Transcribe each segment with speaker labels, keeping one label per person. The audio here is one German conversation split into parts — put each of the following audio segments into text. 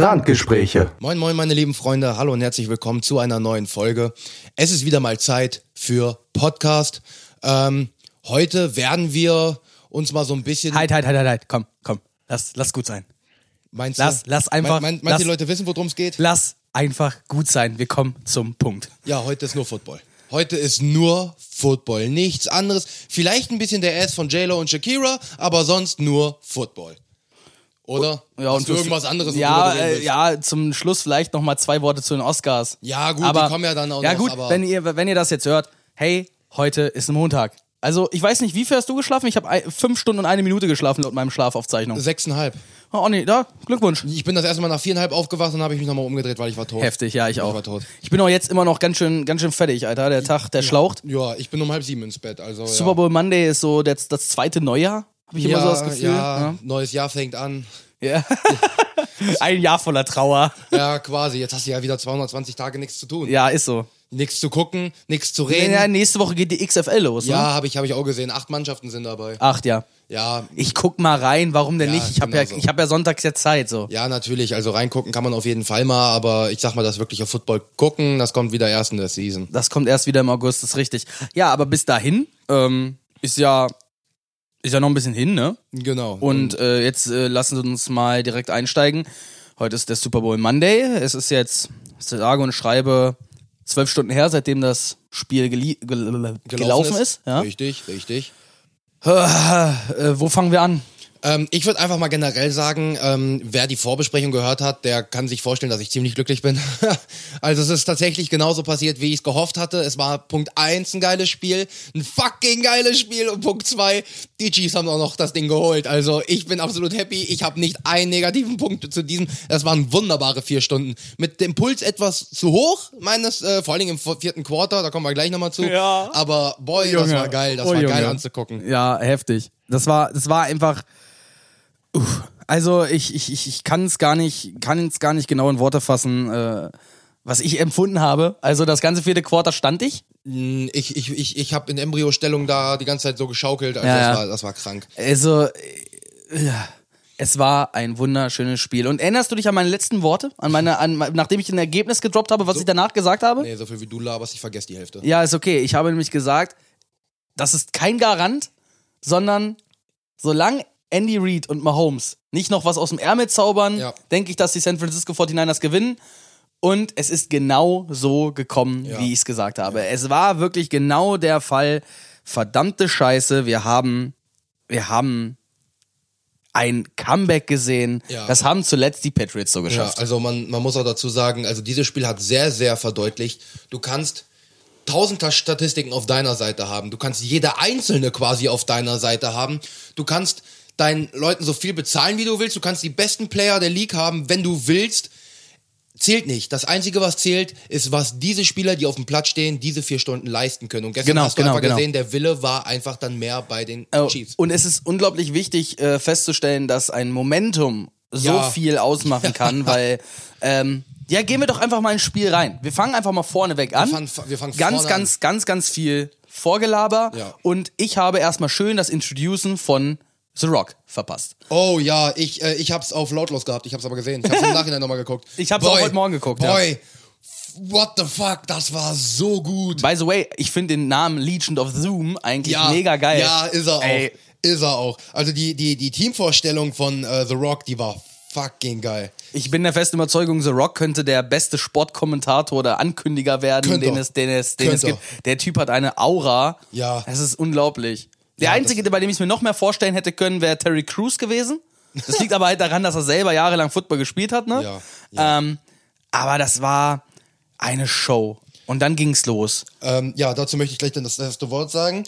Speaker 1: Randgespräche.
Speaker 2: Moin, moin, meine lieben Freunde. Hallo und herzlich willkommen zu einer neuen Folge. Es ist wieder mal Zeit für Podcast. Ähm, heute werden wir uns mal so ein bisschen.
Speaker 3: Halt, halt, halt, halt, halt. Komm, komm. Lass, lass gut sein.
Speaker 2: Meinst
Speaker 3: Lass-
Speaker 2: du?
Speaker 3: lass einfach-
Speaker 2: Mein, mein, meinst
Speaker 3: lass-
Speaker 2: du, die Leute wissen, worum es geht?
Speaker 3: Lass einfach gut sein. Wir kommen zum Punkt.
Speaker 2: Ja, heute ist nur Football. Heute ist nur Football, nichts anderes. Vielleicht ein bisschen der Ass von J-Lo und Shakira, aber sonst nur Football. Oder? Hast du
Speaker 3: für-
Speaker 2: irgendwas anderes?
Speaker 3: Ja, äh, ja, zum Schluss vielleicht noch mal zwei Worte zu den Oscars.
Speaker 2: Ja, gut,
Speaker 3: aber,
Speaker 2: die kommen ja dann auch
Speaker 3: Ja
Speaker 2: noch,
Speaker 3: gut,
Speaker 2: aber-
Speaker 3: wenn ihr, wenn ihr das jetzt hört, hey, heute ist ein Montag. Also ich weiß nicht, wie viel hast du geschlafen? Ich habe fünf Stunden und eine Minute geschlafen laut meinem Schlafaufzeichnung.
Speaker 2: Sechseinhalb.
Speaker 3: Oh nee, da, Glückwunsch.
Speaker 2: Ich bin das erste Mal nach viereinhalb aufgewacht und habe ich mich nochmal umgedreht, weil ich war tot.
Speaker 3: Heftig, ja, ich auch.
Speaker 2: war tot.
Speaker 3: Ich bin auch jetzt immer noch ganz schön, ganz schön fertig, Alter. Der Tag, der schlaucht.
Speaker 2: Ja, ich bin um halb sieben ins Bett. Also,
Speaker 3: Super
Speaker 2: ja.
Speaker 3: Bowl Monday ist so das, das zweite Neujahr, habe ich immer
Speaker 2: ja,
Speaker 3: so das Gefühl.
Speaker 2: Ja, neues Jahr fängt an.
Speaker 3: Ja. Ein Jahr voller Trauer.
Speaker 2: Ja, quasi. Jetzt hast du ja wieder 220 Tage nichts zu tun.
Speaker 3: Ja, ist so.
Speaker 2: Nichts zu gucken, nichts zu reden.
Speaker 3: Ja, nächste Woche geht die XFL los, ne?
Speaker 2: Ja, habe ich, hab ich auch gesehen. Acht Mannschaften sind dabei.
Speaker 3: Acht, ja.
Speaker 2: Ja,
Speaker 3: Ich guck mal rein, warum denn
Speaker 2: Ja,
Speaker 3: nicht? Ich habe
Speaker 2: genau
Speaker 3: ja,
Speaker 2: so.
Speaker 3: ich hab ja sonntags jetzt Zeit, so.
Speaker 2: ja, natürlich. Also reingucken kann man auf jeden Fall mal, aber ich sag mal, das wirkliche Football gucken, das kommt wieder erst in der Season.
Speaker 3: Das kommt erst wieder im August, ist richtig. Ja, aber bis dahin ähm, ist ja ist ja noch ein bisschen hin, ne?
Speaker 2: Genau.
Speaker 3: Und äh, jetzt äh, lassen Sie uns mal direkt einsteigen. Heute ist der Super Bowl Monday. Es ist jetzt, ich sage und schreibe, zwölf Stunden her, seitdem das Spiel gelie- gel gelaufen, ist. ja?
Speaker 2: Richtig, richtig.
Speaker 3: Äh, wo fangen wir an?
Speaker 2: Ähm, ich würde einfach mal generell sagen, ähm, wer die Vorbesprechung gehört hat, der kann sich vorstellen, dass ich ziemlich glücklich bin. also es ist tatsächlich genauso passiert, wie ich es gehofft hatte. Es war Punkt eins ein geiles Spiel, ein fucking geiles Spiel und Punkt zwei die Chiefs haben auch noch das Ding geholt. Also ich bin absolut happy. Ich habe nicht einen negativen Punkt zu diesem. Das waren wunderbare vier Stunden. Mit dem Puls etwas zu hoch, meines, äh, vor allen Dingen im vierten Quarter, da kommen wir gleich nochmal zu.
Speaker 3: Ja.
Speaker 2: Aber boy, das war geil, das
Speaker 3: Oh,
Speaker 2: war geil
Speaker 3: Junge.
Speaker 2: anzugucken.
Speaker 3: Ja, heftig. Das war, das war einfach. Uff. Also ich, ich, ich, ich kann es gar nicht, kann es gar nicht genau in Worte fassen, äh, was ich empfunden habe. Also das ganze vierte Quarter stand ich.
Speaker 2: Ich, ich, ich, ich habe in Embryo-Stellung da die ganze Zeit so geschaukelt, also
Speaker 3: Ja,
Speaker 2: das. War, das war krank.
Speaker 3: Also äh, ja. es war ein wunderschönes Spiel. Und erinnerst du dich an meine letzten Worte? An meine, an, nachdem ich ein Ergebnis gedroppt habe, was ich danach gesagt habe?
Speaker 2: Nee, so viel wie du laberst, ich vergesse die Hälfte.
Speaker 3: Ja, ist okay. Ich habe nämlich gesagt, das ist kein Garant, sondern solange Andy Reid und Mahomes nicht noch was aus dem Ärmel zaubern,
Speaker 2: Ja.
Speaker 3: denke ich, dass die San Francisco 49ers gewinnen. Und es ist genau so gekommen,
Speaker 2: Ja.
Speaker 3: wie ich es gesagt habe. Es war wirklich genau der Fall. Verdammte Scheiße, wir haben, wir haben ein Comeback gesehen.
Speaker 2: Ja.
Speaker 3: Das haben zuletzt die Patriots so
Speaker 2: Ja,
Speaker 3: geschafft.
Speaker 2: also man, man muss auch dazu sagen, also dieses Spiel hat sehr, sehr verdeutlicht, du kannst tausend Statistiken auf deiner Seite haben. Du kannst jede einzelne quasi auf deiner Seite haben. Du kannst deinen Leuten so viel bezahlen, wie du willst. Du kannst die besten Player der League haben, wenn du willst. Zählt nicht. Das Einzige, was zählt, ist, was diese Spieler, die auf dem Platz stehen, diese vier Stunden leisten können. Und gestern
Speaker 3: Genau,
Speaker 2: hast du
Speaker 3: genau,
Speaker 2: einfach
Speaker 3: genau.
Speaker 2: gesehen, der Wille war einfach dann mehr bei den
Speaker 3: Oh,
Speaker 2: Chiefs.
Speaker 3: Und es ist unglaublich wichtig äh, festzustellen, dass ein Momentum so
Speaker 2: Ja.
Speaker 3: viel ausmachen kann, weil ähm, ja, gehen wir doch einfach mal ins Spiel rein. Wir fangen einfach mal vorneweg an.
Speaker 2: fangen- wir fangen
Speaker 3: ganz, ganz, ganz, ganz viel Vorgelaber.
Speaker 2: Ja.
Speaker 3: Und ich habe erstmal schön das Introducen von The Rock verpasst.
Speaker 2: Oh ja, ich, äh, ich hab's auf lautlos gehabt, ich hab's aber gesehen. Ich hab's im Nachhinein nochmal geguckt.
Speaker 3: Ich hab's auch heute Morgen geguckt, ja.
Speaker 2: Boy, what the fuck, das war so gut.
Speaker 3: By the way, ich finde den Namen Legion of Zoom eigentlich
Speaker 2: Ja,
Speaker 3: mega geil.
Speaker 2: Ja, ist er
Speaker 3: Ey.
Speaker 2: auch. Ist er auch. Also die, die, die Teamvorstellung von äh, The Rock, die war fucking geil.
Speaker 3: Ich bin der festen Überzeugung, The Rock könnte der beste Sportkommentator oder Ankündiger werden,
Speaker 2: Könnte
Speaker 3: den
Speaker 2: er.
Speaker 3: es, den es, den es gibt. Der Typ hat eine Aura.
Speaker 2: Ja.
Speaker 3: Es ist unglaublich. Der
Speaker 2: Ja,
Speaker 3: einzige, bei dem ich es mir noch mehr vorstellen hätte können, wäre Terry Crews gewesen. Das liegt aber halt daran, dass er selber jahrelang Football gespielt hat, ne?
Speaker 2: Ja, ja.
Speaker 3: Ähm, aber das war eine Show. Und dann ging's los.
Speaker 2: Ähm, ja, dazu möchte ich gleich dann das erste Wort sagen.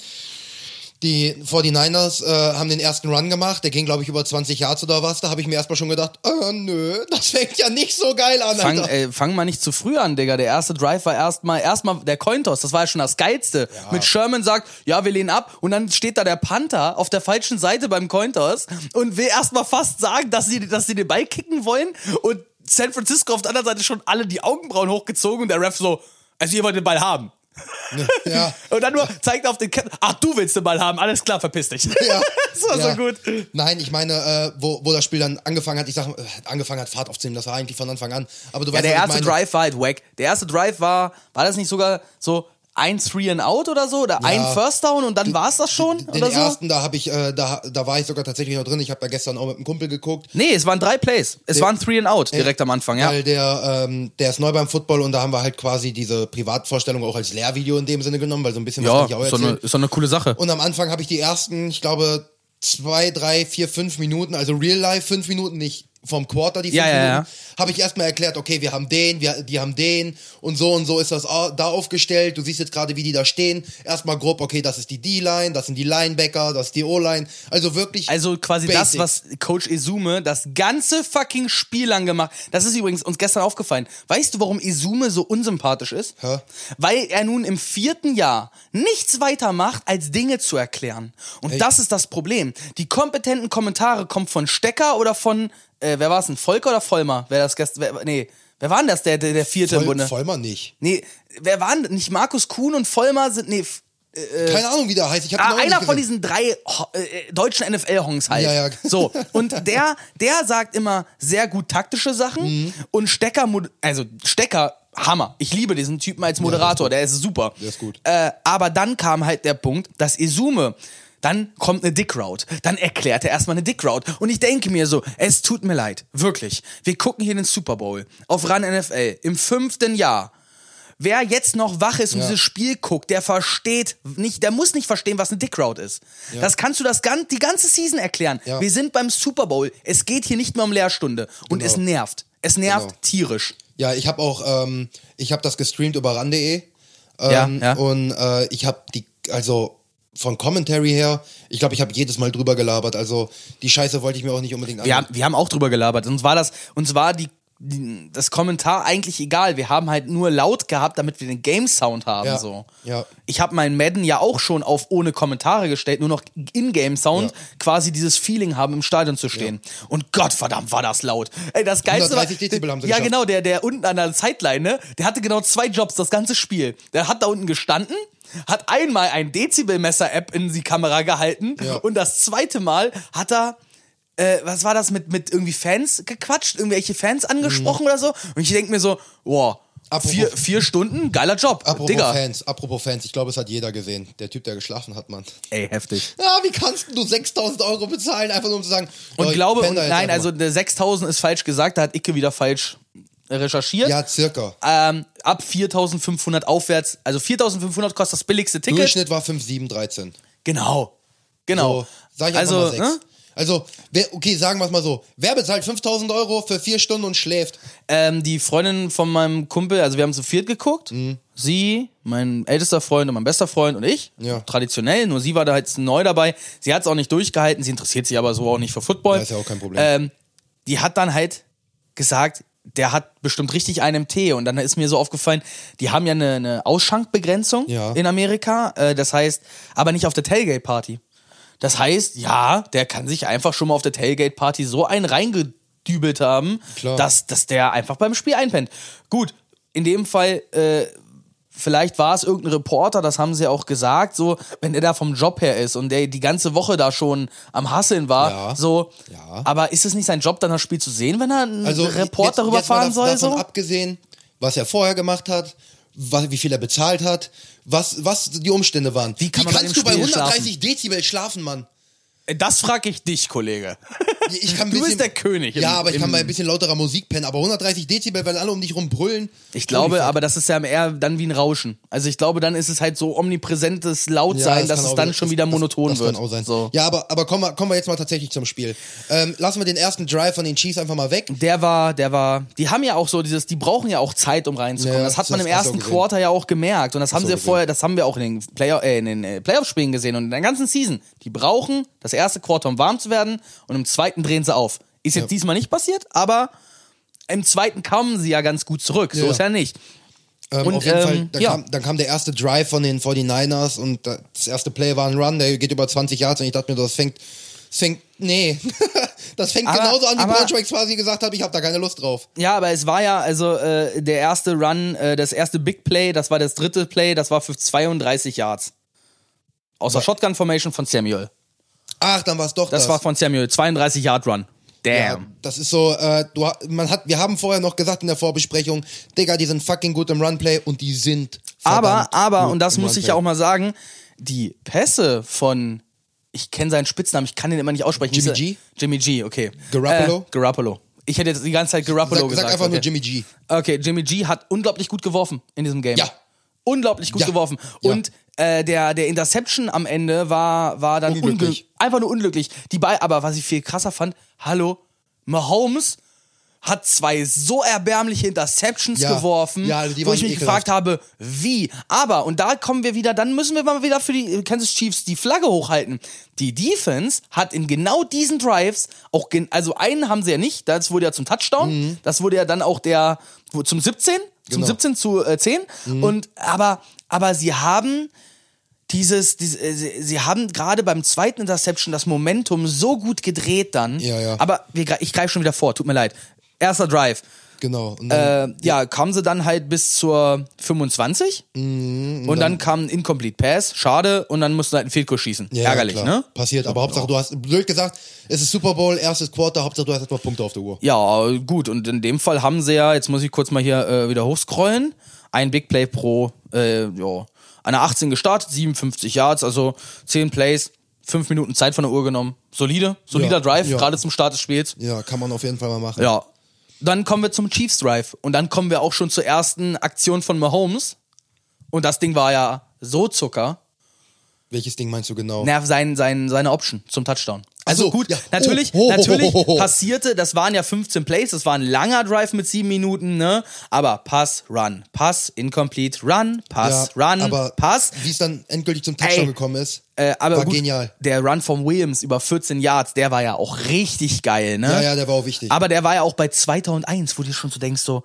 Speaker 2: Die 49ers äh, haben den ersten Run gemacht, der ging, glaube ich, über 20 Yards oder was. Da habe ich mir erstmal schon gedacht, äh, nö, das fängt ja nicht so geil an,
Speaker 3: Fang,
Speaker 2: Alter.
Speaker 3: äh, fang mal nicht zu früh an, Digga. Der erste Drive war erstmal erstmal der Cointoss. Das war ja schon das Geilste. Mit Sherman sagt, ja, wir lehnen ab. Und dann steht da der Panther auf der falschen Seite beim Cointoss und will erstmal fast sagen, dass sie, dass sie den Ball kicken wollen. Und San Francisco auf der anderen Seite schon alle die Augenbrauen hochgezogen und der Ref so, also ihr wollt den Ball haben.
Speaker 2: Ja.
Speaker 3: Und dann nur zeigt auf den Cap. Ach, du willst den Ball haben, alles klar, verpiss dich.
Speaker 2: Ja.
Speaker 3: das war
Speaker 2: Ja.
Speaker 3: so gut.
Speaker 2: Nein, ich meine, äh, wo, wo das Spiel dann angefangen hat, ich sag, äh, angefangen hat, Fahrt aufzunehmen, das war eigentlich von Anfang an. Aber du
Speaker 3: Ja,
Speaker 2: weißt,
Speaker 3: der erste. Drive war halt wack. Der erste Drive war, war das nicht sogar so ein Three and Out oder so? Oder ein First Down und dann war es das schon?
Speaker 2: Den
Speaker 3: oder so?
Speaker 2: ersten, da habe ich, äh, da, da war ich sogar tatsächlich noch drin. Ich habe da gestern auch mit einem Kumpel geguckt.
Speaker 3: Nee, es waren drei Plays. Es waren Three and Out direkt am Anfang, ja.
Speaker 2: Weil der, ähm, der ist neu beim Football und da haben wir halt quasi diese Privatvorstellung auch als Lehrvideo in dem Sinne genommen, weil so ein bisschen was
Speaker 3: Ja,
Speaker 2: kann ich auch
Speaker 3: ist doch, eine, ist doch eine coole Sache.
Speaker 2: Und am Anfang habe ich die ersten, ich glaube, zwei, drei, vier, fünf Minuten, also real life fünf Minuten, nicht vom Quarter die fünf
Speaker 3: Ja, ja,
Speaker 2: Minuten, habe ich erstmal erklärt, okay, wir haben den, wir, die haben den und so und so ist das da aufgestellt. Du siehst jetzt gerade, wie die da stehen. Erstmal grob, okay, das ist die D-Line, das sind die Linebacker, das ist die O-Line. Also wirklich.
Speaker 3: Also quasi das,
Speaker 2: basic.
Speaker 3: was Coach Izume das ganze fucking Spiel lang gemacht. Das ist übrigens uns gestern aufgefallen. Weißt du, warum Izume so unsympathisch ist?
Speaker 2: Hä?
Speaker 3: Weil er nun im vierten Jahr nichts weiter macht, als Dinge zu erklären. Und das ist das Problem. Die kompetenten Kommentare kommen von Stecker oder von, äh, wer war es denn? Volker oder Vollmer? Wer das gestern, wer, nee, wer war denn das, der, der, der vierte im
Speaker 2: Voll,
Speaker 3: Bunde?
Speaker 2: Vollmer nicht.
Speaker 3: Nee, wer waren nicht Markus Kuhn und Vollmer sind, nee, f-
Speaker 2: Keine Ahnung, wie der heißt. Ich hab
Speaker 3: Ah, einer von diesen drei Ho- äh, deutschen NFL-Hongs halt.
Speaker 2: Ja, ja.
Speaker 3: So, und der, der sagt immer sehr gut taktische Sachen
Speaker 2: Mhm.
Speaker 3: und Stecker, also Stecker, Hammer. Ich liebe diesen Typen als Moderator, der ist super.
Speaker 2: Der ist gut.
Speaker 3: Äh, aber dann kam halt der Punkt, dass Izume, dann kommt eine Dick Route. Dann erklärt er erstmal eine Dick Route. Und ich denke mir so, es tut mir leid, wirklich. Wir gucken hier den Super Bowl auf Run NFL im fünften Jahr. Wer jetzt noch wach ist und
Speaker 2: Ja.
Speaker 3: dieses Spiel guckt, der versteht nicht, der muss nicht verstehen, was eine Dick Route ist. Das kannst du das gan die ganze Season erklären.
Speaker 2: Ja.
Speaker 3: Wir sind beim Super Bowl. Es geht hier nicht mehr um Lehrstunde. Und
Speaker 2: Genau.
Speaker 3: es nervt. Es nervt
Speaker 2: Genau.
Speaker 3: tierisch.
Speaker 2: Ja, ich habe auch, ähm, ich habe das gestreamt über ran.de. Ähm,
Speaker 3: Ja, ja.
Speaker 2: Und äh, ich habe die, also von Commentary her, ich glaube, ich habe jedes Mal drüber gelabert. Also die Scheiße wollte ich mir auch nicht unbedingt
Speaker 3: Wir haben, wir haben auch drüber gelabert. Uns war das, uns war die, die, das Kommentar eigentlich egal. Wir haben halt nur laut gehabt, damit wir den Game-Sound haben.
Speaker 2: Ja,
Speaker 3: So.
Speaker 2: ja.
Speaker 3: Ich habe meinen Madden ja auch schon auf ohne Kommentare gestellt, nur noch In-Game-Sound,
Speaker 2: Ja.
Speaker 3: quasi dieses Feeling haben, im Stadion zu stehen. Und Gott verdammt war das laut. Ey, das Geilste
Speaker 2: 130
Speaker 3: war,
Speaker 2: Dezibel haben sie
Speaker 3: Ja,
Speaker 2: geschafft.
Speaker 3: genau, der, der unten an der Sideline, ne, der hatte genau zwei Jobs das ganze Spiel. Der hat da unten gestanden, hat einmal ein Dezibelmesser-App in die Kamera gehalten
Speaker 2: Ja.
Speaker 3: und das zweite Mal hat er äh, was war das mit, mit irgendwie Fans gequatscht, irgendwelche Fans angesprochen oder so. Und ich denke mir so,
Speaker 2: Mhm. Apropos-
Speaker 3: vier, vier Stunden, geiler Job.
Speaker 2: Apropos
Speaker 3: Digga.
Speaker 2: Fans, apropos Fans, ich glaube, es hat jeder gesehen. Der Typ, der geschlafen hat, Mann.
Speaker 3: Ey, heftig.
Speaker 2: Ja, wie kannst du 6000 Euro bezahlen, einfach nur um zu sagen,
Speaker 3: Und glaube, und, nein, also
Speaker 2: mal.
Speaker 3: der 6000 ist falsch gesagt, da hat Icke wieder falsch recherchiert.
Speaker 2: Ja, circa.
Speaker 3: Ähm, ab 4500 aufwärts, also 4500 kostet das billigste Ticket.
Speaker 2: Durchschnitt war 5,713.
Speaker 3: Genau. Genau.
Speaker 2: So, sag ich einfach
Speaker 3: also,
Speaker 2: mal 6.
Speaker 3: ne?
Speaker 2: Also, okay, sagen wir es mal so. Wer bezahlt 5000 Euro für vier Stunden und schläft?
Speaker 3: ähm, die Freundin von meinem Kumpel, also wir haben zu viert geguckt. Sie, mein ältester Freund und mein bester Freund und ich.
Speaker 2: Ja.
Speaker 3: Traditionell, nur sie war da jetzt neu dabei. Sie hat es auch nicht durchgehalten, sie interessiert sich aber so auch nicht für Football.
Speaker 2: Ja, ist ja auch kein Problem.
Speaker 3: Ähm, die hat dann halt gesagt, der hat bestimmt richtig einen im Tee. Und dann ist mir so aufgefallen, die haben ja eine, eine Ausschankbegrenzung
Speaker 2: Ja.
Speaker 3: in Amerika. Äh, das heißt, aber nicht auf der Tailgate-Party. Das heißt, ja, der kann sich einfach schon mal auf der Tailgate-Party so einen reingedübelt haben,
Speaker 2: Klar.
Speaker 3: dass, dass der einfach beim Spiel einpennt. Gut, in dem Fall, äh, vielleicht war es irgendein Reporter, das haben sie auch gesagt, so, wenn der da vom Job her ist und der die ganze Woche da schon am Hasseln war,
Speaker 2: Ja.
Speaker 3: so.
Speaker 2: Ja.
Speaker 3: Aber ist es nicht sein Job, dann das Spiel zu sehen, wenn er einen
Speaker 2: Also
Speaker 3: Report
Speaker 2: jetzt,
Speaker 3: darüber
Speaker 2: jetzt mal
Speaker 3: fahren
Speaker 2: dav-
Speaker 3: soll?
Speaker 2: Davon
Speaker 3: So?
Speaker 2: abgesehen, was er vorher gemacht hat, was, wie viel er bezahlt hat, was, was die Umstände waren.
Speaker 3: Wie kann bei
Speaker 2: kannst du bei
Speaker 3: Spiel
Speaker 2: 130 Dezibel schlafen, Mann?
Speaker 3: Das frage ich dich, Kollege.
Speaker 2: Ich kann
Speaker 3: Du
Speaker 2: bisschen,
Speaker 3: bist der König im-
Speaker 2: Ja, aber ich kann bei ein bisschen lauterer Musik pennen. Aber 130 Dezibel, weil alle um dich rum brüllen.
Speaker 3: Ich glaube,
Speaker 2: fuck.
Speaker 3: aber das ist ja eher dann wie ein Rauschen. Also ich glaube, dann ist es halt so omnipräsentes Lautsein, dass
Speaker 2: kann
Speaker 3: es
Speaker 2: auch-
Speaker 3: dann schon wieder
Speaker 2: das-
Speaker 3: monoton
Speaker 2: das,
Speaker 3: wird.
Speaker 2: Das kann auch sein.
Speaker 3: So.
Speaker 2: Ja, aber, aber kommen, wir, kommen wir jetzt mal tatsächlich zum Spiel. Ähm, lassen wir den ersten Drive von den Chiefs einfach mal weg.
Speaker 3: Der war, der war, die haben ja auch so dieses, die brauchen ja auch Zeit, um reinzukommen.
Speaker 2: Ja,
Speaker 3: das hat man
Speaker 2: das
Speaker 3: im ersten. Quarter ja auch gemerkt. Und das haben sie ja vorher, das haben wir auch in den, Player, äh, in den äh, Playoff-Spielen gesehen und in der ganzen Season. Die brauchen das erste Quarter, um warm zu werden und im zweiten drehen sie auf. Ist jetzt
Speaker 2: Ja.
Speaker 3: diesmal nicht passiert, aber im zweiten kamen sie ja ganz gut zurück. So
Speaker 2: Ja.
Speaker 3: ist ja nicht.
Speaker 2: Ähm,
Speaker 3: Und,
Speaker 2: auf jeden
Speaker 3: ähm,
Speaker 2: Fall, dann,
Speaker 3: ja.
Speaker 2: kam, dann kam der erste Drive von den 49ers und das erste Play war ein Run, der geht über 20 Yards und ich dachte mir, das fängt, das fängt, nee, das fängt
Speaker 3: Aber-
Speaker 2: genauso an, wie Braunschweig quasi gesagt hat, ich habe da keine Lust drauf.
Speaker 3: Ja, aber es war ja, also äh, der erste Run, äh, das erste Big Play, das war das dritte Play, das war für 32 Yards. Aus der Shotgun Formation von Samuel.
Speaker 2: Ach, dann war es doch
Speaker 3: Das,
Speaker 2: das.
Speaker 3: war von Samuel, 32 Yard Run. Damn.
Speaker 2: ja, das ist so, äh, du, man hat, wir haben vorher noch gesagt in der Vorbesprechung, Digga, die sind fucking gut im Runplay und die sind
Speaker 3: aber, aber, und das muss ich
Speaker 2: Runplay.
Speaker 3: ja auch mal sagen, die Pässe von, ich kenne seinen Spitznamen, ich kann den immer nicht aussprechen.
Speaker 2: Jimmy G?
Speaker 3: Jimmy G, okay.
Speaker 2: Garoppolo?
Speaker 3: Äh, Garoppolo. Ich hätte jetzt die ganze Zeit Garoppolo
Speaker 2: Sag,
Speaker 3: gesagt.
Speaker 2: sag einfach
Speaker 3: okay.
Speaker 2: nur Jimmy G.
Speaker 3: Okay, Jimmy G hat unglaublich gut geworfen in diesem Game.
Speaker 2: Ja.
Speaker 3: Unglaublich gut
Speaker 2: Ja.
Speaker 3: geworfen.
Speaker 2: Ja.
Speaker 3: Und äh, der, der Interception am Ende war, war dann
Speaker 2: Unglücklich.
Speaker 3: unglücklich. Einfach nur unglücklich. Die bei, aber was ich viel krasser fand, hallo, Mahomes hat zwei so erbärmliche Interceptions
Speaker 2: Ja.
Speaker 3: geworfen,
Speaker 2: Ja, also
Speaker 3: wo ich mich
Speaker 2: ekelhaft.
Speaker 3: gefragt habe, wie. Aber, und da kommen wir wieder, dann müssen wir mal wieder für die Kansas Chiefs die Flagge hochhalten. Die Defense hat in genau diesen Drives auch, also einen haben sie ja nicht, das wurde ja zum Touchdown, das wurde ja dann auch der, wo, zum 17, zum
Speaker 2: Mhm. Genau.
Speaker 3: 17 zu äh, 10. Und, aber, aber sie haben, dieses, diese, äh, sie, sie haben gerade beim zweiten Interception das Momentum so gut gedreht dann.
Speaker 2: Ja, ja.
Speaker 3: Aber wir, ich greife schon wieder vor, tut mir leid. Erster Drive.
Speaker 2: Genau. Und dann,
Speaker 3: Äh, ja, kamen sie dann halt bis zur 25
Speaker 2: Mhm,
Speaker 3: und, dann, kam ein Incomplete Pass, schade, und dann mussten halt einen Field Goal schießen.
Speaker 2: ja,
Speaker 3: Ärgerlich,
Speaker 2: klar.
Speaker 3: ne?
Speaker 2: Passiert, aber Hauptsache du hast, blöd gesagt, es ist Super Bowl, erstes Quarter, Hauptsache du hast etwa Punkte auf der Uhr.
Speaker 3: Ja, gut, und in dem Fall haben sie ja, jetzt muss ich kurz mal hier äh, wieder hochscrollen, ein Big Play pro, äh, ja, an der 18 gestartet, 57 Yards, also 10 Plays, 5 Minuten Zeit von der Uhr genommen. Solide, solider
Speaker 2: Ja,
Speaker 3: Drive,
Speaker 2: ja.
Speaker 3: gerade zum Start des Spiels.
Speaker 2: Ja, kann man auf jeden Fall mal machen.
Speaker 3: Ja. Dann kommen wir zum Chiefs Drive und dann kommen wir auch schon zur ersten Aktion von Mahomes. Und das Ding war ja so Zucker.
Speaker 2: Welches Ding meinst du genau?
Speaker 3: Nerv sein, sein, seine Option zum Touchdown. Also
Speaker 2: so,
Speaker 3: gut,
Speaker 2: ja.
Speaker 3: natürlich,
Speaker 2: Oh, oh,
Speaker 3: natürlich
Speaker 2: oh, oh, oh.
Speaker 3: passierte, das waren ja 15 Plays, das war ein langer Drive mit sieben Minuten, ne? Aber Pass, Run, Pass, Incomplete, Run, Pass,
Speaker 2: ja,
Speaker 3: Run,
Speaker 2: aber
Speaker 3: Pass.
Speaker 2: Wie es dann endgültig zum Touchdown gekommen ist,
Speaker 3: Äh, aber
Speaker 2: war
Speaker 3: gut,
Speaker 2: genial.
Speaker 3: der Run von Williams über 14 Yards, der war ja auch richtig geil, ne?
Speaker 2: Ja, ja, der war auch wichtig.
Speaker 3: Aber der war ja auch bei 2001, wo du schon so denkst, so,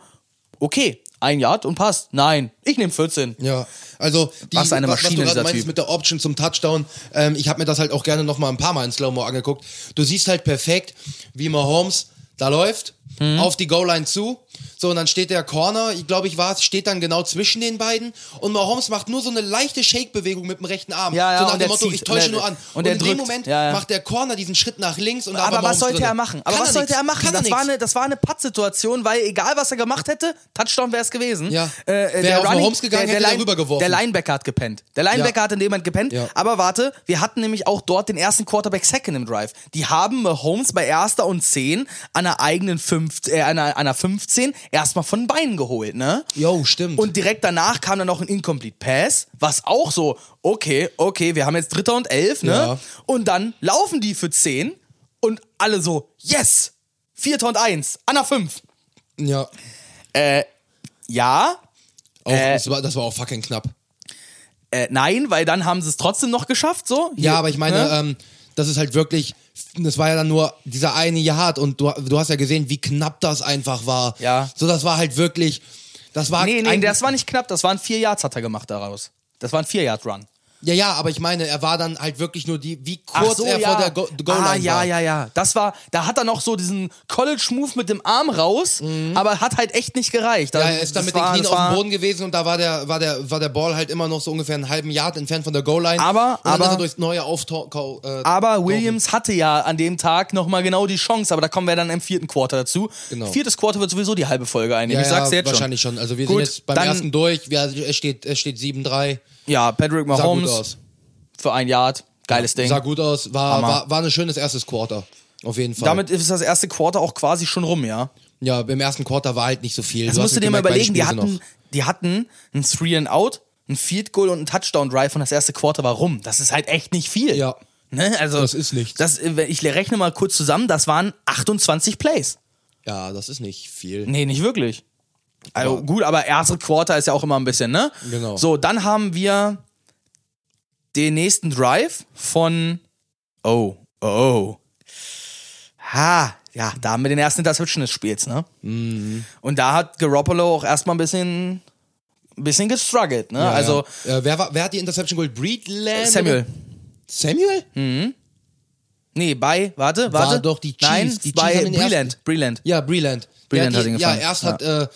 Speaker 3: okay, ein Yard und passt. Nein, ich nehme 14.
Speaker 2: Ja, also die,
Speaker 3: Was eine
Speaker 2: was, was
Speaker 3: Maschine,
Speaker 2: du gerade meinst
Speaker 3: Typ.
Speaker 2: mit der Option zum Touchdown, ähm, ich habe mir das halt auch gerne noch mal ein paar Mal in Slow-Mo angeguckt. Du siehst halt perfekt, wie Mahomes da läuft,
Speaker 3: Mhm.
Speaker 2: auf die Goal-Line zu, so und dann steht der Corner, ich glaube ich war es, steht dann genau zwischen den beiden und Mahomes macht nur so eine leichte Shake-Bewegung mit dem rechten Arm.
Speaker 3: Ja, ja,
Speaker 2: so nach
Speaker 3: und
Speaker 2: dem Motto,
Speaker 3: zieht.
Speaker 2: ich täusche
Speaker 3: Und
Speaker 2: nur an.
Speaker 3: und der
Speaker 2: in dem
Speaker 3: drückt.
Speaker 2: Moment
Speaker 3: Ja, ja.
Speaker 2: macht der Corner diesen Schritt nach links und war
Speaker 3: Aber was sollte
Speaker 2: drinne.
Speaker 3: er machen? Aber
Speaker 2: Kann
Speaker 3: was
Speaker 2: er
Speaker 3: sollte
Speaker 2: nix.
Speaker 3: er machen?
Speaker 2: Kann er
Speaker 3: das, war
Speaker 2: nix.
Speaker 3: eine, das war eine Pattsituation, weil egal was er gemacht hätte, Touchdown wäre es gewesen.
Speaker 2: Ja.
Speaker 3: Äh, äh, der
Speaker 2: auf
Speaker 3: Running-
Speaker 2: Mahomes gegangen,
Speaker 3: der,
Speaker 2: hätte
Speaker 3: der
Speaker 2: er
Speaker 3: Line-
Speaker 2: rübergeworfen.
Speaker 3: Der Linebacker hat gepennt. Der Linebacker
Speaker 2: Ja.
Speaker 3: hat in dem Moment gepennt. Aber warte, wir hatten nämlich auch dort den ersten Quarterback Second im Drive. Die haben Mahomes bei erster und 10 an der eigenen 5, äh, an einer, einer 15 erstmal von den Beinen geholt, ne?
Speaker 2: Jo, stimmt.
Speaker 3: Und direkt danach kam dann noch ein Incomplete Pass, was auch so, okay, okay, wir haben jetzt Dritter und Elf, ne?
Speaker 2: Ja.
Speaker 3: Und dann laufen die für 10 und alle so, yes! Vierter und Eins, an der 5.
Speaker 2: ja,
Speaker 3: Ja,
Speaker 2: auch,
Speaker 3: Äh,
Speaker 2: das, war, das war auch fucking knapp.
Speaker 3: äh, nein, weil dann haben sie es trotzdem noch geschafft, so.
Speaker 2: Ja,
Speaker 3: Hier,
Speaker 2: aber ich meine,
Speaker 3: ne?
Speaker 2: ähm, das ist halt wirklich, das war ja dann nur dieser eine Yard und du, du hast ja gesehen, wie knapp das einfach war.
Speaker 3: Ja.
Speaker 2: So, das war halt wirklich, das war
Speaker 3: Nee, nee, das war nicht knapp, das waren vier Yards hat er gemacht daraus. Das war ein vier Yard Run.
Speaker 2: Ja, ja, aber ich meine, er war dann halt wirklich nur die, wie kurz
Speaker 3: so,
Speaker 2: er
Speaker 3: ja.
Speaker 2: vor der Go Goal-Line
Speaker 3: Ah, ja,
Speaker 2: war.
Speaker 3: ja, ja. Das war, da hat er noch so diesen College-Move mit dem Arm raus, aber hat halt echt nicht gereicht.
Speaker 2: Mhm. Ja,
Speaker 3: Da-
Speaker 2: er ist dann mit
Speaker 3: war-
Speaker 2: den Knien auf dem Boden gewesen und da war der, war der, war der Ball halt immer noch so ungefähr einen halben Yard entfernt von der Goal-Line.
Speaker 3: Aber- aber-
Speaker 2: er durchs neue Auftau äh,
Speaker 3: Aber Williams hatte ja an dem Tag nochmal genau die Chance, aber da kommen wir dann im vierten Quarter dazu.
Speaker 2: Genau.
Speaker 3: Viertes Quarter wird sowieso die halbe Folge einnehmen.
Speaker 2: ja,
Speaker 3: ich sag's
Speaker 2: ja,
Speaker 3: jetzt
Speaker 2: wahrscheinlich schon. Also wir
Speaker 3: Gut,
Speaker 2: sind jetzt beim ersten durch. Wir, es steht, es steht 7-3.
Speaker 3: Ja, Patrick
Speaker 2: Sah gut
Speaker 3: Mahomes
Speaker 2: aus.
Speaker 3: für ein Yard. Geiles Ding.
Speaker 2: Sah gut aus. War,
Speaker 3: Hammer.
Speaker 2: war, war ein schönes erstes Quarter. Auf jeden Fall.
Speaker 3: Damit ist das erste Quarter auch quasi schon rum, ja.
Speaker 2: ja, beim ersten Quarter war halt nicht so viel.
Speaker 3: Das
Speaker 2: Du
Speaker 3: musst du dir mal überlegen, die hatten, die hatten ein Three and Out, ein Field Goal und ein Touchdown Drive und das erste Quarter war rum. Das ist halt echt nicht viel.
Speaker 2: Ja.
Speaker 3: Ne? Also,
Speaker 2: Das ist nichts.
Speaker 3: Das, äh, ich rechne mal kurz zusammen, das waren 28 Plays.
Speaker 2: Ja, das ist nicht viel.
Speaker 3: Nee, nicht wirklich. Also
Speaker 2: Ja.
Speaker 3: gut, aber erste Quarter ist ja auch immer ein bisschen, ne?
Speaker 2: Genau.
Speaker 3: So, dann haben wir den nächsten Drive von Oh, oh. Ha, ja, da haben wir den ersten Interception des Spiels, ne?
Speaker 2: Mhm.
Speaker 3: Und da hat Garoppolo auch erstmal ein bisschen, ein bisschen gestruggelt, ne?
Speaker 2: Ja,
Speaker 3: also
Speaker 2: ja. Äh, wer, war, wer hat die Interception geholt? Breedland?
Speaker 3: Samuel.
Speaker 2: Samuel?
Speaker 3: Nee, bei, warte, warte.
Speaker 2: War doch die Chiefs.
Speaker 3: Nein,
Speaker 2: Die Chiefs
Speaker 3: bei Breland. Breland.
Speaker 2: Ja, Breland.
Speaker 3: Breland hat ihn
Speaker 2: die, ja, erst
Speaker 3: Ja.
Speaker 2: hat äh,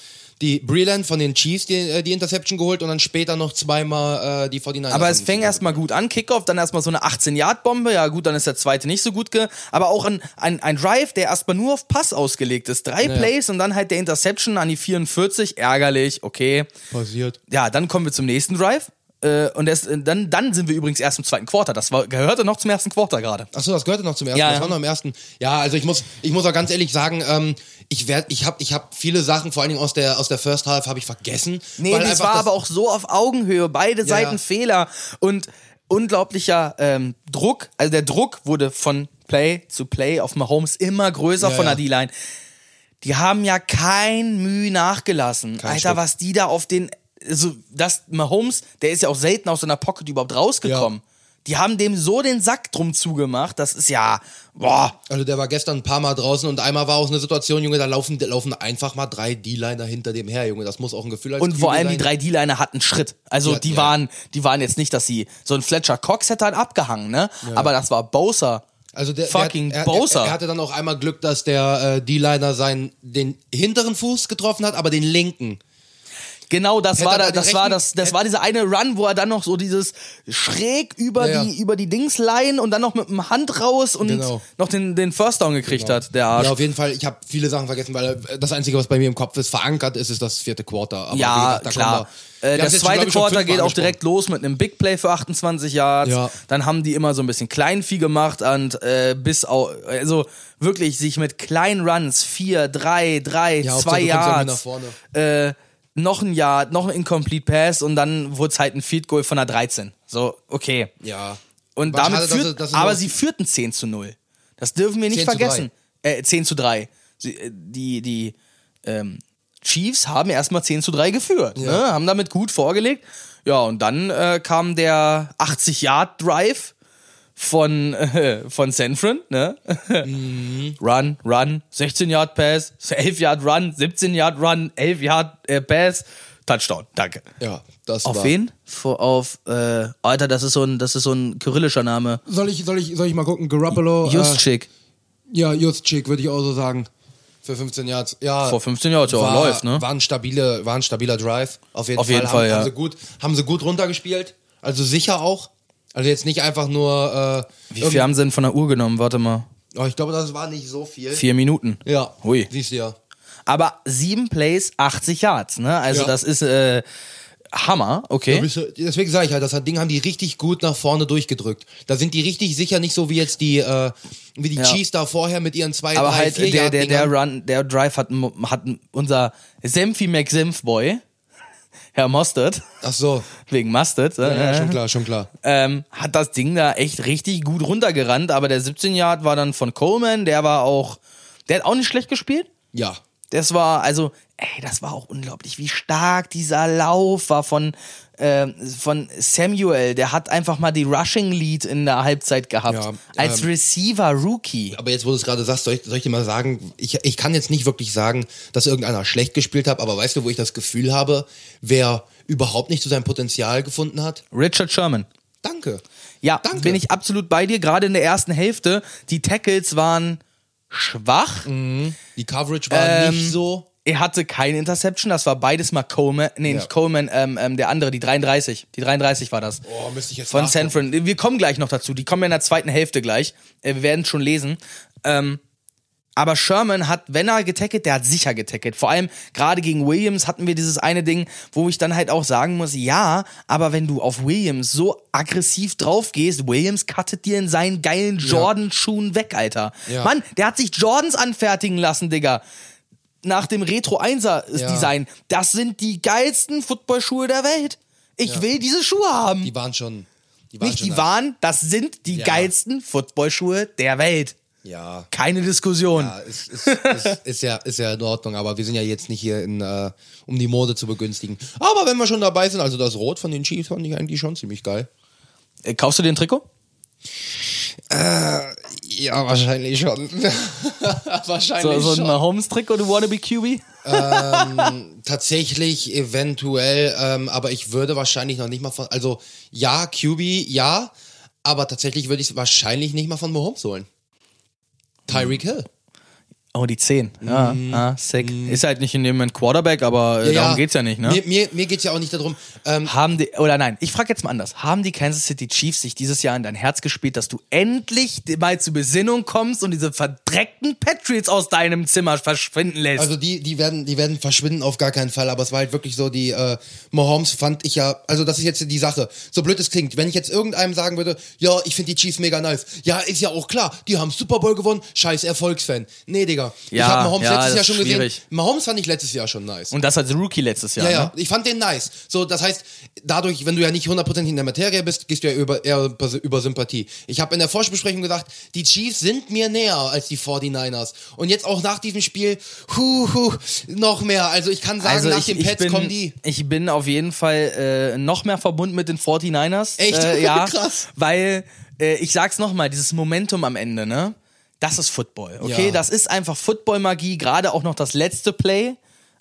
Speaker 2: die Breland von den Chiefs die, äh, die Interception geholt und dann später noch zweimal äh, die 49ers.
Speaker 3: Aber es fängt erstmal gut an, Kickoff, dann erstmal so eine 18-Yard-Bombe, ja gut, dann ist der zweite nicht so gut, ge aber auch ein, ein, ein Drive, der erstmal nur auf Pass ausgelegt ist. Drei Plays und dann halt der Interception an die 44, ärgerlich, okay.
Speaker 2: passiert.
Speaker 3: Ja, dann kommen wir zum nächsten Drive. Äh, und erst, äh, dann, dann sind wir übrigens erst im zweiten Quarter. Das war, gehörte noch zum ersten Quarter gerade.
Speaker 2: Achso, das gehörte noch zum ersten.
Speaker 3: Ja,
Speaker 2: das
Speaker 3: ja.
Speaker 2: war noch im ersten. Ja, also ich muss, ich muss auch ganz ehrlich sagen, ähm, ich werd, ich habe, ich habe viele Sachen, vor allen Dingen aus der aus der First Half, habe ich vergessen.
Speaker 3: Nee, das war aber auch so auf Augenhöhe. Beide Seiten
Speaker 2: ja.
Speaker 3: Fehler und unglaublicher ähm, Druck. Also der Druck wurde von Play zu Play auf Mahomes immer größer
Speaker 2: Ja,
Speaker 3: von der
Speaker 2: ja.
Speaker 3: D-Line. Die haben ja kein Mühe nachgelassen.
Speaker 2: Kein
Speaker 3: Alter,
Speaker 2: Stück.
Speaker 3: was die da auf den. Also, das Mahomes, der ist ja auch selten aus seiner Pocket überhaupt rausgekommen. Die haben dem so den Sack drum zugemacht. Das ist ja. Boah.
Speaker 2: Also der war gestern ein paar Mal draußen und einmal war auch eine Situation, Junge, da laufen, da laufen einfach mal drei D-Liner hinter dem her, Junge. Das muss auch ein Gefühl als
Speaker 3: Und vor allem die
Speaker 2: sein.
Speaker 3: drei D-Liner hatten Schritt. Also
Speaker 2: Ja,
Speaker 3: die
Speaker 2: ja.
Speaker 3: waren, die waren jetzt nicht, dass sie so ein Fletcher Cox hätte halt abgehangen, ne? Aber das war Bowser.
Speaker 2: Also der,
Speaker 3: fucking
Speaker 2: der, er,
Speaker 3: Bowser.
Speaker 2: Er, er hatte dann auch einmal Glück, dass der äh, D-Liner seinen den hinteren Fuß getroffen hat, aber den linken.
Speaker 3: Genau, das war da, das war das, das war dieser eine Run, wo er dann noch so dieses schräg über
Speaker 2: Ja, ja.
Speaker 3: die über die Dingsline und dann noch mit dem Hand raus und
Speaker 2: Genau.
Speaker 3: noch den den First Down gekriegt hat, der Arsch.
Speaker 2: Ja, auf jeden Fall. Ich habe viele Sachen vergessen, weil äh, das Einzige, was bei mir im Kopf ist, verankert ist, ist das vierte Quarter. Aber
Speaker 3: Ja,
Speaker 2: gesagt, da
Speaker 3: klar. Äh, das zweite
Speaker 2: schon
Speaker 3: Quarter geht auch direkt los mit einem Big Play für 28 Yards.
Speaker 2: Ja.
Speaker 3: Dann haben die immer so ein bisschen Kleinvieh gemacht und äh, bis au also wirklich sich mit kleinen Runs, 4, 3, 3,
Speaker 2: Ja,
Speaker 3: 2
Speaker 2: Hauptsache, du kommst irgendwie
Speaker 3: Yards,
Speaker 2: nach vorne.
Speaker 3: äh, noch ein Yard, noch ein Incomplete Pass und dann wurde es halt ein Field Goal von der 13. So, okay.
Speaker 2: Ja.
Speaker 3: Und damit
Speaker 2: schade, dass
Speaker 3: führt,
Speaker 2: sie- dass sie
Speaker 3: aber sie führten 10 zu 0. Das dürfen wir nicht
Speaker 2: 10 zu
Speaker 3: vergessen. Äh, 10 zu 3. Sie, äh, die die ähm, Chiefs haben erstmal 10 zu 3 geführt, ne? haben damit gut vorgelegt. Ja, und dann äh, kam der 80-Yard-Drive von, äh, von Sanfran, ne?
Speaker 2: Mhm.
Speaker 3: Run, Run, 16-Yard-Pass, 11-Yard-Run, 17-Yard-Run, 11-Yard-Pass, Touchdown. Danke.
Speaker 2: Ja, das
Speaker 3: Auf
Speaker 2: war.
Speaker 3: wen? Vor- Auf, äh, Alter, das ist so ein, das ist so ein kyrillischer Name.
Speaker 2: Soll ich, soll ich, soll ich mal gucken? Garoppolo. Äh,
Speaker 3: Justschik.
Speaker 2: ja, Justschik, würde ich auch so sagen. Für 15 Yards. Ja.
Speaker 3: Vor 15 Jahren, ja,
Speaker 2: war,
Speaker 3: läuft, ne?
Speaker 2: War ein, stabile, war ein stabiler Drive. Auf jeden
Speaker 3: Auf
Speaker 2: Fall.
Speaker 3: jeden
Speaker 2: haben,
Speaker 3: Fall, ja.
Speaker 2: haben, sie gut, haben sie gut runtergespielt. Also sicher auch. Also jetzt nicht einfach nur. Äh,
Speaker 3: Wie viel haben sie denn von der Uhr genommen? Warte mal.
Speaker 2: Oh, ich glaube, das war nicht so viel.
Speaker 3: Vier Minuten.
Speaker 2: Ja.
Speaker 3: Hui.
Speaker 2: Siehst du ja.
Speaker 3: Aber sieben Plays, 80 Yards, ne? Also
Speaker 2: Ja.
Speaker 3: das ist äh, Hammer, okay.
Speaker 2: Deswegen sage ich halt, das Ding haben die richtig gut nach vorne durchgedrückt. Da sind die richtig sicher, nicht so wie jetzt die, äh, wie die
Speaker 3: Ja.
Speaker 2: Chiefs da vorher mit ihren zwei,
Speaker 3: Aber
Speaker 2: drei,
Speaker 3: halt
Speaker 2: vier
Speaker 3: der, der, der. Run, der Drive hat, hat unser Senfi McSenf-Boy, Herr Mostert,
Speaker 2: Ach so.
Speaker 3: wegen Mustard,
Speaker 2: Ja,
Speaker 3: äh,
Speaker 2: schon klar, schon klar.
Speaker 3: ähm, hat das Ding da echt richtig gut runtergerannt, aber der 17 Yard war dann von Coleman, der war auch, der hat auch nicht schlecht gespielt.
Speaker 2: Ja.
Speaker 3: Das war, also, ey, das war auch unglaublich, wie stark dieser Lauf war von, ähm, von Samuel. Der hat einfach mal die Rushing Lead in der Halbzeit gehabt.
Speaker 2: Ja,
Speaker 3: als
Speaker 2: ähm,
Speaker 3: Receiver Rookie.
Speaker 2: Aber jetzt, wo du es gerade sagst, soll ich, soll ich dir mal sagen, ich, ich kann jetzt nicht wirklich sagen, dass irgendeiner schlecht gespielt hat, aber weißt du, wo ich das Gefühl habe, wer überhaupt nicht zu seinem Potenzial gefunden hat?
Speaker 3: Richard Sherman.
Speaker 2: Danke.
Speaker 3: Ja,
Speaker 2: Danke.
Speaker 3: bin ich absolut bei dir. Gerade in der ersten Hälfte. Die Tackles waren schwach.
Speaker 2: Die Coverage war
Speaker 3: Ähm,
Speaker 2: nicht so.
Speaker 3: Er hatte keine Interception. Das war beides mal Coleman. Nee,
Speaker 2: Ja.
Speaker 3: nicht Coleman, ähm, ähm, der andere, die 33. Die 33 war das.
Speaker 2: Oh, müsste ich jetzt
Speaker 3: Von. Sanford. Wir kommen gleich noch dazu. Die kommen ja in der zweiten Hälfte gleich. Äh, Wir werden schon lesen. Ähm, aber Sherman hat, wenn er getackelt, der hat sicher getackelt. Vor allem gerade gegen Williams hatten wir dieses eine Ding, wo ich dann halt auch sagen muss, ja, aber wenn du auf Williams so aggressiv drauf gehst, Williams cuttet dir in seinen geilen Jordan-Schuhen weg, Alter.
Speaker 2: Ja.
Speaker 3: Mann, der hat sich Jordans anfertigen lassen, Digga. Nach dem Retro 1er
Speaker 2: Ja.
Speaker 3: Design. Das sind die geilsten Footballschuhe der Welt. Ich will diese Schuhe haben.
Speaker 2: Die waren schon. Die waren
Speaker 3: Nicht
Speaker 2: schon
Speaker 3: die waren, das sind die
Speaker 2: Ja.
Speaker 3: geilsten Footballschuhe der Welt.
Speaker 2: Ja.
Speaker 3: Keine Diskussion.
Speaker 2: Ja, ist, ist, ist, ist, ja, ist ja in Ordnung, aber wir sind ja jetzt nicht hier, in, äh, um die Mode zu begünstigen. Aber wenn wir schon dabei sind, also das Rot von den Chiefs fand ich eigentlich schon ziemlich geil.
Speaker 3: Äh, Kaufst du den Trikot?
Speaker 2: Ja, wahrscheinlich schon. wahrscheinlich
Speaker 3: So, so ein
Speaker 2: schon.
Speaker 3: Mahomes-Trikot, du wannabe QB?
Speaker 2: Tatsächlich, eventuell, ähm, aber ich würde wahrscheinlich noch nicht mal von, also ja, QB, ja, aber tatsächlich würde ich es wahrscheinlich nicht mal von Mahomes holen. Tyreek Hill.
Speaker 3: Oh, die 10. Ja, ah, sick. Ist halt nicht in dem Moment Quarterback, aber äh, darum geht's ja nicht, ne?
Speaker 2: Mir, mir, mir geht's ja auch nicht darum. Ähm,
Speaker 3: Haben die, oder nein, ich frage jetzt mal anders. Haben die Kansas City Chiefs sich dieses Jahr in dein Herz gespielt, dass du endlich mal zur Besinnung kommst und diese verdreckten Patriots aus deinem Zimmer verschwinden lässt?
Speaker 2: Also die, die werden, die werden verschwinden auf gar keinen Fall, aber es war halt wirklich so, die äh, Mahomes fand ich ja, also das ist jetzt die Sache. So blöd es klingt, wenn ich jetzt irgendeinem sagen würde, ja, ich finde die Chiefs mega nice. Ja, ist ja auch klar, die haben Super Bowl gewonnen, scheiß Erfolgsfan. Nee, Digga. Ich
Speaker 3: Ja,
Speaker 2: habe Mahomes
Speaker 3: ja,
Speaker 2: letztes Jahr schon
Speaker 3: ist
Speaker 2: gesehen.
Speaker 3: schwierig.
Speaker 2: Mahomes fand ich letztes Jahr schon nice.
Speaker 3: und das als Rookie letztes Jahr,
Speaker 2: Ja, ja,
Speaker 3: ne?
Speaker 2: ich fand den nice. So, das heißt, dadurch, wenn du ja nicht hundertprozentig in der Materie bist, gehst du ja über, eher über, Sympathie. Ich habe in der Vorbesprechung gesagt, die Chiefs sind mir näher als die 49ers. Und jetzt auch nach diesem Spiel, hu, hu, noch mehr. Also ich kann sagen, nach den Pets
Speaker 3: bin,
Speaker 2: kommen die.
Speaker 3: ich bin auf jeden Fall äh, noch mehr verbunden mit den 49ers.
Speaker 2: Echt?
Speaker 3: Äh, ja,
Speaker 2: Krass.
Speaker 3: Weil, äh, ich sag's nochmal, dieses Momentum am Ende, ne? Das ist Football, okay?
Speaker 2: Ja.
Speaker 3: Das ist einfach Football-Magie, gerade auch noch das letzte Play.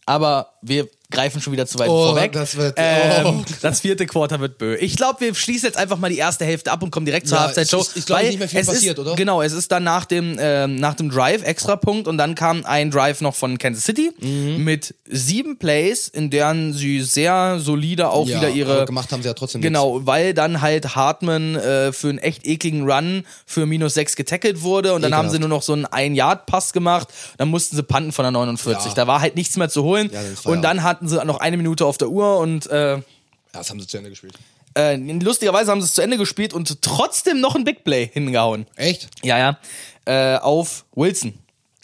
Speaker 3: Aber wir greifen schon wieder zu weit
Speaker 2: Oh,
Speaker 3: vorweg.
Speaker 2: das wird-
Speaker 3: ähm,
Speaker 2: oh.
Speaker 3: Das vierte Quarter wird bö. Ich glaube, wir schließen jetzt einfach mal die erste Hälfte ab und kommen direkt zur
Speaker 2: Ja,
Speaker 3: Halbzeitshow.
Speaker 2: glaub ich,
Speaker 3: weil
Speaker 2: nicht mehr viel passiert,
Speaker 3: ist,
Speaker 2: oder?
Speaker 3: Genau, es ist dann nach dem, ähm, nach dem Drive extra Punkt und dann kam ein Drive noch von Kansas City
Speaker 2: Mhm.
Speaker 3: mit sieben Plays, in deren sie sehr solide auch
Speaker 2: Ja,
Speaker 3: wieder ihre
Speaker 2: gemacht haben sie ja trotzdem
Speaker 3: Genau, weil dann halt Hartman äh, für einen echt ekligen Run für minus sechs getackelt wurde und dann haben
Speaker 2: Ekelhaft.
Speaker 3: sie nur noch so einen Ein-Yard-Pass gemacht. Dann mussten sie panten von der 49.
Speaker 2: Ja.
Speaker 3: Da war halt nichts mehr zu holen.
Speaker 2: Ja, dann
Speaker 3: und dann hatten sie noch eine Minute auf der Uhr und äh,
Speaker 2: Ja, das haben sie zu Ende gespielt.
Speaker 3: äh, lustigerweise haben sie es zu Ende gespielt und trotzdem noch ein Big Play hingehauen.
Speaker 2: Echt?
Speaker 3: Ja, ja. Äh, auf Wilson.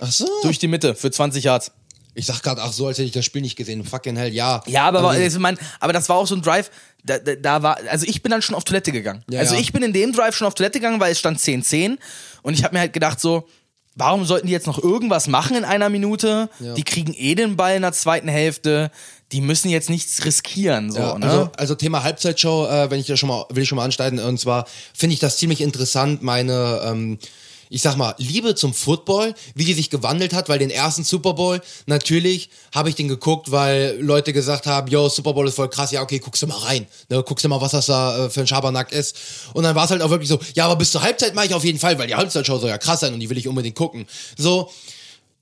Speaker 2: Ach so.
Speaker 3: Durch die Mitte für 20 Yards.
Speaker 2: Ich sag gerade, ach so, als hätte ich das Spiel nicht gesehen. Fucking hell, ja.
Speaker 3: Ja, aber,
Speaker 2: Also,
Speaker 3: also, mein, aber das war auch so ein Drive, da, da, da war, also ich bin dann schon auf Toilette gegangen.
Speaker 2: Ja,
Speaker 3: also
Speaker 2: ja.
Speaker 3: ich bin in dem Drive schon auf Toilette gegangen, weil es stand 10-10 und ich habe mir halt gedacht so, warum sollten die jetzt noch irgendwas machen in einer Minute? Die kriegen eh den Ball in der zweiten Hälfte, die müssen jetzt nichts riskieren, so,
Speaker 2: Ja,
Speaker 3: ne?
Speaker 2: also, also Thema Halbzeitshow, äh, wenn ich da schon mal, will ich schon mal anschneiden, und zwar finde ich das ziemlich interessant, meine, ähm, ich sag mal, Liebe zum Football, wie die sich gewandelt hat, weil den ersten Super Bowl, natürlich habe ich den geguckt, weil Leute gesagt haben, yo, Super Bowl ist voll krass, ja, okay, guckst du mal rein, ne, guckst du mal, was das da äh, für ein Schabernack ist. Und dann war es halt auch wirklich so, ja, aber bis zur Halbzeit mache ich auf jeden Fall, weil die Halbzeitshow soll ja krass sein und die will ich unbedingt gucken. So,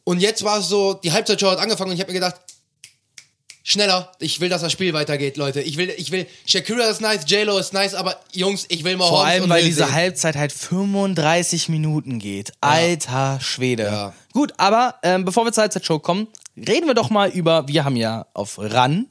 Speaker 2: und jetzt war es so, die Halbzeitshow hat angefangen und ich habe mir gedacht, schneller. Ich will, dass das Spiel weitergeht, Leute. Ich will, ich will, Shakira ist nice, J-Lo ist nice, aber Jungs, ich will mal
Speaker 3: Vor allem, weil diese
Speaker 2: sehen.
Speaker 3: Halbzeit halt 35 Minuten geht. Alter Schwede.
Speaker 2: Ja.
Speaker 3: Gut, aber ähm, bevor wir zur Halbzeitshow kommen, reden wir doch mal über, wir haben ja auf RAN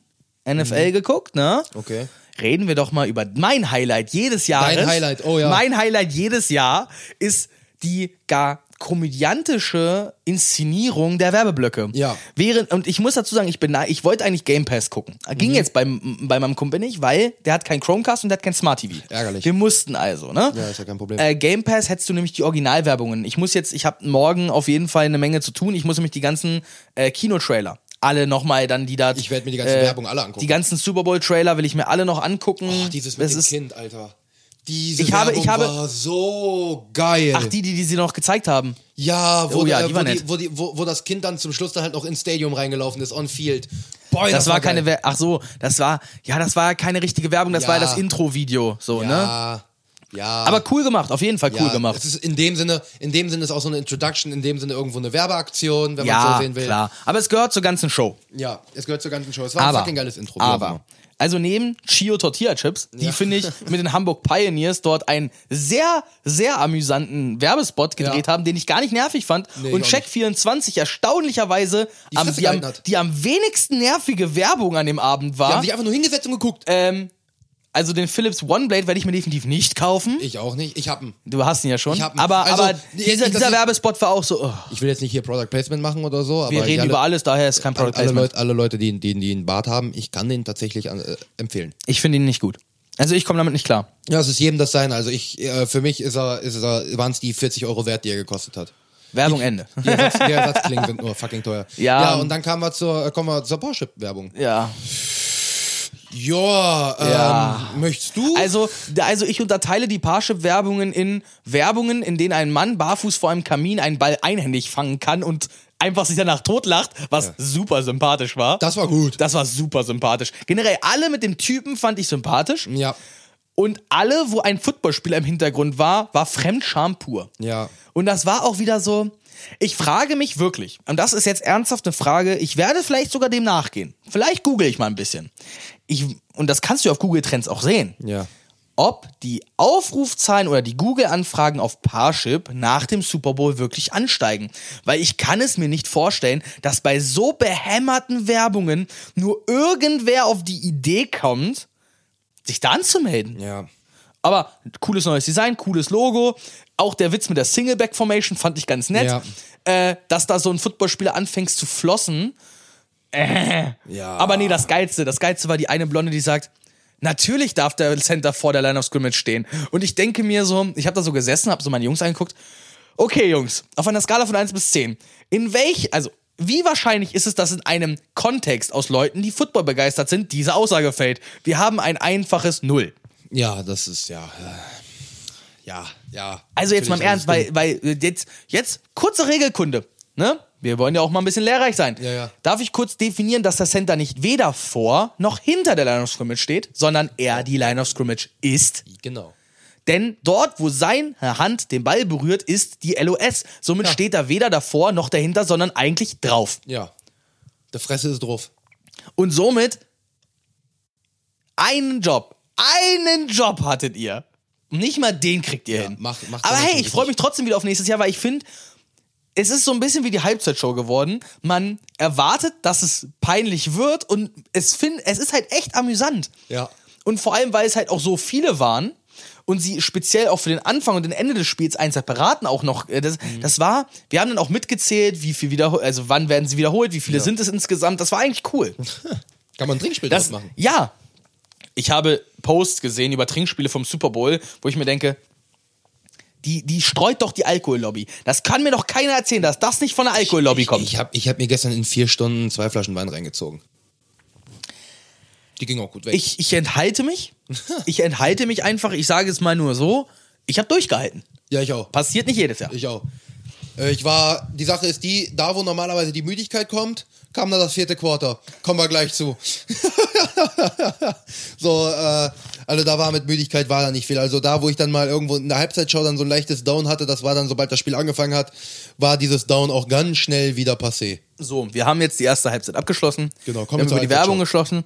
Speaker 3: NFL geguckt, ne?
Speaker 2: Mhm. Okay.
Speaker 3: Reden wir doch mal über mein Highlight jedes Jahres.
Speaker 2: Dein Highlight, oh ja.
Speaker 3: Mein Highlight jedes Jahr ist die gar komödiantische Inszenierung der Werbeblöcke.
Speaker 2: Ja.
Speaker 3: Während, und ich muss dazu sagen, ich bin, ich wollte eigentlich Game Pass gucken. Ging
Speaker 2: Mhm.
Speaker 3: jetzt beim, bei meinem Kumpel nicht, weil der hat kein Chromecast und der hat kein Smart TV.
Speaker 2: Ärgerlich.
Speaker 3: Wir mussten also, ne?
Speaker 2: Ja, ist ja kein Problem.
Speaker 3: Äh, Game Pass hättest du nämlich die Originalwerbungen. Ich muss jetzt, ich habe morgen auf jeden Fall eine Menge zu tun. Ich muss nämlich die ganzen äh, Kinotrailer alle nochmal dann die da.
Speaker 2: Ich werd mir die ganzen Werbung alle angucken.
Speaker 3: Die ganzen Super Bowl Trailer will ich mir alle noch angucken.
Speaker 2: Ach, dieses mit
Speaker 3: Das
Speaker 2: dem
Speaker 3: ist,
Speaker 2: Kind, Alter. Diese
Speaker 3: Ich habe-
Speaker 2: Werbung
Speaker 3: ich habe-
Speaker 2: war so geil.
Speaker 3: Ach, die, die, die sie noch gezeigt haben.
Speaker 2: ja, wo,
Speaker 3: Oh ja,
Speaker 2: äh,
Speaker 3: die
Speaker 2: wo,
Speaker 3: war
Speaker 2: die, wo, die, wo, wo das Kind dann zum Schluss dann halt noch ins Stadium reingelaufen ist, on field. Boy,
Speaker 3: Das, war
Speaker 2: geil.
Speaker 3: keine Wer Ach so, das war ja, das war keine richtige Werbung, das
Speaker 2: Ja.
Speaker 3: war ja das Intro-Video, so, ne?
Speaker 2: Ja, ja.
Speaker 3: Aber cool gemacht, auf jeden Fall cool
Speaker 2: ja,
Speaker 3: gemacht.
Speaker 2: Es ist in dem Sinne, in dem Sinne ist auch so eine Introduction, in dem Sinne irgendwo eine Werbeaktion, wenn man
Speaker 3: Ja,
Speaker 2: so sehen will.
Speaker 3: klar. Aber es gehört zur ganzen Show.
Speaker 2: Ja, es gehört zur ganzen Show. Es war
Speaker 3: aber,
Speaker 2: ein fucking geiles Intro.
Speaker 3: Aber. Also neben Chio Tortilla Chips, die
Speaker 2: Ja.
Speaker 3: finde ich mit den Hamburg Pioneers dort einen sehr, sehr amüsanten Werbespot gedreht
Speaker 2: Ja.
Speaker 3: haben, den ich gar nicht nervig fand.
Speaker 2: Nee,
Speaker 3: und
Speaker 2: auch
Speaker 3: Check 24 erstaunlicherweise
Speaker 2: Die
Speaker 3: am, die, am, die am wenigsten nervige Werbung an dem Abend
Speaker 2: Die
Speaker 3: war.
Speaker 2: haben sich einfach nur hingesetzt und geguckt.
Speaker 3: ähm, also den Philips One Blade werde ich mir definitiv nicht kaufen.
Speaker 2: ich auch nicht. Ich hab ihn.
Speaker 3: Du hast ihn ja schon.
Speaker 2: Ich hab ihn.
Speaker 3: aber
Speaker 2: Also,
Speaker 3: aber
Speaker 2: die-
Speaker 3: dieser, dieser Werbespot war auch so. Oh,
Speaker 2: Ich will jetzt nicht hier Product Placement machen oder so, aber
Speaker 3: wir reden
Speaker 2: alle,
Speaker 3: über alles, daher ist kein Product
Speaker 2: alle,
Speaker 3: Placement.
Speaker 2: Leute, alle Leute, die, die, die einen Bart haben, ich kann den tatsächlich an, äh, empfehlen.
Speaker 3: Ich finde ihn nicht gut. Also ich komme damit nicht klar.
Speaker 2: Ja, es ist jedem das sein. Also ich, äh, für mich ist er, ist er, waren es die 40 Euro wert, die er gekostet hat.
Speaker 3: Werbung Ende.
Speaker 2: Die, Ersatz, die Ersatzklingen sind nur fucking teuer.
Speaker 3: Ja.
Speaker 2: ja und dann kamen wir zur, äh, kommen wir zur Porsche-Werbung.
Speaker 3: Ja.
Speaker 2: Ja, ähm,
Speaker 3: Ja.
Speaker 2: möchtest du?
Speaker 3: Also, also ich unterteile die Parship-Werbungen in Werbungen, in denen ein Mann barfuß vor einem Kamin einen Ball einhändig fangen kann und einfach sich danach totlacht, was super sympathisch war.
Speaker 2: das war gut.
Speaker 3: Das war super sympathisch. Generell alle mit dem Typen fand ich sympathisch.
Speaker 2: Ja.
Speaker 3: Und alle, wo ein Footballspieler im Hintergrund war, war Fremdscham pur.
Speaker 2: Ja.
Speaker 3: Und das war auch wieder so. Ich frage mich wirklich, und das ist jetzt ernsthaft eine Frage, ich werde vielleicht sogar dem nachgehen. Vielleicht google ich mal ein bisschen. Ich, und das kannst du auf Google Trends auch sehen.
Speaker 2: Ja.
Speaker 3: Ob die Aufrufzahlen oder die Google-Anfragen auf Parship nach dem Super Bowl wirklich ansteigen. Weil ich kann es mir nicht vorstellen, dass bei so behämmerten Werbungen nur irgendwer auf die Idee kommt, sich da anzumelden.
Speaker 2: Ja.
Speaker 3: Aber cooles neues Design, cooles Logo. Auch der Witz mit der Singleback-Formation fand ich ganz nett.
Speaker 2: Ja.
Speaker 3: Äh, dass da so ein Footballspieler anfängt zu flossen. Äh.
Speaker 2: Ja.
Speaker 3: Aber nee, das Geilste. Das Geilste war die eine Blonde, die sagt, natürlich darf der Center vor der Line of Scrimmage stehen. Und ich denke mir so, ich habe da so gesessen, habe so meine Jungs angeguckt. Okay, Jungs, auf einer Skala von 1 bis 10. In welch, also wie wahrscheinlich ist es, dass in einem Kontext aus Leuten, die Football begeistert sind, diese Aussage fällt? Wir haben ein einfaches Null.
Speaker 2: Ja, das ist ja. Äh, ja, ja.
Speaker 3: Also jetzt mal im Ernst, weil, weil äh, jetzt, jetzt kurze Regelkunde, ne? Wir wollen ja auch mal ein bisschen lehrreich sein.
Speaker 2: Ja, ja.
Speaker 3: Darf ich kurz definieren, dass der Center nicht weder vor noch hinter der Line of Scrimmage steht, sondern er die Line of Scrimmage ist?
Speaker 2: Genau.
Speaker 3: Denn dort, wo seine Hand den Ball berührt, ist die LOS. Somit
Speaker 2: Ja.
Speaker 3: steht er weder davor noch dahinter, sondern eigentlich drauf.
Speaker 2: Ja. Der Fresse ist drauf.
Speaker 3: Und somit einen Job, einen Job hattet ihr. Nicht mal den kriegt ihr hin.
Speaker 2: mach- macht
Speaker 3: Aber hey, ich freue mich trotzdem wieder auf nächstes Jahr, weil ich finde, es ist so ein bisschen wie die Halbzeitshow geworden. Man erwartet, dass es peinlich wird und es, find, es ist halt echt amüsant.
Speaker 2: Ja.
Speaker 3: Und vor allem, weil es halt auch so viele waren und sie speziell auch für den Anfang und den Ende des Spiels einen separaten auch noch, äh, das,
Speaker 2: Mhm.
Speaker 3: das war, wir haben dann auch mitgezählt, wie viel wiederholt, also wann werden sie wiederholt, wie viele sind es insgesamt, das war eigentlich cool.
Speaker 2: Kann man ein Trinkspiel
Speaker 3: Das,
Speaker 2: machen.
Speaker 3: ja. Ich habe Posts gesehen über Trinkspiele vom Super Bowl, wo ich mir denke, die, die streut doch die Alkohollobby. Das kann mir doch keiner erzählen, dass das nicht von der Alkohollobby kommt.
Speaker 2: Ich habe ich hab mir gestern in vier Stunden zwei Flaschen Wein reingezogen. Die ging auch gut weg.
Speaker 3: Ich, ich enthalte mich. Ich enthalte mich einfach. Ich sage es mal nur so. Ich habe durchgehalten.
Speaker 2: ja, ich auch.
Speaker 3: Passiert nicht jedes Jahr.
Speaker 2: Ich auch. Äh, Ich war, die Sache ist die, da wo normalerweise die Müdigkeit kommt, kam da das vierte Quarter. Kommen wir gleich zu. so, äh, also da war mit Müdigkeit war da nicht viel. Also da, wo ich dann mal irgendwo in der Halbzeitshow dann so ein leichtes Down hatte, das war dann, sobald das Spiel angefangen hat, war dieses Down auch ganz schnell wieder passé.
Speaker 3: So, wir haben jetzt die erste Halbzeit abgeschlossen.
Speaker 2: Genau, kommen
Speaker 3: haben
Speaker 2: wir zur
Speaker 3: über die. Werbung geschlossen.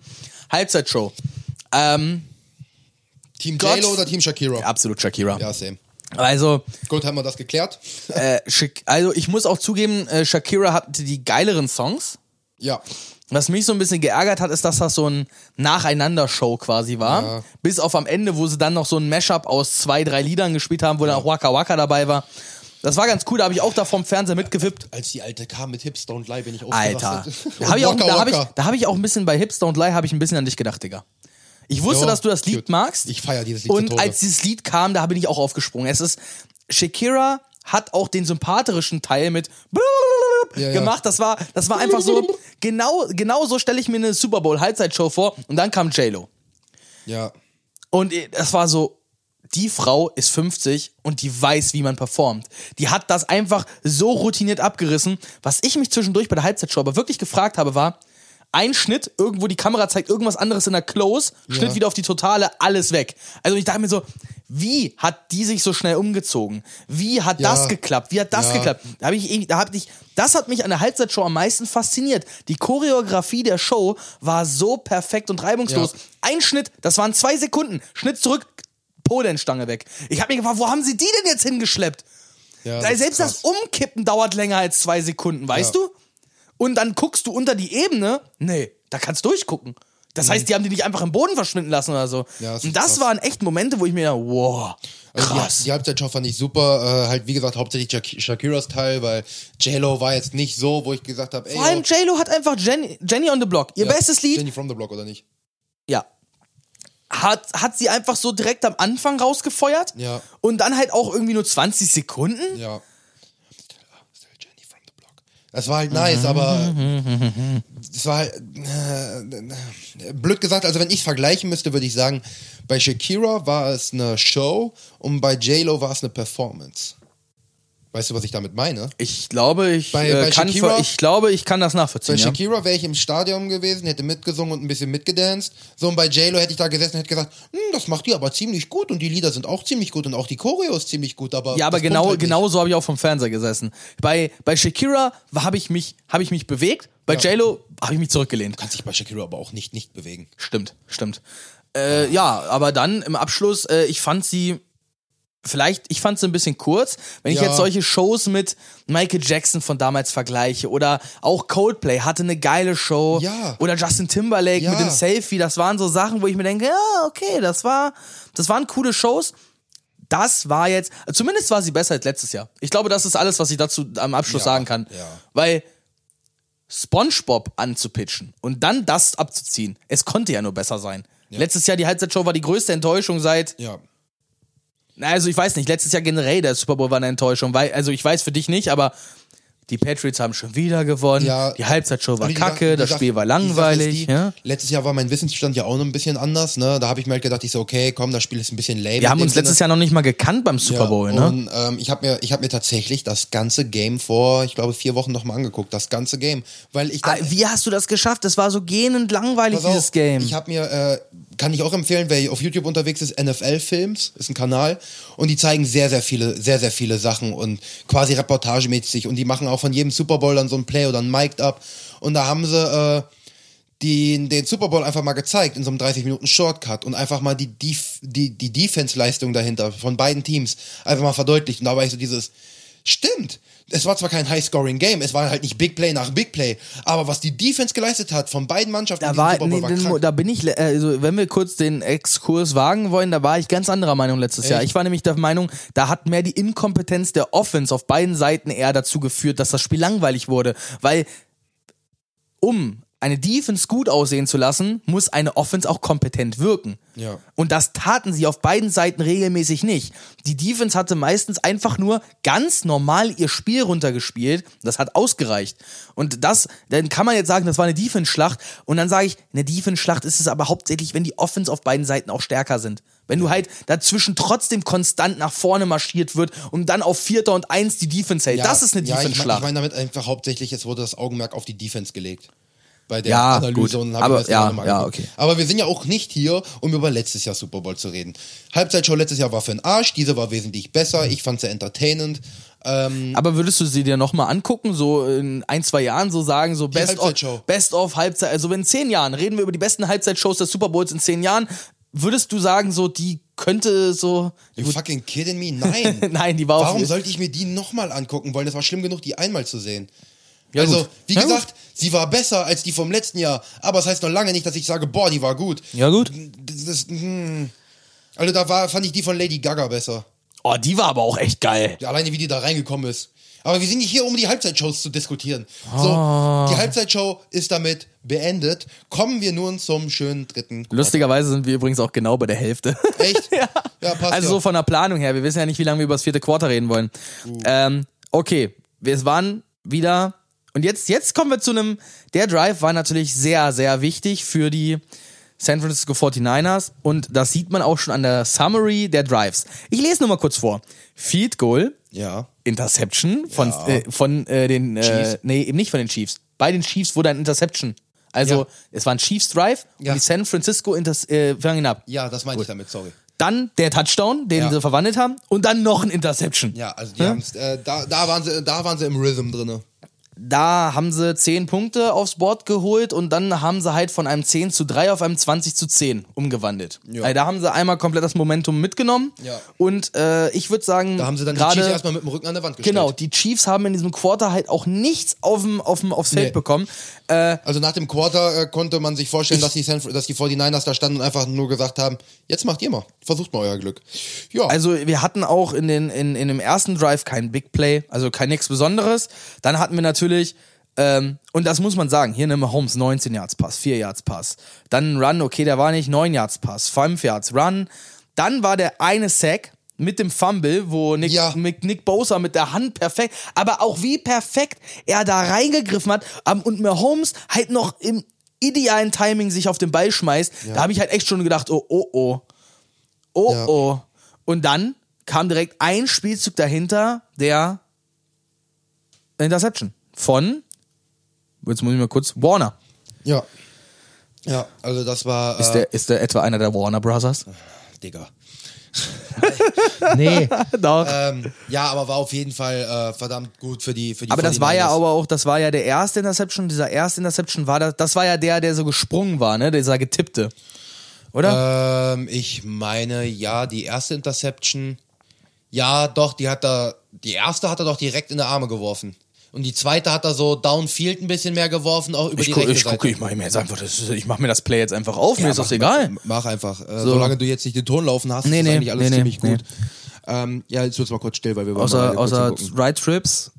Speaker 3: Halbzeitshow. Ähm,
Speaker 2: Team
Speaker 3: Gott.
Speaker 2: J-Lo oder Team Shakira?
Speaker 3: absolut Shakira.
Speaker 2: Ja, same.
Speaker 3: Also,
Speaker 2: Gut, haben wir das geklärt?
Speaker 3: äh, also ich muss auch zugeben, äh, Shakira hatte die geileren Songs.
Speaker 2: Ja.
Speaker 3: Was mich so ein bisschen geärgert hat, ist, dass das so ein Nacheinander-Show quasi war.
Speaker 2: Ja.
Speaker 3: Bis auf am Ende, wo sie dann noch so ein Mashup aus zwei, drei Liedern gespielt haben, wo dann auch Waka Waka dabei war. Das war ganz cool, da habe ich auch da vom Fernseher mitgewippt.
Speaker 2: Als die alte kam mit Hips Don't Lie, bin ich
Speaker 3: Alter. Da habe ich, auch- da hab ich, da hab ich auch ein bisschen bei Hips Don't Lie, habe ich ein bisschen an dich gedacht, Digga. Ich wusste,
Speaker 2: Ja,
Speaker 3: dass du das Lied
Speaker 2: cute.
Speaker 3: magst.
Speaker 2: Ich feier dieses Lied
Speaker 3: Und als dieses Lied kam, da bin ich auch aufgesprungen. Es ist, Shakira hat auch den sympathischen Teil mit
Speaker 2: Ja,
Speaker 3: gemacht. Das war, das war einfach so, genau, genau so stelle ich mir eine Super Bowl Halbzeitshow vor. Und dann kam J-Lo.
Speaker 2: Ja.
Speaker 3: Und das war so, die Frau ist 50 und die weiß, wie man performt. Die hat das einfach so routiniert abgerissen. Was ich mich zwischendurch bei der Halbzeitshow aber wirklich gefragt habe, war, ein Schnitt, irgendwo die Kamera zeigt irgendwas anderes in der Close, Schnitt
Speaker 2: Ja.
Speaker 3: wieder auf die Totale, alles weg. Also ich dachte mir so, wie hat die sich so schnell umgezogen? Wie hat
Speaker 2: Ja.
Speaker 3: das geklappt? Wie hat das
Speaker 2: Ja.
Speaker 3: geklappt? Da habe ich, irgendwie- da hab ich, das hat mich an der Halbzeitshow am meisten fasziniert. Die Choreografie der Show war so perfekt und reibungslos. Ein Schnitt, das waren zwei Sekunden. Schnitt zurück, Polenstange weg. Ich habe mich gefragt, wo haben sie die denn jetzt hingeschleppt?
Speaker 2: ja ist
Speaker 3: selbst das Umkippen dauert länger als zwei Sekunden, weißt
Speaker 2: Ja.
Speaker 3: du? Und dann guckst du unter die Ebene. Nee, da kannst du durchgucken. Das heißt, die haben die nicht einfach im Boden verschwinden lassen oder so.
Speaker 2: Ja, das
Speaker 3: Und das
Speaker 2: krass.
Speaker 3: waren echt Momente, wo ich mir dachte, wow,
Speaker 2: Also
Speaker 3: krass.
Speaker 2: Die, die Halbzeitshow fand ich super. Äh, halt, wie gesagt, hauptsächlich Shak Shakiras Teil, weil J-Lo war jetzt nicht so, wo ich gesagt habe, ey,
Speaker 3: Vor allem J-Lo hat einfach Jenny, Jenny on the Block, ihr
Speaker 2: ja,
Speaker 3: bestes Lied,
Speaker 2: Jenny from the Block, oder nicht?
Speaker 3: ja. Hat, hat sie einfach so direkt am Anfang rausgefeuert.
Speaker 2: Ja.
Speaker 3: Und dann halt auch irgendwie nur 20 Sekunden.
Speaker 2: Ja. Still Jenny from the Block. Das war halt nice, aber das war halt, äh, blöd gesagt, also wenn ich vergleichen müsste, würde ich sagen, bei Shakira war es eine Show und bei J-Lo war es eine Performance. Weißt du, was ich damit meine?
Speaker 3: Ich glaube, ich,
Speaker 2: Bei-
Speaker 3: äh,
Speaker 2: bei
Speaker 3: kann,
Speaker 2: Shakira?
Speaker 3: ich glaube, ich kann das
Speaker 2: Bei
Speaker 3: nachvollziehen. Ja.
Speaker 2: Shakira wäre ich im Stadion gewesen, hätte mitgesungen und ein bisschen mitgedanced. So, und bei J-Lo hätte ich da gesessen und hätte gesagt, hm, das macht die aber ziemlich gut und die Lieder sind auch ziemlich gut und auch die Choreo ist ziemlich gut, aber.
Speaker 3: Ja, aber genau,
Speaker 2: halt
Speaker 3: genau so habe ich auch vom Fernseher gesessen. Bei, bei Shakira habe ich, mich- hab ich mich bewegt, bei
Speaker 2: Ja.
Speaker 3: J-Lo habe ich mich zurückgelehnt.
Speaker 2: Kann sich bei Shakira aber auch nicht, nicht bewegen.
Speaker 3: Stimmt, stimmt. Äh, ja, aber dann im Abschluss, äh, ich fand sie, vielleicht, ich fand sie ein bisschen kurz. Wenn ich
Speaker 2: Ja.
Speaker 3: jetzt solche Shows mit Michael Jackson von damals vergleiche oder auch Coldplay hatte eine geile Show
Speaker 2: Ja.
Speaker 3: oder Justin Timberlake
Speaker 2: Ja.
Speaker 3: mit dem Selfie, das waren so Sachen, wo ich mir denke, ja, okay, das war, das waren coole Shows. Das war jetzt, zumindest war sie besser als letztes Jahr. Ich glaube, das ist alles, was ich dazu am Abschluss sagen kann. Weil SpongeBob anzupitchen und dann das abzuziehen, es konnte ja nur besser sein. Letztes Jahr die Halbzeitshow war die größte Enttäuschung seit,
Speaker 2: Ja.
Speaker 3: Also ich weiß nicht, letztes Jahr generell der Super Bowl war eine Enttäuschung, weil, also ich weiß für dich nicht, aber die Patriots haben schon wieder gewonnen,
Speaker 2: Ja.
Speaker 3: die Halbzeitshow war kacke,
Speaker 2: die
Speaker 3: das Spiel war langweilig,
Speaker 2: die,
Speaker 3: ja.
Speaker 2: Letztes Jahr war mein Wissensstand ja auch noch ein bisschen anders, ne? Da habe ich mir halt gedacht, ich so, okay, komm, das Spiel ist ein bisschen lame.
Speaker 3: Wir haben uns letztes Jahr noch nicht mal gekannt beim Super Bowl, ne?
Speaker 2: Und ähm, ich habe mir, ich hab mir tatsächlich das ganze Game vor, ich glaube, vier Wochen nochmal angeguckt. Das ganze Game. Weil ich
Speaker 3: Ah,
Speaker 2: dann,
Speaker 3: Wie hast du das geschafft? Das war so gähnend langweilig,
Speaker 2: auf,
Speaker 3: dieses Game.
Speaker 2: Ich habe mir, äh, kann ich auch empfehlen, wer auf YouTube unterwegs ist, NFL Films, ist ein Kanal. Und die zeigen sehr, sehr viele, sehr, sehr viele Sachen und quasi reportagemäßig. Und die machen auch von jedem Super Bowl dann so ein Play oder ein Mic'd Up. Und da haben sie äh, die, den Super Bowl einfach mal gezeigt in so einem 30 Minuten Shortcut und einfach mal die, Def die, die Defense-Leistung dahinter von beiden Teams einfach mal verdeutlicht. Und da war ich so dieses, stimmt, es war zwar kein High-Scoring-Game, es war halt nicht Big Play nach Big Play, aber was die Defense geleistet hat von beiden Mannschaften
Speaker 3: Da war, nee,
Speaker 2: war
Speaker 3: da bin ich, le- also wenn wir kurz den Exkurs wagen wollen, da war ich ganz anderer Meinung letztes Jahr.
Speaker 2: Echt?
Speaker 3: Ich war nämlich der Meinung, da hat mehr die Inkompetenz der Offense auf beiden Seiten eher dazu geführt, dass das Spiel langweilig wurde, weil um eine Defense gut aussehen zu lassen, muss eine Offense auch kompetent wirken.
Speaker 2: Ja.
Speaker 3: Und das taten sie auf beiden Seiten regelmäßig nicht. Die Defense hatte meistens einfach nur ganz normal ihr Spiel runtergespielt. Das hat ausgereicht. Und das, dann kann man jetzt sagen, das war eine Defense-Schlacht. Und dann sage ich, eine Defense-Schlacht ist es aber hauptsächlich, wenn die Offense auf beiden Seiten auch stärker sind. Wenn du halt dazwischen trotzdem konstant nach vorne marschiert wird und dann auf Vierter und Eins die Defense hält. das ist eine
Speaker 2: ja, ich mein-
Speaker 3: Defense-Schlacht.
Speaker 2: Ich meine damit einfach hauptsächlich, es wurde das Augenmerk auf die Defense gelegt. Bei der
Speaker 3: Ja,
Speaker 2: Analyse
Speaker 3: gut.
Speaker 2: und hab
Speaker 3: Aber-
Speaker 2: mir das
Speaker 3: ja,
Speaker 2: mal
Speaker 3: ja,
Speaker 2: angeguckt.
Speaker 3: okay.
Speaker 2: Aber wir sind ja auch nicht hier, um über letztes Jahr Super Bowl zu reden. Halbzeitshow letztes Jahr war für den Arsch, diese war wesentlich besser, ich fand sie entertainend. Ähm,
Speaker 3: Aber würdest du sie dir nochmal angucken, so in ein, zwei Jahren, so sagen, so Best of. Best of Halbzeit, also in zehn Jahren, reden wir über die besten Halbzeitshows des Super Bowls in zehn Jahren, würdest du sagen, so, die könnte so.
Speaker 2: you fucking kidding me? Nein.
Speaker 3: Nein, die war
Speaker 2: Warum sollte ich mir die nochmal angucken wollen? Es war schlimm genug, die einmal zu sehen.
Speaker 3: Ja,
Speaker 2: also,
Speaker 3: gut.
Speaker 2: wie
Speaker 3: Ja,
Speaker 2: gesagt, sie war besser als die vom letzten Jahr. Aber es das heißt noch lange nicht, dass ich sage, boah, die war gut.
Speaker 3: Ja, gut.
Speaker 2: Das, das, hm. Also da war, fand ich die von Lady Gaga besser.
Speaker 3: Oh, die war aber auch echt geil.
Speaker 2: Ja, alleine wie die da reingekommen ist. Aber wir sind nicht hier, um die Halbzeitshows zu diskutieren.
Speaker 3: Ah.
Speaker 2: So, die Halbzeitshow ist damit beendet. Kommen wir nun zum schönen dritten.
Speaker 3: Lustigerweise sind wir übrigens auch genau bei der Hälfte.
Speaker 2: Echt? ja. ja, passt
Speaker 3: Also
Speaker 2: ja.
Speaker 3: so von der Planung her. Wir wissen ja nicht, wie lange wir über das vierte Quarter reden wollen. Ähm, okay, wir waren wieder. Und jetzt, jetzt kommen wir zu einem. Der Drive war natürlich sehr, sehr wichtig für die San Francisco 49ers. Und das sieht man auch schon an der Summary der Drives. Ich lese nur mal kurz vor. Field Goal,
Speaker 2: ja.
Speaker 3: Interception von,
Speaker 2: Ja.
Speaker 3: äh, von äh, den. Äh,
Speaker 2: Chiefs.
Speaker 3: nee, eben nicht von den Chiefs. Bei den Chiefs wurde ein Interception. Also,
Speaker 2: Ja.
Speaker 3: es war ein Chiefs Drive
Speaker 2: Ja.
Speaker 3: und die San Francisco Inters äh, fangen ihn ab.
Speaker 2: Ja, das meinte ich damit, sorry.
Speaker 3: Dann der Touchdown, den
Speaker 2: Ja.
Speaker 3: sie verwandelt haben. Und dann noch ein Interception.
Speaker 2: Ja, also die haben's, äh, da, da, waren sie, da waren sie im Rhythm drinne.
Speaker 3: Da haben sie 10 Punkte aufs Board geholt und dann haben sie halt von einem 10 zu 3 auf einem 20 zu 10 umgewandelt.
Speaker 2: Ja.
Speaker 3: Also da haben sie einmal komplett das Momentum mitgenommen.
Speaker 2: Ja.
Speaker 3: Und äh, ich würde sagen,
Speaker 2: Da haben sie dann die
Speaker 3: gerade
Speaker 2: Chiefs erstmal mit dem Rücken an der Wand gestellt.
Speaker 3: Genau, die Chiefs haben in diesem Quarter halt auch nichts aufm, aufm, aufs Feld
Speaker 2: Nee.
Speaker 3: bekommen. Äh,
Speaker 2: Also nach dem Quarter äh, konnte man sich vorstellen, dass die, San, dass die 49ers da standen und einfach nur gesagt haben, jetzt macht ihr mal, versucht mal euer Glück. Ja,
Speaker 3: Also wir hatten auch in, den, in, in dem ersten Drive kein Big Play, also kein nichts Besonderes. Dann hatten wir natürlich, ähm, und das muss man sagen, hier nehmen Holmes 19 Yards Pass, 4 Yards Pass. Dann ein Run, okay, der war nicht 9 Yards Pass, 5 Yards Run. Dann war der eine Sack mit dem Fumble, wo Nick,
Speaker 2: Ja.
Speaker 3: Nick, Nick Bosa mit der Hand perfekt, aber auch wie perfekt er da reingegriffen hat ähm, und Mahomes halt noch im idealen Timing sich auf den Ball schmeißt. Da habe ich halt echt schon gedacht, oh, oh, oh. Oh,
Speaker 2: Ja.
Speaker 3: oh. Und dann kam direkt ein Spielzug dahinter, der Interception von, jetzt muss ich mal kurz, Warner.
Speaker 2: Ja. Ja, also das war.
Speaker 3: Ist,
Speaker 2: äh,
Speaker 3: der, ist der etwa einer der Warner Brothers?
Speaker 2: Digga. nee.
Speaker 3: Doch.
Speaker 2: ähm, ja, aber war auf jeden Fall äh, verdammt gut für die für die
Speaker 3: aber das war ja
Speaker 2: 49ers.
Speaker 3: aber auch, das war ja der erste Interception, dieser erste Interception war das, das war ja der, der so gesprungen war, ne, dieser getippte. Oder?
Speaker 2: Ähm, ich meine, ja, die erste Interception. Ja, doch, die hat er. Die erste hat er doch direkt in die Arme geworfen. Und die zweite hat er so downfield ein bisschen mehr geworfen, auch über
Speaker 3: ich
Speaker 2: die
Speaker 3: gucke,
Speaker 2: rechte
Speaker 3: ich,
Speaker 2: Seite.
Speaker 3: gucke, ich mache mir jetzt einfach, das, ich mache mir das Play jetzt einfach auf, mir
Speaker 2: Ja,
Speaker 3: ist das egal.
Speaker 2: Mach, mach einfach. Äh,
Speaker 3: So.
Speaker 2: Solange du jetzt nicht den Ton laufen hast,
Speaker 3: Nee,
Speaker 2: ist
Speaker 3: nee,
Speaker 2: eigentlich alles
Speaker 3: nee,
Speaker 2: ziemlich
Speaker 3: nee.
Speaker 2: gut. Ähm, ja, jetzt wird's mal kurz still, weil wir
Speaker 3: Außer, außer. Right Trips.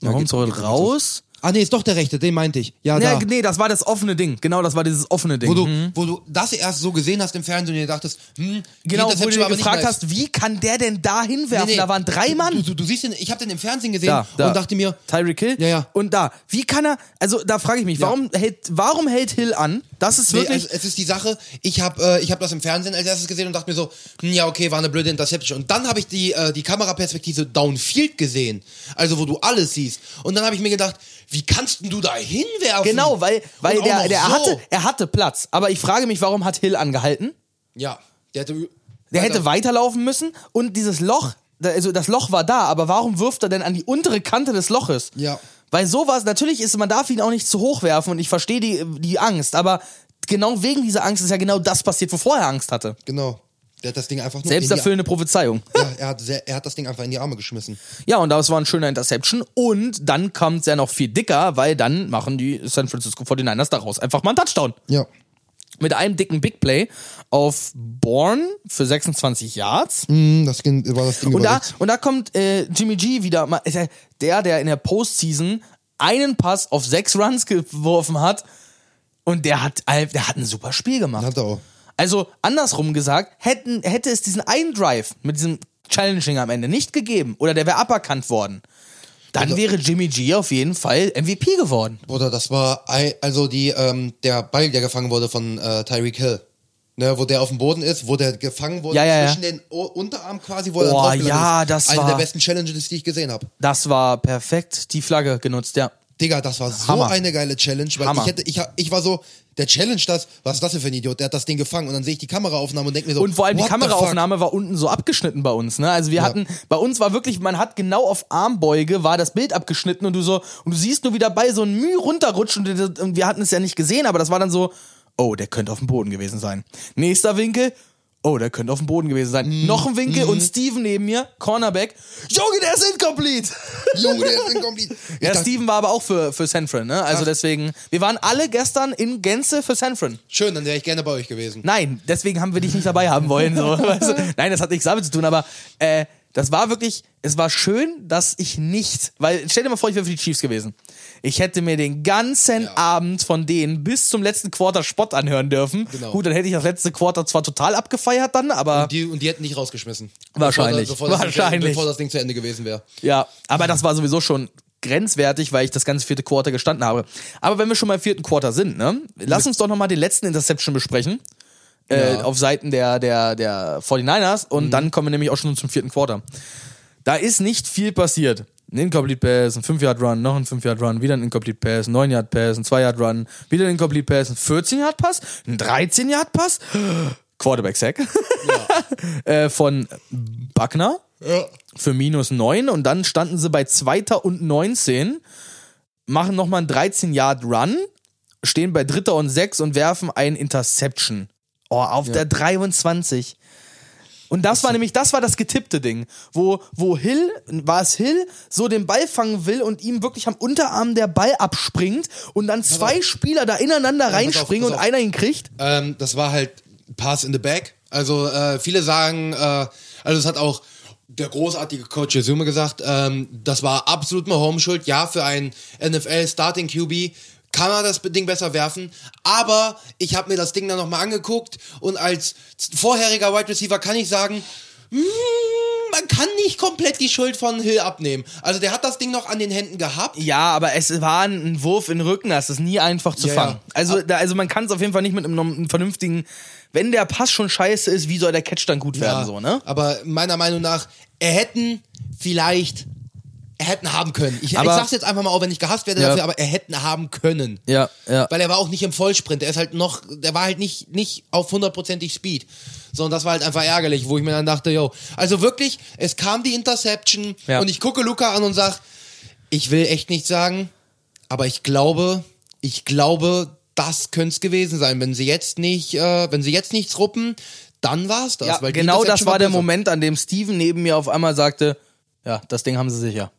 Speaker 3: Warum
Speaker 2: geht nicht
Speaker 3: raus?
Speaker 2: Ah, nee, ist doch der rechte, den meinte ich. Ja,
Speaker 3: Ja,
Speaker 2: da.
Speaker 3: nee, das war das offene Ding. Genau, das war dieses offene Ding.
Speaker 2: Wo du,
Speaker 3: Mhm.
Speaker 2: wo du das erst so gesehen hast im Fernsehen und dir dachtest, hm,
Speaker 3: Genau, wo du gefragt hast, wie kann der denn da hinwerfen?
Speaker 2: Nee, nee.
Speaker 3: Da waren drei Mann.
Speaker 2: Du, du, du siehst den, ich habe den im Fernsehen gesehen
Speaker 3: da, da.
Speaker 2: und dachte mir,
Speaker 3: Tyreek Hill.
Speaker 2: Ja, ja.
Speaker 3: Und da, wie kann er, also da frage ich mich,
Speaker 2: Ja.
Speaker 3: warum hält, warum hält Hill an? Das ist
Speaker 2: Nee,
Speaker 3: wirklich,
Speaker 2: also es ist die Sache, ich habe äh, ich hab das im Fernsehen als erstes gesehen und dachte mir so, hm, ja, okay, war eine blöde Interception. Und dann habe ich die, äh, die Kameraperspektive Downfield gesehen, also wo du alles siehst. Und dann habe ich mir gedacht, wie kannst denn du da hinwerfen?
Speaker 3: genau, weil, weil
Speaker 2: Und
Speaker 3: der, der
Speaker 2: so.
Speaker 3: hatte, er hatte Platz. Aber ich frage mich, warum hat Hill angehalten?
Speaker 2: Ja, der hätte...
Speaker 3: Der hätte weiterlaufen müssen und dieses Loch, also das Loch war da, aber warum wirft er denn an die untere Kante des Loches?
Speaker 2: Ja.
Speaker 3: Weil sowas, natürlich ist, man darf ihn auch nicht zu hoch werfen und ich verstehe die, die Angst, aber genau wegen dieser Angst ist ja genau das passiert, wovor er Angst hatte.
Speaker 2: Genau. Der hat das Ding einfach nur...
Speaker 3: Selbsterfüllende Prophezeiung.
Speaker 2: Ja, er hat, sehr, er hat das Ding einfach in die Arme geschmissen.
Speaker 3: Ja, und das war ein schöner Interception. Und dann kommt es ja noch viel dicker, weil dann machen die San Francisco 49ers daraus einfach mal einen Touchdown.
Speaker 2: Ja.
Speaker 3: Mit einem dicken Big Play auf Bourne für 26 Yards.
Speaker 2: Hm, das ging, war das Ding
Speaker 3: Und da, und da kommt äh, Jimmy G wieder, mal- er der, der in der Postseason einen Pass auf sechs Runs geworfen hat. Und der hat, der hat ein super Spiel gemacht.
Speaker 2: Hat er auch.
Speaker 3: Also andersrum gesagt, hätten, hätte es diesen einen Drive mit diesem Challenging am Ende nicht gegeben oder der wäre aberkannt worden, dann
Speaker 2: Also-
Speaker 3: wäre Jimmy G auf jeden Fall MVP geworden.
Speaker 2: Oder das war also die ähm, der Ball, der gefangen wurde von äh, Tyreek Hill. Ne, wo der auf dem Boden ist, wo der gefangen wurde
Speaker 3: Ja, ja, ja.
Speaker 2: zwischen den o Unterarm quasi, wo er dann
Speaker 3: Boah,
Speaker 2: draufgelandet
Speaker 3: ja,
Speaker 2: ist.
Speaker 3: das
Speaker 2: Eine
Speaker 3: war-
Speaker 2: der besten Challenges, die ich gesehen habe.
Speaker 3: Das war perfekt die Flagge genutzt, ja.
Speaker 2: Digga, das war so
Speaker 3: Hammer.
Speaker 2: eine geile Challenge, weil
Speaker 3: Hammer.
Speaker 2: ich hätte, ich, ich war so, der Challenge das, was ist das denn für ein Idiot? Der hat das Ding gefangen und dann sehe ich die Kameraaufnahme und denke mir so,
Speaker 3: Und vor allem die? Kameraaufnahme war unten so abgeschnitten bei uns, ne? Also wir
Speaker 2: Ja.
Speaker 3: hatten, bei uns war wirklich, man hat genau auf Armbeuge war das Bild abgeschnitten und du so, und du siehst nur wie dabei so ein Mühe runterrutscht und, das- und wir hatten es ja nicht gesehen, aber das war dann so, oh, der könnte auf dem Boden gewesen sein. Nächster Winkel, oh, der könnte auf dem Boden gewesen sein.
Speaker 2: Mhm.
Speaker 3: Noch ein Winkel und Steven neben mir, Cornerback, Junge, der ist incomplete!
Speaker 2: Junge, der ist incomplete. Ich
Speaker 3: Ja, Steven war aber auch für, für San Fran, ne? Also
Speaker 2: Ach.
Speaker 3: deswegen, wir waren alle gestern in Gänze für San Fran.
Speaker 2: Schön, dann wäre ich gerne bei euch gewesen.
Speaker 3: Nein, deswegen haben wir dich nicht dabei haben wollen. So. Weißt du? Nein, das hat nichts damit zu tun, aber äh, das war wirklich, es war schön, dass ich nicht, weil stell dir mal vor, ich wäre für die Chiefs gewesen. Ich hätte mir den ganzen
Speaker 2: Ja.
Speaker 3: Abend von denen bis zum letzten Quarter Spott anhören dürfen.
Speaker 2: Genau.
Speaker 3: Gut, dann hätte ich das letzte Quarter zwar total abgefeiert dann, aber
Speaker 2: Die, und die hätten dich rausgeschmissen.
Speaker 3: Wahrscheinlich.
Speaker 2: Bevor, das, bevor,
Speaker 3: Wahrscheinlich.
Speaker 2: Ding, bevor das Ding zu Ende gewesen wäre.
Speaker 3: ja, aber das war sowieso schon grenzwertig, weil ich das ganze vierte Quarter gestanden habe. Aber wenn wir schon mal im vierten Quarter sind, ne, lass uns doch nochmal den letzten Interception besprechen. Äh,
Speaker 2: Ja.
Speaker 3: auf Seiten der, der, der 49ers und dann kommen wir nämlich auch schon zum vierten Quarter. Da ist nicht viel passiert. Ein Incomplete Pass, ein 5-Yard-Run, noch ein 5-Yard-Run, wieder ein Incomplete Pass, ein 9-Yard-Pass, ein 2-Yard-Run, wieder ein Incomplete Pass, ein 14-Yard-Pass, ein 13-Yard-Pass, Quarterback-Sack äh, von Buckner
Speaker 2: Ja.
Speaker 3: für minus 9 und dann standen sie bei 2. und 19, machen nochmal einen 13-Yard-Run, stehen bei 3. und 6 und werfen ein Interception. Oh, auf der 23. Und das war nämlich, das war das getippte Ding, wo, wo Hill, war es Hill, so den Ball fangen will und ihm wirklich am Unterarm der Ball abspringt und dann zwei Spieler da ineinander
Speaker 2: auf,
Speaker 3: reinspringen
Speaker 2: pass
Speaker 3: und
Speaker 2: auf.
Speaker 3: einer ihn kriegt.
Speaker 2: Ähm, das war halt Pass in the Back. Also äh, viele sagen, äh, also es hat auch der großartige Coach Yasume gesagt, ähm, das war absolut Mahomes-Schuld. Ja, für einen NFL-Starting QB kann er das Ding besser werfen. Aber ich habe mir das Ding dann nochmal angeguckt und als vorheriger Wide Receiver kann ich sagen, mm, man kann nicht komplett die Schuld von Hill abnehmen. Also der hat das Ding noch an den Händen gehabt.
Speaker 3: Ja, aber es war ein Wurf in den Rücken, das ist nie einfach zu
Speaker 2: Ja,
Speaker 3: fangen.
Speaker 2: ja.
Speaker 3: Also, da, also man kann es auf jeden Fall nicht mit einem, einem vernünftigen, wenn der Pass schon scheiße ist, wie soll der Catch dann gut werden, so, ne?
Speaker 2: Aber meiner Meinung nach, er hätten vielleicht, hätten haben können. Ich, ich
Speaker 3: Aber-
Speaker 2: sag's jetzt einfach mal, auch wenn ich gehasst werde
Speaker 3: Ja.
Speaker 2: dafür, aber er hätten haben können.
Speaker 3: Ja, ja.
Speaker 2: Weil er war auch nicht im Vollsprint. Er ist halt noch, der war halt nicht, nicht auf hundertprozentig Speed. So, und das war halt einfach ärgerlich, wo ich mir dann dachte, yo, also wirklich, es kam die Interception
Speaker 3: Ja.
Speaker 2: und ich gucke Luca an und sag, ich will echt nicht sagen, aber ich glaube, ich glaube, das könnte es gewesen sein. Wenn sie jetzt nicht, äh, wenn sie jetzt nichts ruppen, dann war's das.
Speaker 3: Ja, genau das war der. Moment, an dem Steven neben mir auf einmal sagte, ja, das Ding haben sie sicher.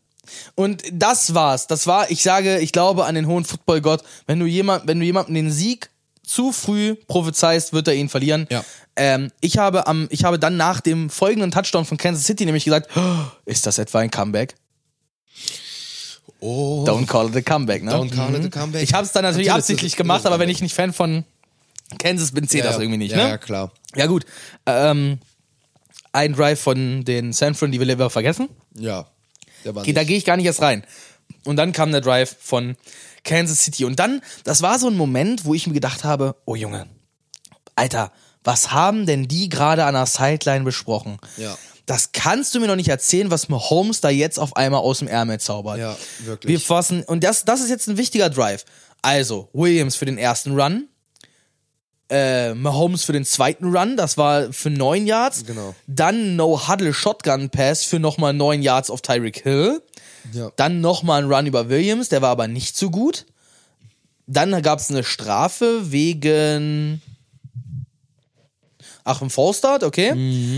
Speaker 3: Und das war's. Das war, ich sage, ich glaube an den hohen Footballgott. Wenn du jemand, wenn du jemandem den Sieg zu früh prophezeist, wird er ihn verlieren.
Speaker 2: Ja.
Speaker 3: Ähm, ich habe am, ich habe dann nach dem folgenden Touchdown von Kansas City nämlich gesagt, oh, ist das etwa ein Comeback?
Speaker 2: Oh.
Speaker 3: Don't call it a comeback, ne?
Speaker 2: Don't call it a comeback.
Speaker 3: Ich habe es dann natürlich,
Speaker 2: Natürlich
Speaker 3: absichtlich gemacht, aber wenn ich nicht Fan von Kansas bin, zählt
Speaker 2: ja,
Speaker 3: das irgendwie nicht,
Speaker 2: ja,
Speaker 3: ne?
Speaker 2: Ja, klar.
Speaker 3: Ja, gut. Ähm, ein Drive von den San Fran, die wir lieber vergessen.
Speaker 2: Ja. Der war
Speaker 3: Da gehe ich gar nicht erst rein. Und dann kam der Drive von Kansas City. Und dann, das war so ein Moment, wo ich mir gedacht habe, oh Junge, Alter, was haben denn die gerade an der Sideline besprochen?
Speaker 2: Ja.
Speaker 3: Das kannst du mir noch nicht erzählen, was Mahomes da jetzt auf einmal aus dem Ärmel zaubert.
Speaker 2: Ja, wirklich.
Speaker 3: Wir fassen, und das, das ist jetzt ein wichtiger Drive. Also, Williams für den ersten Run, äh, Mahomes für den zweiten Run, das war für neun Yards.
Speaker 2: Genau.
Speaker 3: Dann No-Huddle Shotgun Pass für nochmal neun Yards auf Tyreek Hill.
Speaker 2: Ja.
Speaker 3: Dann nochmal ein Run über Williams, der war aber nicht so gut. Dann gab es eine Strafe wegen. Ach, ein Fallstart, okay.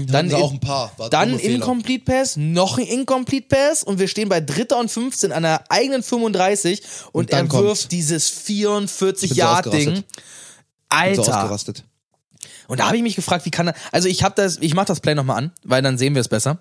Speaker 2: Dann
Speaker 3: Dann,
Speaker 2: auch ein paar. War
Speaker 3: dann. Incomplete Pass, noch ein Incomplete Pass und wir stehen bei Dritter und 15 an der eigenen 35 und,
Speaker 2: Und
Speaker 3: er wirft dieses
Speaker 2: Ich bin so
Speaker 3: 44-Yard-Ding.
Speaker 2: Ausgerastet. so
Speaker 3: Alter.
Speaker 2: ausgerastet.
Speaker 3: Und da habe ich mich gefragt, wie kann er. Also ich habe das, ich mach das Play nochmal an, weil dann sehen wir es besser.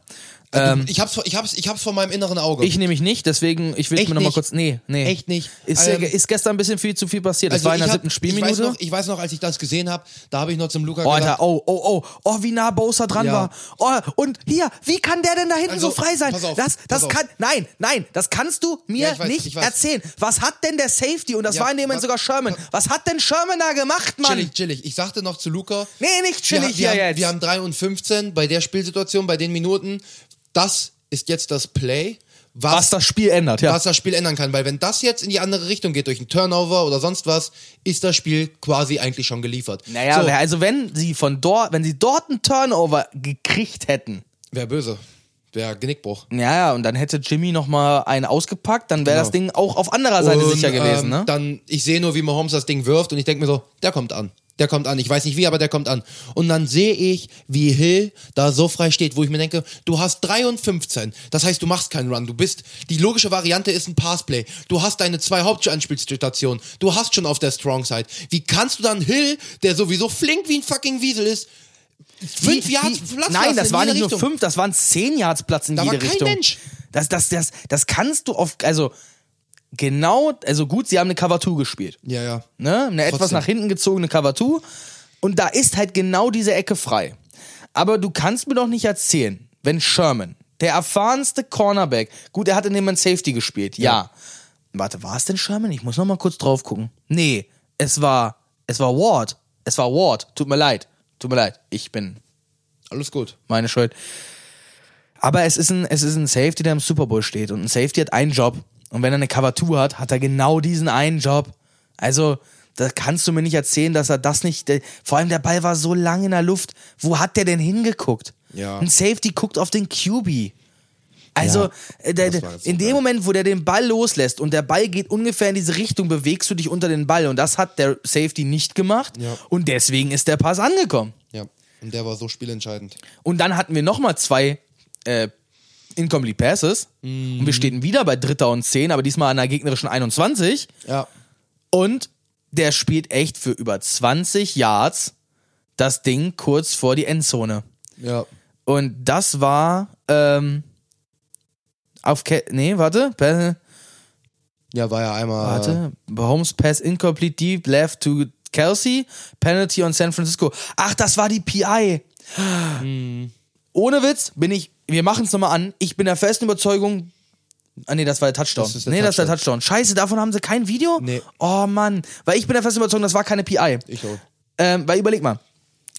Speaker 3: Ähm,
Speaker 2: ich hab's, ich hab's, ich hab's vor meinem inneren Auge.
Speaker 3: ich nämlich nicht, deswegen, ich will mir nochmal kurz. Nee, nee.
Speaker 2: Echt nicht?
Speaker 3: Ist,
Speaker 2: Ähm,
Speaker 3: äh, ist gestern ein bisschen viel zu viel passiert. Das
Speaker 2: Also
Speaker 3: war in der
Speaker 2: hab-
Speaker 3: siebten Spielminute.
Speaker 2: Ich weiß, noch, ich weiß noch, als ich das gesehen habe, da habe ich noch zum Luca
Speaker 3: Oh,
Speaker 2: gesagt,
Speaker 3: Alter, oh, oh, oh, oh, wie nah Bosa dran
Speaker 2: Ja.
Speaker 3: war. Oh, und hier, wie kann der denn da hinten
Speaker 2: Also,
Speaker 3: so frei sein?
Speaker 2: pass auf,
Speaker 3: das, das kann, nein, nein, das kannst du mir
Speaker 2: Ja, weiß,
Speaker 3: nicht erzählen. Was hat denn der Safety, und das
Speaker 2: Ja,
Speaker 3: war in dem Moment sogar Sherman, was hat denn Sherman da gemacht, Mann?
Speaker 2: chillig, chillig. Ich sagte noch zu Luca,
Speaker 3: Nee, nicht
Speaker 2: wir,
Speaker 3: chillig
Speaker 2: wir,
Speaker 3: hier
Speaker 2: haben,
Speaker 3: jetzt.
Speaker 2: wir haben 3 und 15 bei der Spielsituation, bei den Minuten. Das ist jetzt das Play, was,
Speaker 3: was das Spiel ändert, ja.
Speaker 2: was das Spiel ändern kann. Weil wenn das jetzt in die andere Richtung geht, durch einen Turnover oder sonst was, ist das Spiel quasi eigentlich schon geliefert.
Speaker 3: Naja,
Speaker 2: so,
Speaker 3: also wenn sie von dort, wenn sie dort einen Turnover gekriegt hätten,
Speaker 2: wäre böse. Wäre Genickbruch.
Speaker 3: ja, ja, und dann hätte Jimmy nochmal einen ausgepackt, dann wäre
Speaker 2: Genau.
Speaker 3: das Ding auch auf anderer Seite
Speaker 2: Und,
Speaker 3: sicher gewesen,
Speaker 2: ähm,
Speaker 3: ne?
Speaker 2: Dann, ich sehe nur, wie Mahomes das Ding wirft und ich denke mir so, der kommt an. Der kommt an. Ich weiß nicht wie, aber der kommt an. Und dann sehe ich, wie Hill da so frei steht, wo ich mir denke, du hast 3 und 15. Das heißt, du machst keinen Run. Du bist, die logische Variante ist ein Passplay. Du hast deine zwei Hauptanspielstationen. Du hast schon auf der Strong Side. Wie kannst du dann Hill, der sowieso flink wie ein fucking Wiesel ist, fünf
Speaker 3: Wie-
Speaker 2: Yards Platz
Speaker 3: Nein, das waren nicht nur
Speaker 2: Richtung?
Speaker 3: fünf, das waren zehn Yards Platz in
Speaker 2: Da war
Speaker 3: jede
Speaker 2: kein
Speaker 3: Richtung.
Speaker 2: Mensch.
Speaker 3: Das, das, das, das kannst du auf, also genau, also gut, sie haben eine Cover 2 gespielt.
Speaker 2: Ja, ja.
Speaker 3: Ne? Eine etwas
Speaker 2: Trotzdem.
Speaker 3: nach hinten gezogene Cover 2. Und da ist halt genau diese Ecke frei. Aber du kannst mir doch nicht erzählen, wenn Sherman, der erfahrenste Cornerback, gut, er hat in dem Moment Safety gespielt, ja. Warte, war es denn Sherman? Ich muss noch mal kurz drauf gucken. Nee, es war, es war Ward. Es war Ward. Tut mir leid. Tut mir leid. Ich bin
Speaker 2: Alles gut.
Speaker 3: meine Schuld. Aber es ist ein, es ist ein Safety, der im Super Bowl steht. Und ein Safety hat einen Job. Und wenn er eine Cover 2 hat, hat er genau diesen einen Job. Also, da kannst du mir nicht erzählen, dass er das nicht. Vor allem der Ball war so lang in der Luft. Wo hat der denn hingeguckt?
Speaker 2: Ja.
Speaker 3: Ein Safety guckt auf den QB. Also,
Speaker 2: Ja,
Speaker 3: äh, der, in dem. Moment, wo der den Ball loslässt und der Ball geht ungefähr in diese Richtung, bewegst du dich unter den Ball. Und das hat der Safety nicht gemacht.
Speaker 2: Ja.
Speaker 3: Und deswegen ist der Pass angekommen.
Speaker 2: Ja. Und der war so spielentscheidend.
Speaker 3: Und dann hatten wir nochmal zwei äh, Incomplete Passes. Und wir stehen wieder bei Dritter und Zehn, aber diesmal an der gegnerischen 21.
Speaker 2: Ja.
Speaker 3: Und der spielt echt für über 20 Yards das Ding kurz vor die Endzone.
Speaker 2: Ja.
Speaker 3: Und das war ähm, auf Ke Nee, warte.
Speaker 2: Ja, war ja einmal.
Speaker 3: warte. Mahomes Pass incomplete deep left to Kelsey. Penalty on San Francisco. Ach, das war die PI. Ohne Witz bin ich, wir machen es nochmal an. Ich bin der festen Überzeugung. Ah, nee, das war der Touchdown.
Speaker 2: Das der
Speaker 3: nee, das ist der
Speaker 2: Touchdown.
Speaker 3: Touchdown. Scheiße, davon haben sie kein Video?
Speaker 2: Nee.
Speaker 3: Oh Mann. Weil ich bin der festen Überzeugung, das war keine PI.
Speaker 2: Ich auch.
Speaker 3: Ähm, weil überleg mal.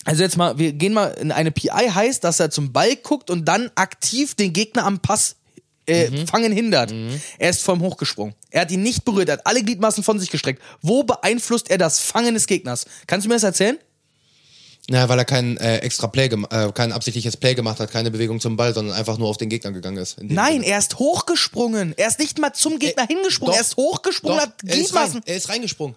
Speaker 3: Also jetzt mal, wir gehen mal in eine PI heißt, dass er zum Ball guckt und dann aktiv den Gegner am Pass äh,
Speaker 2: Mhm.
Speaker 3: Fangen hindert. Er ist vom hochgesprungen. Er hat ihn nicht berührt, er hat alle Gliedmaßen von sich gestreckt. Wo beeinflusst er das Fangen des Gegners? Kannst du mir das erzählen?
Speaker 2: Naja, weil er kein äh, extra Play, äh, kein absichtliches Play gemacht hat, keine Bewegung zum Ball, sondern einfach nur auf den Gegner gegangen ist.
Speaker 3: Nein,
Speaker 2: Sinne.
Speaker 3: er ist hochgesprungen. Er ist nicht mal zum Gegner hingesprungen.
Speaker 2: Doch,
Speaker 3: er ist hochgesprungen,
Speaker 2: Doch,
Speaker 3: hat
Speaker 2: er ist, rein, er ist reingesprungen.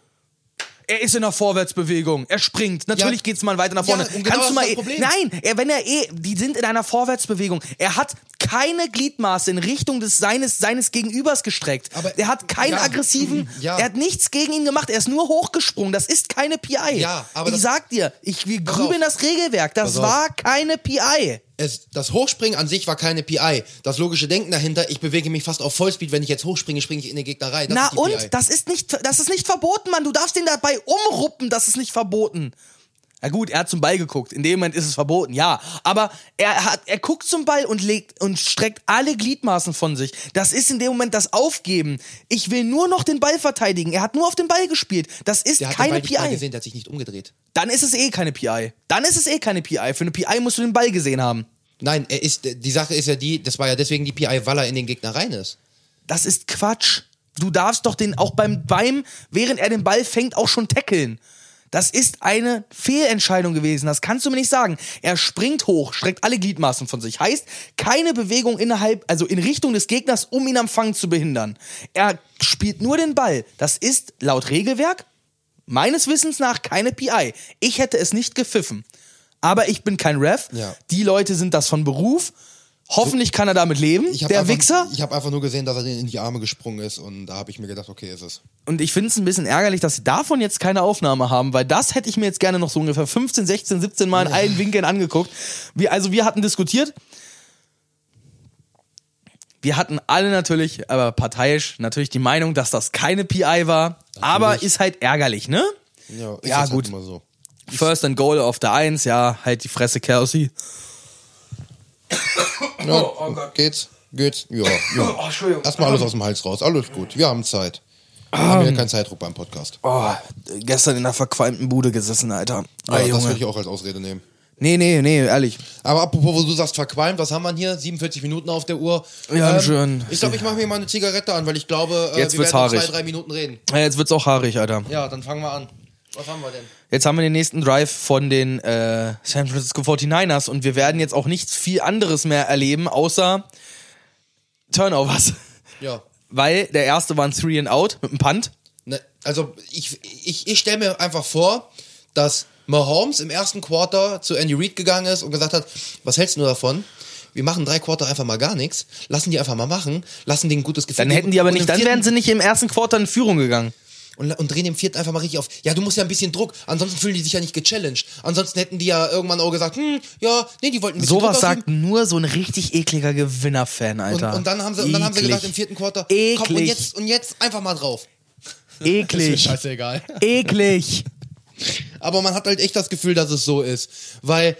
Speaker 3: Er ist in der Vorwärtsbewegung. Er springt. Natürlich
Speaker 2: Ja.
Speaker 3: geht's mal weiter nach vorne.
Speaker 2: Ja, genau
Speaker 3: Kannst du mal
Speaker 2: das Problem.
Speaker 3: Nein, er, wenn er eh, die sind in einer Vorwärtsbewegung. Er hat keine Gliedmaße in Richtung des seines seines Gegenübers gestreckt.
Speaker 2: Aber-
Speaker 3: er hat keinen
Speaker 2: ja,
Speaker 3: aggressiven. Er hat nichts gegen ihn gemacht. Er ist nur hochgesprungen. Das ist keine PI.
Speaker 2: Ja, aber
Speaker 3: ich sag dir, ich wir grübeln das Regelwerk. Das war keine PI.
Speaker 2: Es, das Hochspringen an sich war keine PI. Das logische Denken dahinter, ich bewege mich fast auf Vollspeed, wenn ich jetzt hochspringe, springe ich in den Gegner rein. Das
Speaker 3: Na und?
Speaker 2: PI.
Speaker 3: Das ist nicht, das ist nicht verboten, Mann. Du darfst den dabei umruppen. Das ist nicht verboten. Na gut, er hat zum Ball geguckt. In dem Moment ist es verboten, ja. Aber er hat, er guckt zum Ball und legt und streckt alle Gliedmaßen von sich. Das ist in dem Moment das Aufgeben. Ich will nur noch den Ball verteidigen. Er hat nur auf den Ball gespielt. Das ist
Speaker 2: der hat
Speaker 3: keine
Speaker 2: den Ball nicht mal
Speaker 3: PI.
Speaker 2: gesehen, der hat sich nicht umgedreht.
Speaker 3: Dann ist es eh keine PI. Dann ist es eh keine PI. Für eine PI musst du den Ball gesehen haben.
Speaker 2: Nein, er ist, die Sache ist ja die, das war ja deswegen die PI, weil er in den Gegner rein ist.
Speaker 3: Das ist Quatsch. Du darfst doch den auch beim, beim, während er den Ball fängt, auch schon tackeln. Das ist eine Fehlentscheidung gewesen. Das kannst du mir nicht sagen. Er springt hoch, streckt alle Gliedmaßen von sich. Heißt, keine Bewegung innerhalb, also in Richtung des Gegners, um ihn am Fang zu behindern. Er spielt nur den Ball. Das ist laut Regelwerk meines Wissens nach keine PI. Ich hätte es nicht gepfiffen. Aber ich bin kein Ref.
Speaker 2: Ja.
Speaker 3: Die Leute sind das von Beruf. Hoffentlich kann er damit leben. Der
Speaker 2: einfach,
Speaker 3: Wichser.
Speaker 2: Ich habe einfach nur gesehen, dass er in die Arme gesprungen ist und da habe ich mir gedacht, okay, ist es.
Speaker 3: Und ich finde es ein bisschen ärgerlich, dass sie davon jetzt keine Aufnahme haben, weil das hätte ich mir jetzt gerne noch so ungefähr 15, 16, 17 Mal in allen Winkeln angeguckt. Wir, also wir hatten diskutiert. Wir hatten alle natürlich, aber parteiisch, natürlich die Meinung, dass das keine PI war. Aber ist halt ärgerlich, ne?
Speaker 2: Ja, ist
Speaker 3: Ja,
Speaker 2: jetzt
Speaker 3: gut.
Speaker 2: Halt immer so.
Speaker 3: First and Goal auf der 1, ja, halt die Fresse, Kelsey.
Speaker 2: Ja,
Speaker 3: oh Gott.
Speaker 2: Geht's? Geht's? Ja.
Speaker 3: Oh,
Speaker 2: ja.
Speaker 3: Entschuldigung.
Speaker 2: Erstmal alles aus dem Hals raus. Alles gut. Wir haben Zeit. Wir
Speaker 3: Ähm.
Speaker 2: haben ja keinen Zeitdruck beim Podcast.
Speaker 3: Oh, gestern in der verqualmten Bude gesessen, Alter.
Speaker 2: Ja,
Speaker 3: Ey,
Speaker 2: das würde ich auch als Ausrede nehmen.
Speaker 3: Nee, nee, nee, ehrlich.
Speaker 2: Aber apropos, wo du sagst verqualmt, was haben wir hier? 47 Minuten auf der Uhr.
Speaker 3: Ja, schön.
Speaker 2: Ich glaube, ich mache mir mal eine Zigarette an, weil ich glaube, äh,
Speaker 3: Jetzt
Speaker 2: wir
Speaker 3: wird's
Speaker 2: werden
Speaker 3: haarig.
Speaker 2: zwei, drei Minuten reden.
Speaker 3: Ja, jetzt wird's auch haarig, Alter.
Speaker 2: Ja, dann fangen wir an. Was haben wir denn?
Speaker 3: Jetzt haben wir den nächsten Drive von den äh, San Francisco 49ers und wir werden jetzt auch nichts viel anderes mehr erleben, außer Turnovers.
Speaker 2: Ja.
Speaker 3: Weil der erste war ein Three and Out mit einem Punt.
Speaker 2: Ne, also ich, ich, ich stelle mir einfach vor, dass Mahomes im ersten Quarter zu Andy Reid gegangen ist und gesagt hat, was hältst du davon? Wir machen drei Quarter einfach mal gar nichts, lassen die einfach mal machen, lassen denen ein gutes Gefühl
Speaker 3: Dann hätten die aber nicht, dann wären sie nicht im ersten Quarter in Führung gegangen.
Speaker 2: Und, und drehen im vierten einfach mal richtig auf. Ja, du musst ja ein bisschen Druck, ansonsten fühlen die sich ja nicht gechallenged. Ansonsten hätten die ja irgendwann auch gesagt, hm, ja, nee, die wollten ein bisschen
Speaker 3: Sowas
Speaker 2: Druck ausüben.
Speaker 3: sagt nur so ein richtig ekliger Gewinner-Fan,
Speaker 2: und,
Speaker 3: Alter.
Speaker 2: und dann haben sie, und dann haben sie gesagt im vierten Quarter,
Speaker 3: Eklig.
Speaker 2: komm und jetzt, und jetzt einfach mal drauf.
Speaker 3: Eklig.
Speaker 2: scheißegal.
Speaker 3: Eklig.
Speaker 2: Aber man hat halt echt das Gefühl, dass es so ist. Weil,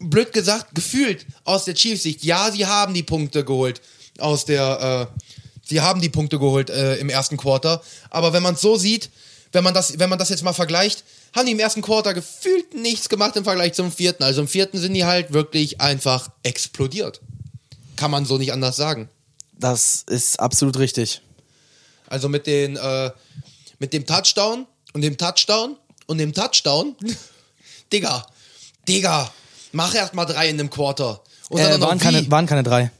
Speaker 2: blöd gesagt, gefühlt aus der Chiefs-Sicht, ja, sie haben die Punkte geholt aus der, äh, sie haben die Punkte geholt äh, im ersten Quarter. Aber wenn man es so sieht, wenn man das, wenn man das jetzt mal vergleicht, haben die im ersten Quarter gefühlt nichts gemacht im Vergleich zum vierten. Also im vierten sind die halt wirklich einfach explodiert. Kann man so nicht anders sagen.
Speaker 3: Das ist absolut richtig.
Speaker 2: Also mit den, äh, mit dem Touchdown und dem Touchdown und dem Touchdown. Digga, Digga, mach erst mal drei in einem Quarter. Und
Speaker 3: Äh, waren, keine, waren keine drei.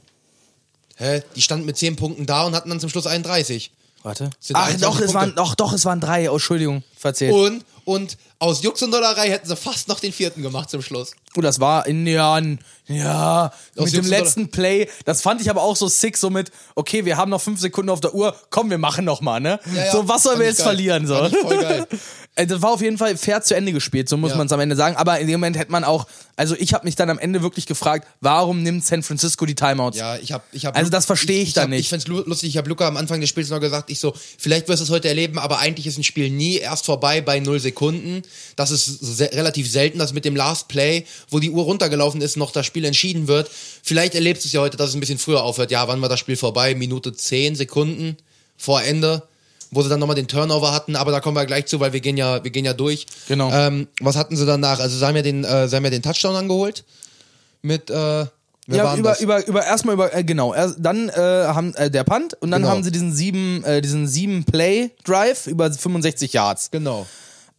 Speaker 2: Hä? Die standen mit 10 Punkten da und hatten dann zum Schluss 31.
Speaker 3: Warte.
Speaker 2: Sind
Speaker 3: Ach
Speaker 2: 21
Speaker 3: doch, es waren, doch, doch, es waren drei. Oh, Entschuldigung, verzählt.
Speaker 2: Und, und aus Jux und Dollerei hätten sie fast noch den vierten gemacht zum Schluss.
Speaker 3: Oh, das war in ja, ja
Speaker 2: Aus
Speaker 3: mit dem letzten Play. Das fand ich aber auch so sick, so mit, okay, wir haben noch fünf Sekunden auf der Uhr, komm, wir machen noch mal, ne?
Speaker 2: Ja, ja,
Speaker 3: so, was sollen wir jetzt
Speaker 2: geil.
Speaker 3: verlieren? So.
Speaker 2: Voll geil.
Speaker 3: Äh, Das war auf jeden Fall fair zu Ende gespielt, so muss
Speaker 2: Ja.
Speaker 3: man es am Ende sagen. Aber in dem Moment hätte man auch, also ich habe mich dann am Ende wirklich gefragt, warum nimmt San Francisco die Timeouts?
Speaker 2: Ja, ich hab, ich hab
Speaker 3: Also das verstehe ich
Speaker 2: ich
Speaker 3: da
Speaker 2: hab,
Speaker 3: nicht.
Speaker 2: Ich find's lu- lustig, ich habe Luca am Anfang des Spiels noch gesagt, ich so, vielleicht wirst du es heute erleben, aber eigentlich ist ein Spiel nie erst vorbei bei 0 Sekunden. Das ist se relativ selten, dass mit dem Last Play, wo die Uhr runtergelaufen ist, noch das Spiel entschieden wird. Vielleicht erlebst du es ja heute, dass es ein bisschen früher aufhört. Ja, wann war das Spiel vorbei? Minute 10 Sekunden vor Ende, wo sie dann nochmal den Turnover hatten, aber da kommen wir gleich zu, weil wir gehen ja, wir gehen ja durch.
Speaker 3: Genau.
Speaker 2: Ähm, was hatten sie danach? Also sie haben ja den, äh, sie haben ja den Touchdown angeholt mit, äh, Wer
Speaker 3: ja, über,
Speaker 2: das?
Speaker 3: über, über, erstmal über, äh, genau, erst, dann äh, haben äh, der Punt und dann
Speaker 2: Genau.
Speaker 3: haben sie diesen sieben, äh, diesen sieben Play Drive über 65 Yards.
Speaker 2: Genau.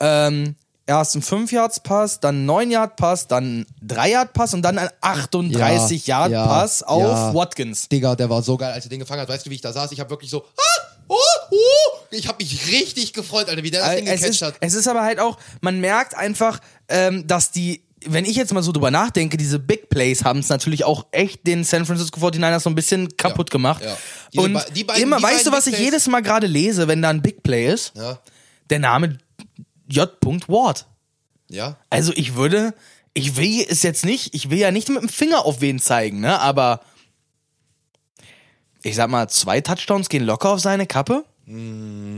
Speaker 3: Ähm, erst ein 5 Yards Pass, dann ein 9 Yard Pass, dann ein 3 Yard Pass und dann ein 38
Speaker 2: Ja, ja,
Speaker 3: Pass auf. Watkins.
Speaker 2: Digga, der war so geil, als er den gefangen hat. Weißt du, wie ich da saß? Ich habe wirklich so, ah, oh, oh. Ich habe mich richtig gefreut, Alter, wie der das Ding
Speaker 3: Äh, es,
Speaker 2: gecatcht
Speaker 3: ist,
Speaker 2: hat.
Speaker 3: es ist aber halt auch, man merkt einfach, ähm, dass die, wenn ich jetzt mal so drüber nachdenke, diese Big Plays haben es natürlich auch echt den San Francisco 49ers so ein bisschen kaputt
Speaker 2: Ja,
Speaker 3: gemacht.
Speaker 2: ja. Diese
Speaker 3: Und
Speaker 2: die beiden-
Speaker 3: immer, weißt du, was
Speaker 2: Big
Speaker 3: ich
Speaker 2: Plays-
Speaker 3: jedes Mal gerade lese, wenn da ein Big Play ist?
Speaker 2: Ja,
Speaker 3: Der Name J. Ward.
Speaker 2: ja.
Speaker 3: Also ich würde, ich will es jetzt nicht, ich will ja nicht mit dem Finger auf wen zeigen, ne? Aber ich sag mal, zwei Touchdowns gehen locker auf seine Kappe.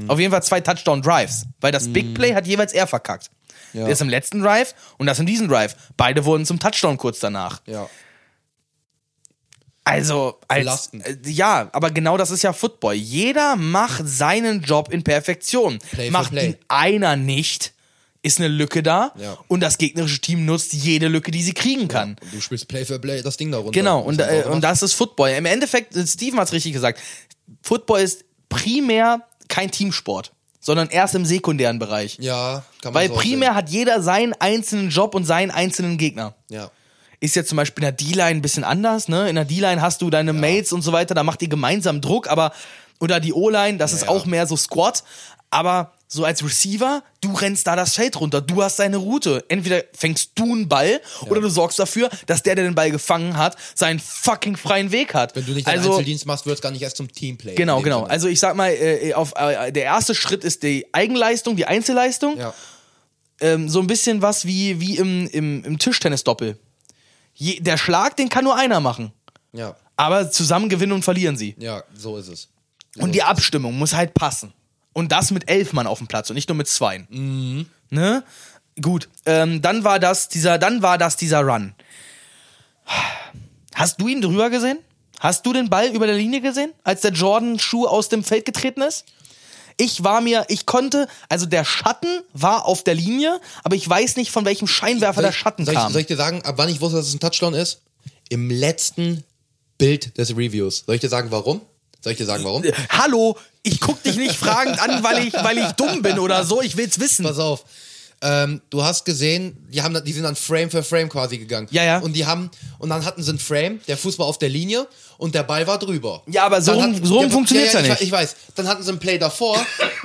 Speaker 3: Auf jeden Fall zwei Touchdown-Drives, weil das Big Play hat jeweils er verkackt.
Speaker 2: Ja.
Speaker 3: Der ist im letzten Drive und das in diesem Drive. Beide wurden zum Touchdown kurz danach.
Speaker 2: Ja.
Speaker 3: Also, als,
Speaker 2: Belastend.
Speaker 3: äh, ja, aber genau das ist ja Football. Jeder macht seinen Job in Perfektion.
Speaker 2: Play for
Speaker 3: macht ihn einer nicht, ist eine Lücke da
Speaker 2: Ja.
Speaker 3: und das gegnerische Team nutzt jede Lücke, die sie kriegen kann.
Speaker 2: Und du spielst Play für Play das Ding da runter.
Speaker 3: Genau, und, äh, und das ist Football. Im Endeffekt, äh, Steven hat es richtig gesagt, Football ist primär kein Teamsport, sondern erst im sekundären Bereich.
Speaker 2: Ja, kann man
Speaker 3: Weil
Speaker 2: so
Speaker 3: primär hat jeder seinen einzelnen Job und seinen einzelnen Gegner.
Speaker 2: sehen. Ja.
Speaker 3: Ist jetzt zum Beispiel in der D-Line ein bisschen anders, ne? In der D-Line hast du deine Mates und so weiter, da macht ihr gemeinsam Druck, aber, oder die O-Line, das ist
Speaker 2: Ja.
Speaker 3: auch mehr so Squad, aber so als Receiver, du rennst da das Feld runter, du hast deine Route. Entweder fängst du einen Ball oder du sorgst dafür, dass der, der den Ball gefangen hat, seinen fucking freien Weg hat.
Speaker 2: Wenn du nicht
Speaker 3: also,
Speaker 2: Einzeldienst machst, wird es gar nicht erst zum Teamplay.
Speaker 3: Genau, genau.
Speaker 2: Sinne.
Speaker 3: Also ich sag mal, äh, auf, äh, der erste Schritt ist die Eigenleistung, die Einzelleistung.
Speaker 2: ja.
Speaker 3: Ähm, so ein bisschen was wie, wie im, im, im Tischtennis-Doppel. Je, der Schlag, den kann nur einer machen.
Speaker 2: Ja.
Speaker 3: Aber zusammen gewinnen und verlieren sie.
Speaker 2: Ja, so ist es.
Speaker 3: Und die Abstimmung muss halt passen. Und das mit elf Mann auf dem Platz und nicht nur mit zwei. Ne? Gut. Ähm, dann war das dieser, dann war das dieser Run. Hast du ihn drüber gesehen? Hast du den Ball über der Linie gesehen, als der Jordan-Schuh aus dem Feld getreten ist? Ich war mir, ich konnte, also der Schatten war auf der Linie, aber ich weiß nicht, von welchem Scheinwerfer
Speaker 2: Soll
Speaker 3: der
Speaker 2: ich-
Speaker 3: Schatten
Speaker 2: soll ich,
Speaker 3: kam.
Speaker 2: Soll ich dir sagen, ab wann ich wusste, dass es ein Touchdown ist? Im letzten Bild des Reviews. Soll ich dir sagen, warum? Soll ich dir sagen, warum?
Speaker 3: Hallo, ich guck dich nicht fragend an, weil ich, weil ich dumm bin oder so. Ich will's wissen.
Speaker 2: Pass auf. Ähm, du hast gesehen, die, haben, die sind dann Frame für Frame quasi gegangen.
Speaker 3: Ja, ja.
Speaker 2: Und die haben, und dann hatten sie einen Frame, der Fuß war auf der Linie und der Ball war drüber.
Speaker 3: Ja, aber so rum- so rum funktioniert's ja
Speaker 2: ich,
Speaker 3: nicht.
Speaker 2: Ich weiß. Dann hatten sie einen Play davor,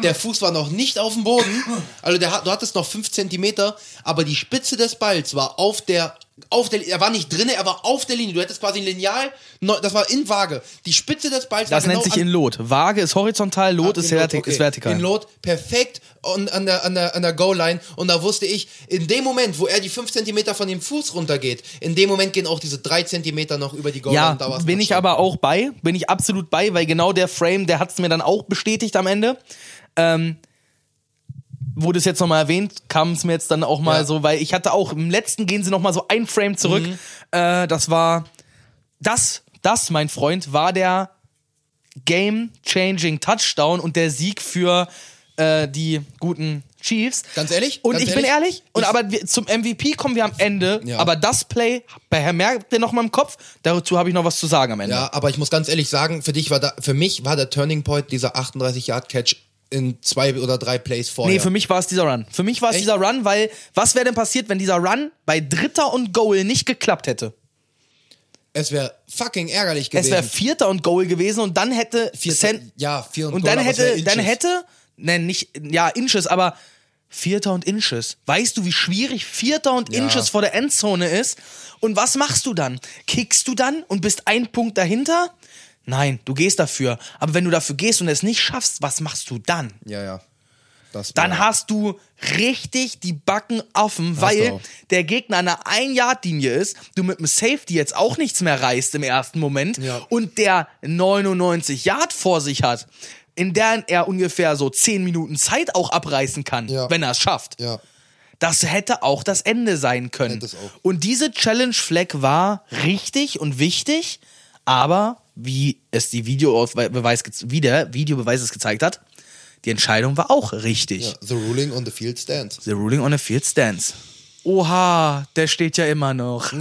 Speaker 2: der Fuß war noch nicht auf dem Boden. Also der, hat- du hattest noch 5 Zentimeter, aber die Spitze des Balls war auf der, auf der, er war nicht drinne, er war auf der Linie. Du hättest quasi ein Lineal, das war in Waage. Die Spitze des Balls
Speaker 3: Das
Speaker 2: war genau
Speaker 3: nennt sich in Lot. Waage ist horizontal, Lot
Speaker 2: Ah,
Speaker 3: ist,
Speaker 2: Lot, okay.
Speaker 3: ist vertikal.
Speaker 2: In Lot perfekt und an der, an der, an der Goal-Line. Und da wusste ich, in dem Moment, wo er die 5 cm von dem Fuß runtergeht, in dem Moment gehen auch diese 3 cm noch über die Goal-Line.
Speaker 3: ja,
Speaker 2: Da
Speaker 3: bin ich
Speaker 2: Touchdown.
Speaker 3: Aber auch bei. Bin ich absolut bei, weil genau der Frame, der hat's mir dann auch bestätigt am Ende. Ähm, wurde es jetzt nochmal erwähnt, kam es mir jetzt dann auch mal
Speaker 2: Ja.
Speaker 3: so, weil ich hatte auch, im letzten gehen sie nochmal so ein Frame zurück.
Speaker 2: Mhm.
Speaker 3: Äh, das war, das, das, mein Freund, war der Game-Changing Touchdown und der Sieg für äh, die guten Chiefs.
Speaker 2: Ganz ehrlich?
Speaker 3: Und
Speaker 2: Ganz
Speaker 3: ich bin
Speaker 2: ehrlich?
Speaker 3: ehrlich, und
Speaker 2: Ich-
Speaker 3: aber wir, zum MVP kommen wir am Ende.
Speaker 2: Ja.
Speaker 3: Aber das Play bemerkt ihr noch mal im Kopf. Dazu habe ich noch was zu sagen am Ende.
Speaker 2: Ja, aber ich muss ganz ehrlich sagen, für dich war da, für mich war der Turning Point dieser 38-Yard-Catch in zwei oder drei Plays vorher.
Speaker 3: Nee, für mich war es dieser Run. Für mich war es dieser Run, weil was wäre denn passiert, wenn dieser Run bei Dritter und Goal nicht geklappt hätte?
Speaker 2: es wäre fucking ärgerlich
Speaker 3: Es
Speaker 2: gewesen.
Speaker 3: wäre Vierter und Goal gewesen und dann hätte
Speaker 2: Vierter-
Speaker 3: Sen-
Speaker 2: ja, vier und
Speaker 3: und
Speaker 2: Goal,
Speaker 3: dann
Speaker 2: es
Speaker 3: hätte, dann hätte, ne, nicht, ja, Inches, aber Vierter und Inches. Weißt du, wie schwierig Vierter und
Speaker 2: Ja.
Speaker 3: Inches vor der Endzone ist? Und was machst du dann? Kickst du dann und bist ein Punkt dahinter? Nein, du gehst dafür. Aber wenn du dafür gehst und es nicht schaffst, was machst du dann?
Speaker 2: Ja, ja. Das
Speaker 3: Dann hast du richtig die Backen offen, weil der Gegner an der Ein-Yard-Linie ist, du mit dem Safety jetzt auch nichts mehr reißt im ersten Moment
Speaker 2: Ja.
Speaker 3: und der 99 Yard vor sich hat, in der er ungefähr so 10 Minuten Zeit auch abreißen kann,
Speaker 2: Ja.
Speaker 3: wenn er es schafft.
Speaker 2: Ja.
Speaker 3: Das hätte auch das Ende sein können. Und diese Challenge Flag war richtig und wichtig, aber wie es die Videobeweis, wie der Videobeweis es gezeigt hat, die Entscheidung war auch richtig.
Speaker 2: ja. The ruling on the field stands.
Speaker 3: The ruling on a field stands. Oha, der steht ja immer noch.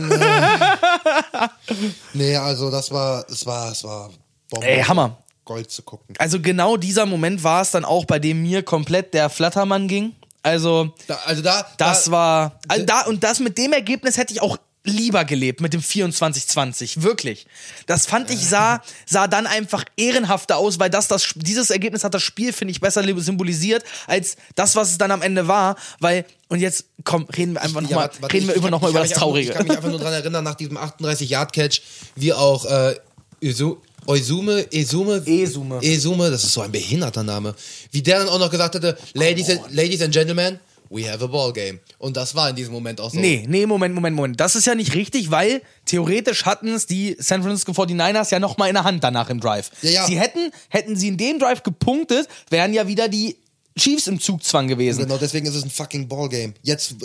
Speaker 2: nee, also das war, es war, es war Bombe.
Speaker 3: Ey, Hammer.
Speaker 2: Gold zu gucken.
Speaker 3: Also genau dieser Moment war es dann auch, bei dem mir komplett der Flattermann ging. Also
Speaker 2: Da, also da,
Speaker 3: das
Speaker 2: da,
Speaker 3: war also da und das mit dem Ergebnis hätte ich auch lieber gelebt mit dem 24-20, wirklich. Das fand ich sah sah dann einfach ehrenhafter aus, weil das das dieses Ergebnis hat das Spiel finde ich besser symbolisiert als das was es dann am Ende war, weil und jetzt komm, reden wir einfach noch
Speaker 2: Ja,
Speaker 3: reden wir
Speaker 2: ich-
Speaker 3: über
Speaker 2: kann
Speaker 3: über das
Speaker 2: nur-
Speaker 3: traurige.
Speaker 2: Ich kann mich einfach nur daran erinnern, nach diesem 38-Yard-Catch, wie auch äh, Isu- Oizume, Esume,
Speaker 3: Esume.
Speaker 2: Esume, das ist so ein behinderter Name, wie der dann auch noch gesagt hatte, Ladies and, Ladies and Gentlemen, we have a ball game. Und das war in diesem Moment auch so.
Speaker 3: Nee, nee, Moment, Moment, Moment. Das ist ja nicht richtig, weil theoretisch hatten es die San Francisco 49ers ja noch mal in der Hand danach im Drive.
Speaker 2: Ja, ja.
Speaker 3: Sie hätten, hätten sie in dem Drive gepunktet, wären ja wieder die Chiefs im Zugzwang gewesen.
Speaker 2: Genau, deswegen ist es ein fucking Ballgame. Jetzt,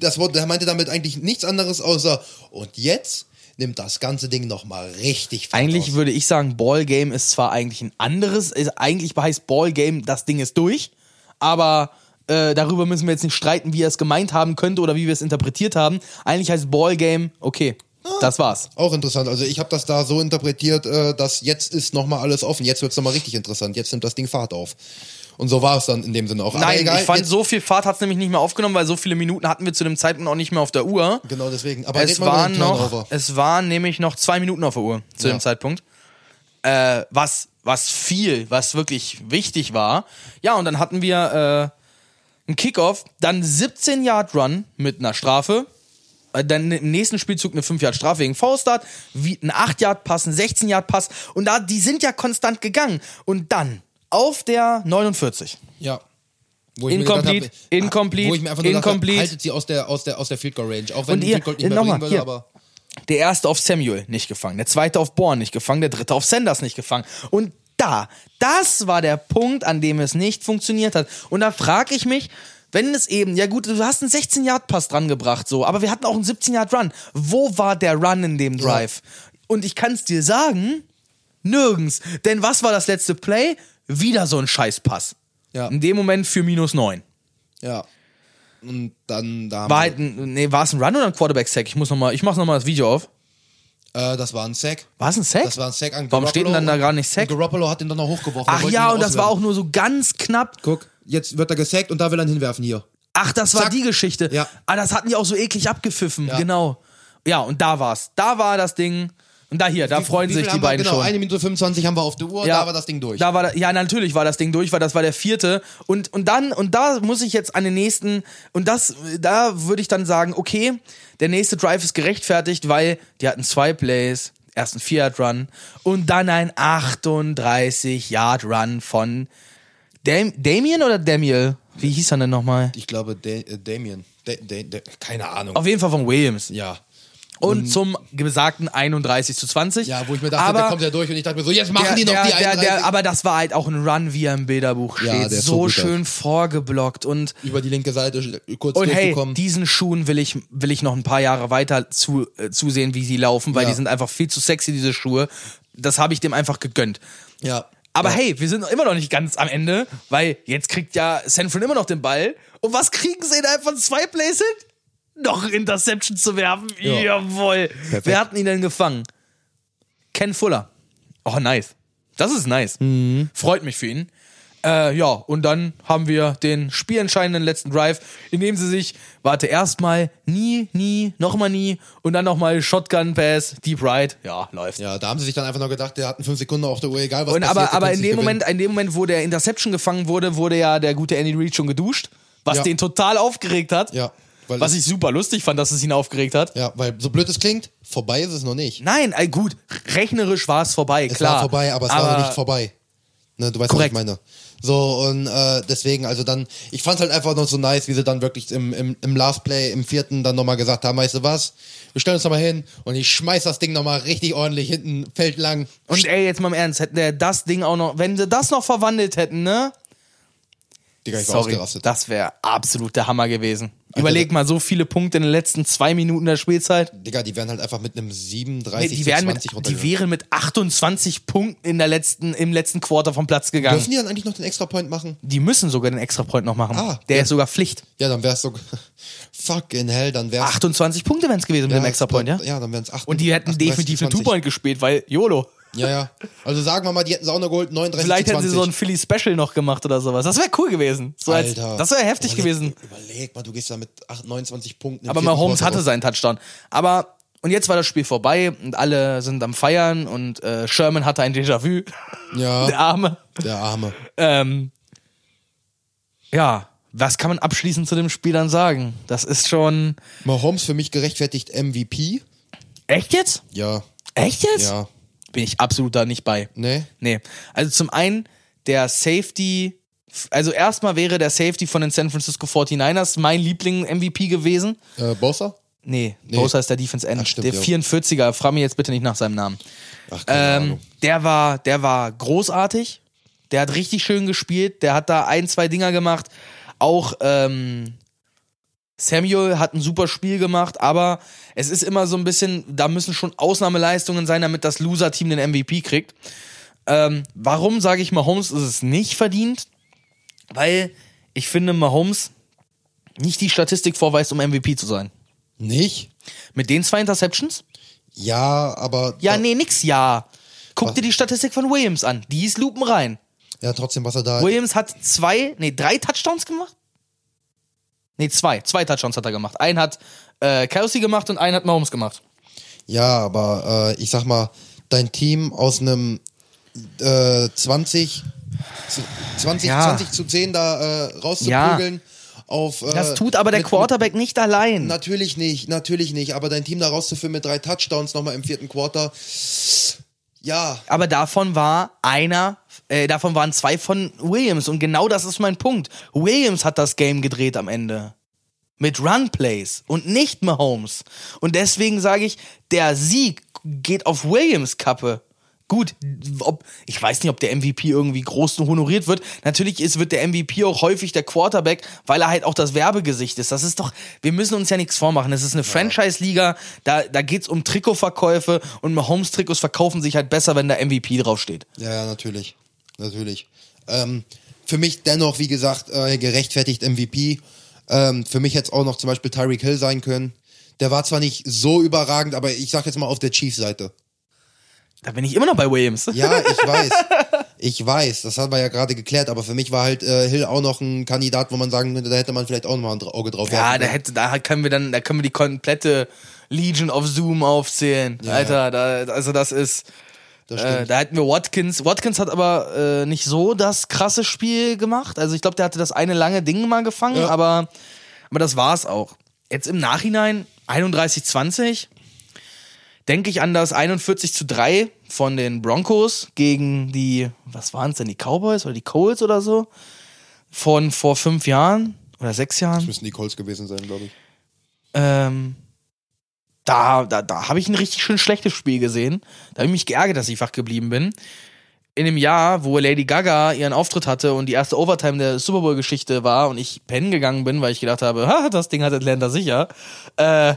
Speaker 2: das Wort, er meinte damit eigentlich nichts anderes außer, und jetzt nimmt das ganze Ding nochmal richtig Fahrt
Speaker 3: Eigentlich
Speaker 2: auf.
Speaker 3: würde ich sagen, Ballgame ist zwar eigentlich ein anderes, ist, eigentlich heißt Ballgame, das Ding ist durch, aber äh, darüber müssen wir jetzt nicht streiten, wie er es gemeint haben könnte oder wie wir es interpretiert haben. Eigentlich heißt Ballgame, okay, das war's.
Speaker 2: Auch interessant. Also ich habe das da so interpretiert, äh, dass jetzt ist nochmal alles offen. Jetzt wird's noch nochmal richtig interessant. Jetzt nimmt das Ding Fahrt auf. Und so war es dann in dem Sinne auch.
Speaker 3: Nein,
Speaker 2: egal,
Speaker 3: ich fand, so viel Fahrt hat's nämlich nicht mehr aufgenommen, weil so viele Minuten hatten wir zu dem Zeitpunkt auch nicht mehr auf der Uhr.
Speaker 2: Genau deswegen. Aber
Speaker 3: Es waren noch, es waren nämlich noch zwei Minuten auf der Uhr zu
Speaker 2: Ja.
Speaker 3: dem Zeitpunkt. Äh, was, was viel, was wirklich wichtig war. Ja, und dann hatten wir äh, einen Kickoff, dann 17 Yard Run mit einer Strafe. Äh, Dann im nächsten Spielzug eine 5 Yard Strafe wegen Foulstart, wie ein 8 Yard Pass, ein 16 Yard Pass und da die sind ja konstant gegangen und dann auf der 49
Speaker 2: Ja. Wo
Speaker 3: Incomplete,
Speaker 2: hab,
Speaker 3: incomplete,
Speaker 2: wo ich mir einfach nur
Speaker 3: incomplete.
Speaker 2: Dachte, haltet sie aus der, aus der, aus der Field Goal Range. Auch wenn
Speaker 3: Und
Speaker 2: die
Speaker 3: ihr-
Speaker 2: Field Goal nicht mehr
Speaker 3: nochmal,
Speaker 2: bringen würde,
Speaker 3: hier.
Speaker 2: aber.
Speaker 3: Der erste auf Samuel nicht gefangen, der zweite auf Bourne nicht gefangen, der dritte auf Sanders nicht gefangen. Und da, das war der Punkt, an dem es nicht funktioniert hat. Und da frage ich mich, wenn es eben, ja gut, du hast einen 16-Yard-Pass dran gebracht, so, aber wir hatten auch einen 17-Yard-Run. Wo war der Run in dem Drive? Und ich kann es dir sagen, nirgends. Denn was war das letzte Play? Wieder so ein Scheißpass.
Speaker 2: Ja.
Speaker 3: In dem Moment für minus 9.
Speaker 2: Ja. Und dann da
Speaker 3: War halt ein, nee, war es ein Run oder ein Quarterback-Sack? Ich muss noch mal, ich mach nochmal das Video auf.
Speaker 2: Äh, das war ein Sack.
Speaker 3: War es ein Sack?
Speaker 2: Das war ein Sack an
Speaker 3: Warum steht denn dann da gar nicht Sack?
Speaker 2: Und Garoppolo hat ihn dann noch hochgeworfen.
Speaker 3: Ach ja, und das war auch nur so ganz knapp.
Speaker 2: Guck, jetzt wird er gesackt und da will er ihn hinwerfen hier.
Speaker 3: Ach, das war
Speaker 2: Zack.
Speaker 3: die Geschichte.
Speaker 2: Ja.
Speaker 3: Ah, das hatten die auch so eklig abgepfiffen.
Speaker 2: Ja.
Speaker 3: Genau. Ja, und da war's. Da war das Ding. Und da hier, da
Speaker 2: Wie-
Speaker 3: freuen
Speaker 2: wie
Speaker 3: sich die
Speaker 2: haben wir?
Speaker 3: beiden
Speaker 2: genau,
Speaker 3: schon.
Speaker 2: eine Minute 25 haben wir auf der Uhr, da war das Ding durch.
Speaker 3: Da war, da- ja, natürlich war das Ding durch, weil das war der vierte. Und, und dann, und da muss ich jetzt an den nächsten, und das, da würde ich dann sagen, okay, der nächste Drive ist gerechtfertigt, weil die hatten zwei Plays, erst ein 4-Yard-Run und dann ein 38-Yard-Run von Dam Damien oder Damiel? Wie hieß er denn nochmal?
Speaker 2: ich glaube, da äh, Damien. Da da da keine Ahnung.
Speaker 3: Auf jeden Fall von Williams.
Speaker 2: ja.
Speaker 3: Und zum besagten 31 zu 20.
Speaker 2: Ja, wo ich mir dachte,
Speaker 3: aber
Speaker 2: der kommt ja durch und ich dachte mir so, jetzt machen
Speaker 3: der,
Speaker 2: die noch
Speaker 3: der,
Speaker 2: die
Speaker 3: der,
Speaker 2: 31.
Speaker 3: der, Aber das war halt auch ein Run, wie er im Bilderbuch steht.
Speaker 2: Ja, so
Speaker 3: so schön vorgeblockt und
Speaker 2: über die linke Seite kurz
Speaker 3: und hey, diesen Schuhen will ich, will ich noch ein paar Jahre weiter zu, äh, zusehen, wie sie laufen, weil
Speaker 2: Ja.
Speaker 3: die sind einfach viel zu sexy, diese Schuhe. Das habe ich dem einfach gegönnt.
Speaker 2: ja.
Speaker 3: Aber
Speaker 2: ja.
Speaker 3: hey, wir sind immer noch nicht ganz am Ende, weil jetzt kriegt ja Sanford immer noch den Ball. Und was kriegen sie innerhalb von zwei Plays hin? Noch Interception zu werfen.
Speaker 2: Ja.
Speaker 3: Jawohl.
Speaker 2: Perfekt.
Speaker 3: Wer hat ihn denn gefangen? Ken Fuller. Oh, nice. Das ist nice.
Speaker 2: Mhm.
Speaker 3: Freut mich für ihn. Äh, ja, und dann haben wir den spielentscheidenden letzten Drive, in dem sie sich, warte, erstmal nie, nie, nochmal nie und dann nochmal Shotgun Pass, Deep Right. Ja, läuft.
Speaker 2: Ja, da haben sie sich dann einfach noch gedacht, der hat einen 5 Sekunden auf der Uhr, egal was
Speaker 3: Und
Speaker 2: passiert.
Speaker 3: aber, aber in dem. Moment, in dem Moment, wo der Interception gefangen wurde, wurde ja der gute Andy Reid schon geduscht, was
Speaker 2: Ja.
Speaker 3: den total aufgeregt hat.
Speaker 2: Ja, weil
Speaker 3: Was
Speaker 2: es-
Speaker 3: ich super lustig fand, dass es ihn aufgeregt hat.
Speaker 2: Ja, weil so blöd es klingt, vorbei ist es noch nicht.
Speaker 3: Nein, gut, rechnerisch war es vorbei,
Speaker 2: Es
Speaker 3: klar.
Speaker 2: war vorbei, aber es war noch nicht vorbei. Ne, du weißt,
Speaker 3: Korrekt.
Speaker 2: was ich meine. So, und äh, deswegen, also dann, ich fand's halt einfach noch so nice, wie sie dann wirklich im, im, im Last Play, im vierten, dann nochmal gesagt haben, weißt du was, wir stellen uns nochmal hin und ich schmeiß das Ding nochmal richtig ordentlich hinten, Feld lang.
Speaker 3: Und ey, jetzt mal im Ernst, hätten der das Ding auch noch, wenn sie das noch verwandelt hätten, ne?
Speaker 2: Digga, ich war
Speaker 3: Sorry,
Speaker 2: ausgerastet.
Speaker 3: das wäre absolut der Hammer gewesen. Überleg mal, so viele Punkte in den letzten zwei Minuten der Spielzeit.
Speaker 2: Digga, die wären halt einfach mit einem 37
Speaker 3: Nee, die, wären mit,
Speaker 2: 20
Speaker 3: die wären mit 28 Punkten in der letzten, im letzten Quarter vom Platz gegangen.
Speaker 2: Dürfen die dann eigentlich noch den Extra-Point machen?
Speaker 3: Die müssen sogar den Extrapoint noch machen.
Speaker 2: Ah,
Speaker 3: der
Speaker 2: ja.
Speaker 3: ist sogar Pflicht.
Speaker 2: Ja, dann wär's so. Fuck in hell, dann wär's.
Speaker 3: 28 Punkte wären es gewesen mit dem Extrapoint, ja?
Speaker 2: Ja, dann wären's 8.
Speaker 3: Und die hätten definitiv eine Two-Point gespielt, weil YOLO.
Speaker 2: Ja, ja. Also sagen wir mal, die hätten auch noch geholt, 39
Speaker 3: Vielleicht hätten
Speaker 2: 20.
Speaker 3: sie so ein Philly Special noch gemacht oder sowas. Das wäre cool gewesen. So als,
Speaker 2: Alter.
Speaker 3: das wäre heftig
Speaker 2: überleg,
Speaker 3: gewesen.
Speaker 2: Überleg mal, du gehst da mit 8, 29 Punkten.
Speaker 3: Aber Mahomes hatte seinen Touchdown. Aber, und jetzt war das Spiel vorbei und alle sind am Feiern und äh, Sherman hatte ein Déjà-vu.
Speaker 2: Ja,
Speaker 3: Der Arme.
Speaker 2: der Arme.
Speaker 3: Ähm, ja, was kann man abschließend zu dem Spiel dann sagen? Das ist schon.
Speaker 2: Mahomes für mich gerechtfertigt MVP.
Speaker 3: Echt jetzt?
Speaker 2: Ja,
Speaker 3: Echt jetzt?
Speaker 2: ja.
Speaker 3: Bin ich absolut da nicht bei.
Speaker 2: Nee?
Speaker 3: Nee. Also zum einen, der Safety, also erstmal wäre der Safety von den San Francisco 49ers mein Liebling-MVP gewesen.
Speaker 2: Äh, Bosa?
Speaker 3: Nee, Bosa ist der Defense End.
Speaker 2: Ach, stimmt,
Speaker 3: der
Speaker 2: ja.
Speaker 3: 44er, frag mich jetzt bitte nicht nach seinem Namen.
Speaker 2: Ach, keine
Speaker 3: Ähm, der war, der war großartig. Der hat richtig schön gespielt. Der hat da ein, zwei Dinger gemacht. Auch ähm, Samuel hat ein super Spiel gemacht, aber es ist immer so ein bisschen, da müssen schon Ausnahmeleistungen sein, damit das Loser-Team den MVP kriegt. Ähm, warum sage ich Mahomes ist es nicht verdient? Weil ich finde, Mahomes nicht die Statistik vorweist, um MVP zu sein.
Speaker 2: Nicht?
Speaker 3: Mit den zwei Interceptions?
Speaker 2: Ja, aber.
Speaker 3: Ja, nee, nix ja. Guck dir die Statistik von Williams an. Die ist lupenrein.
Speaker 2: Ja, trotzdem, was er da.
Speaker 3: Williams hat zwei, nee, drei Touchdowns gemacht? Nee, zwei. Zwei Touchdowns hat er gemacht. Einen hat äh, Kelsey gemacht und einen hat Mahomes gemacht.
Speaker 2: Ja, aber äh, ich sag mal, dein Team aus einem äh, 20, zu, 20,
Speaker 3: Ja.
Speaker 2: 20 zu 10 da äh, rauszuprügeln auf. Äh,
Speaker 3: Das tut aber der
Speaker 2: mit-
Speaker 3: Quarterback nicht allein.
Speaker 2: Natürlich nicht, natürlich nicht. Aber dein Team da rauszuführen mit drei Touchdowns nochmal im vierten Quarter. Ja,
Speaker 3: Aber davon war einer, äh, davon waren zwei von Williams. Und genau das ist mein Punkt. Williams hat das Game gedreht am Ende. Mit Runplays und nicht Mahomes. Und deswegen sage ich, der Sieg geht auf Williams Kappe. Gut, ob, ich weiß nicht, ob der MVP irgendwie groß honoriert wird. Natürlich ist, wird der MVP auch häufig der Quarterback, weil er halt auch das Werbegesicht ist. Das ist doch, wir müssen uns ja nichts vormachen. Es ist eine Franchise-Liga, da, da geht's um Trikotverkäufe und Mahomes-Trikots verkaufen sich halt besser, wenn da MVP draufsteht.
Speaker 2: ja, ja, natürlich. Natürlich. Ähm, für mich dennoch, wie gesagt, äh, gerechtfertigt MVP. Ähm, für mich hätte es auch noch zum Beispiel Tyreek Hill sein können. Der war zwar nicht so überragend, aber ich sag jetzt mal auf der Chiefs-Seite.
Speaker 3: Da bin ich immer noch bei Williams.
Speaker 2: Ja, ich weiß. Ich weiß, das haben wir ja gerade geklärt, aber für mich war halt äh, Hill auch noch ein Kandidat, wo man sagen könnte, da hätte man vielleicht auch noch mal ein Auge drauf
Speaker 3: Ja, da
Speaker 2: können.
Speaker 3: hätte, da können wir dann, da können wir die komplette Legion of Zoom aufzählen.
Speaker 2: Ja,
Speaker 3: Alter, da, also das ist, äh, da hätten wir Watkins. Watkins hat aber äh, nicht so das krasse Spiel gemacht. Also ich glaube, der hatte das eine lange Ding mal gefangen,
Speaker 2: Ja.
Speaker 3: aber, aber das war's auch. Jetzt im Nachhinein 31-20 denke ich an das 41 zu 3 von den Broncos gegen die, was waren es denn, die Cowboys oder die Colts oder so? Von vor fünf Jahren oder sechs Jahren.
Speaker 2: Das müssen die Colts gewesen sein, glaube ich.
Speaker 3: Ähm, da da, da habe ich ein richtig schön schlechtes Spiel gesehen. Da habe ich mich geärgert, dass ich wach geblieben bin. In dem Jahr, wo Lady Gaga ihren Auftritt hatte und die erste Overtime der Super Bowl-Geschichte war und ich pennen gegangen bin, weil ich gedacht habe, ha, das Ding hat Atlanta sicher, äh,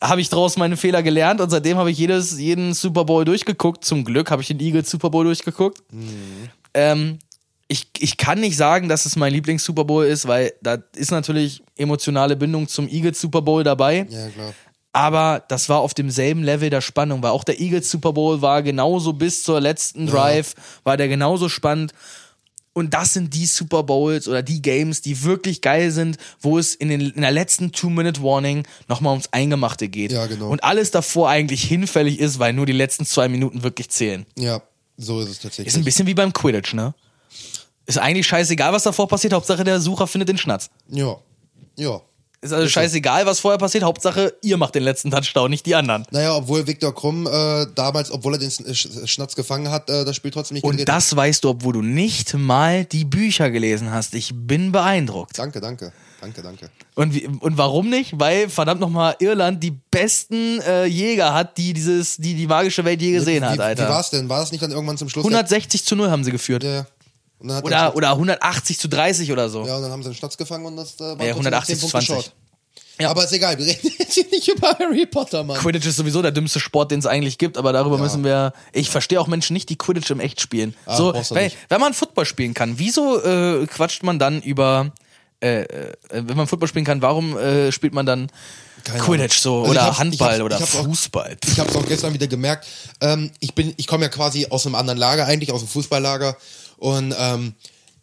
Speaker 3: habe ich draus meine Fehler gelernt und seitdem habe ich jedes, jeden Super Bowl durchgeguckt. Zum Glück habe ich den Eagles Super Bowl durchgeguckt. Ähm, ich, ich kann nicht sagen, dass es mein Lieblings-Super Bowl ist, weil da ist natürlich emotionale Bindung zum Eagles Super Bowl dabei.
Speaker 2: Ja, klar.
Speaker 3: Aber das war auf demselben Level der Spannung, weil auch der Eagles Super Bowl war genauso bis zur letzten Drive, war der genauso spannend. Und das sind die Super Bowls oder die Games, die wirklich geil sind, wo es in, den, in der letzten Two-Minute-Warning nochmal ums Eingemachte geht.
Speaker 2: Ja, genau.
Speaker 3: Und alles davor eigentlich hinfällig ist, weil nur die letzten zwei Minuten wirklich zählen.
Speaker 2: Ja, so ist es tatsächlich.
Speaker 3: Ist ein bisschen wie beim Quidditch, ne? Ist eigentlich scheißegal, was davor passiert, Hauptsache der Sucher findet den Schnatz.
Speaker 2: ja, ja.
Speaker 3: Ist also scheißegal, was vorher passiert, Hauptsache ihr macht den letzten Touchdown, nicht die anderen.
Speaker 2: Naja, obwohl Viktor Krumm äh, damals, obwohl er den Sch- Schnatz gefangen hat, äh, das Spiel trotzdem nicht
Speaker 3: Und das weißt du, obwohl du nicht mal die Bücher gelesen hast. Ich bin beeindruckt.
Speaker 2: Danke, danke. Danke, danke.
Speaker 3: Und, wie, und warum nicht? Weil verdammt nochmal Irland die besten äh, Jäger hat, die dieses, die die magische Welt je gesehen
Speaker 2: wie,
Speaker 3: hat,
Speaker 2: Wie
Speaker 3: Alter.
Speaker 2: war es denn? War das nicht dann irgendwann zum Schluss?
Speaker 3: 160 zu 0 haben sie geführt.
Speaker 2: Der, ja, Er
Speaker 3: Oder, oder 180 zu 30 oder so.
Speaker 2: Ja, und dann haben sie einen Schnatz gefangen und das äh, war
Speaker 3: Ja,
Speaker 2: trotzdem noch
Speaker 3: 180
Speaker 2: 10
Speaker 3: zu
Speaker 2: Punkte
Speaker 3: 20.
Speaker 2: short.
Speaker 3: Ja.
Speaker 2: Aber ist egal, wir reden jetzt hier nicht über Harry Potter, Mann.
Speaker 3: Quidditch ist sowieso der dümmste Sport, den es eigentlich gibt, aber darüber müssen wir. Ich verstehe auch Menschen nicht, die Quidditch im Echt spielen. so,
Speaker 2: brauchst du
Speaker 3: wenn, wenn man Football spielen kann, wieso äh, quatscht man dann über. Äh, äh, wenn man Football spielen kann, warum äh, spielt man dann
Speaker 2: Keine
Speaker 3: Quidditch so.
Speaker 2: Also
Speaker 3: oder
Speaker 2: ich
Speaker 3: Handball oder
Speaker 2: ich hab's auch-
Speaker 3: Fußball?
Speaker 2: Ich habe es auch gestern wieder gemerkt. Ähm, ich bin, ich komme ja quasi aus einem anderen Lager eigentlich, aus dem Fußballlager. Und ähm,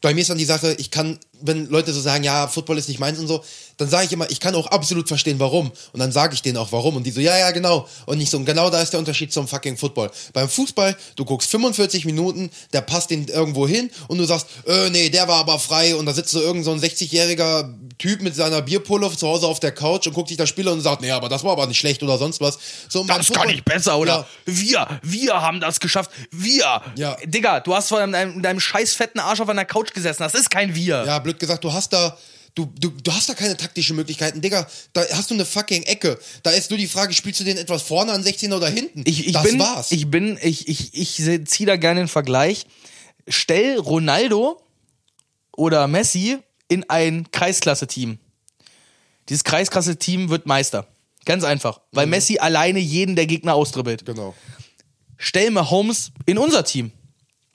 Speaker 2: bei mir ist dann die Sache, ich kann, wenn Leute so sagen, ja, Football ist nicht meins und so, dann sage ich immer, ich kann auch absolut verstehen, warum. Und dann sage ich denen auch, warum. Und die so, ja, ja, genau. Und ich so, und genau da ist der Unterschied zum fucking Football. Beim Fußball, du guckst 45 Minuten, der passt den irgendwo hin und du sagst, äh, nee, der war aber frei. Und da sitzt so irgend so ein 60-jähriger Typ mit seiner Bierpulle zu Hause auf der Couch und guckt sich das Spiel an und sagt, nee, aber das war aber nicht schlecht oder sonst was. So,
Speaker 3: Das kann
Speaker 2: Football-
Speaker 3: nicht besser, oder?
Speaker 2: Ja,
Speaker 3: Wir, wir haben das geschafft. Wir.
Speaker 2: Ja.
Speaker 3: Digga, du hast vor deinem, deinem scheiß fetten Arsch auf einer Couch gesessen. Das ist kein Wir.
Speaker 2: Ja, blöd gesagt, du hast da. Du, du, du hast da keine taktischen Möglichkeiten, Digga. Da hast du eine fucking Ecke. Da ist nur die Frage, spielst du den etwas vorne an 16 oder hinten?
Speaker 3: Ich, ich
Speaker 2: das
Speaker 3: bin,
Speaker 2: war's.
Speaker 3: Ich bin, ich, ich, ich ziehe da gerne einen Vergleich. Stell Ronaldo oder Messi in ein Kreisklasse-Team. Dieses Kreisklasse-Team wird Meister. Ganz einfach. Weil Messi alleine jeden der Gegner austribbelt.
Speaker 2: genau.
Speaker 3: Stell Mahomes in unser Team.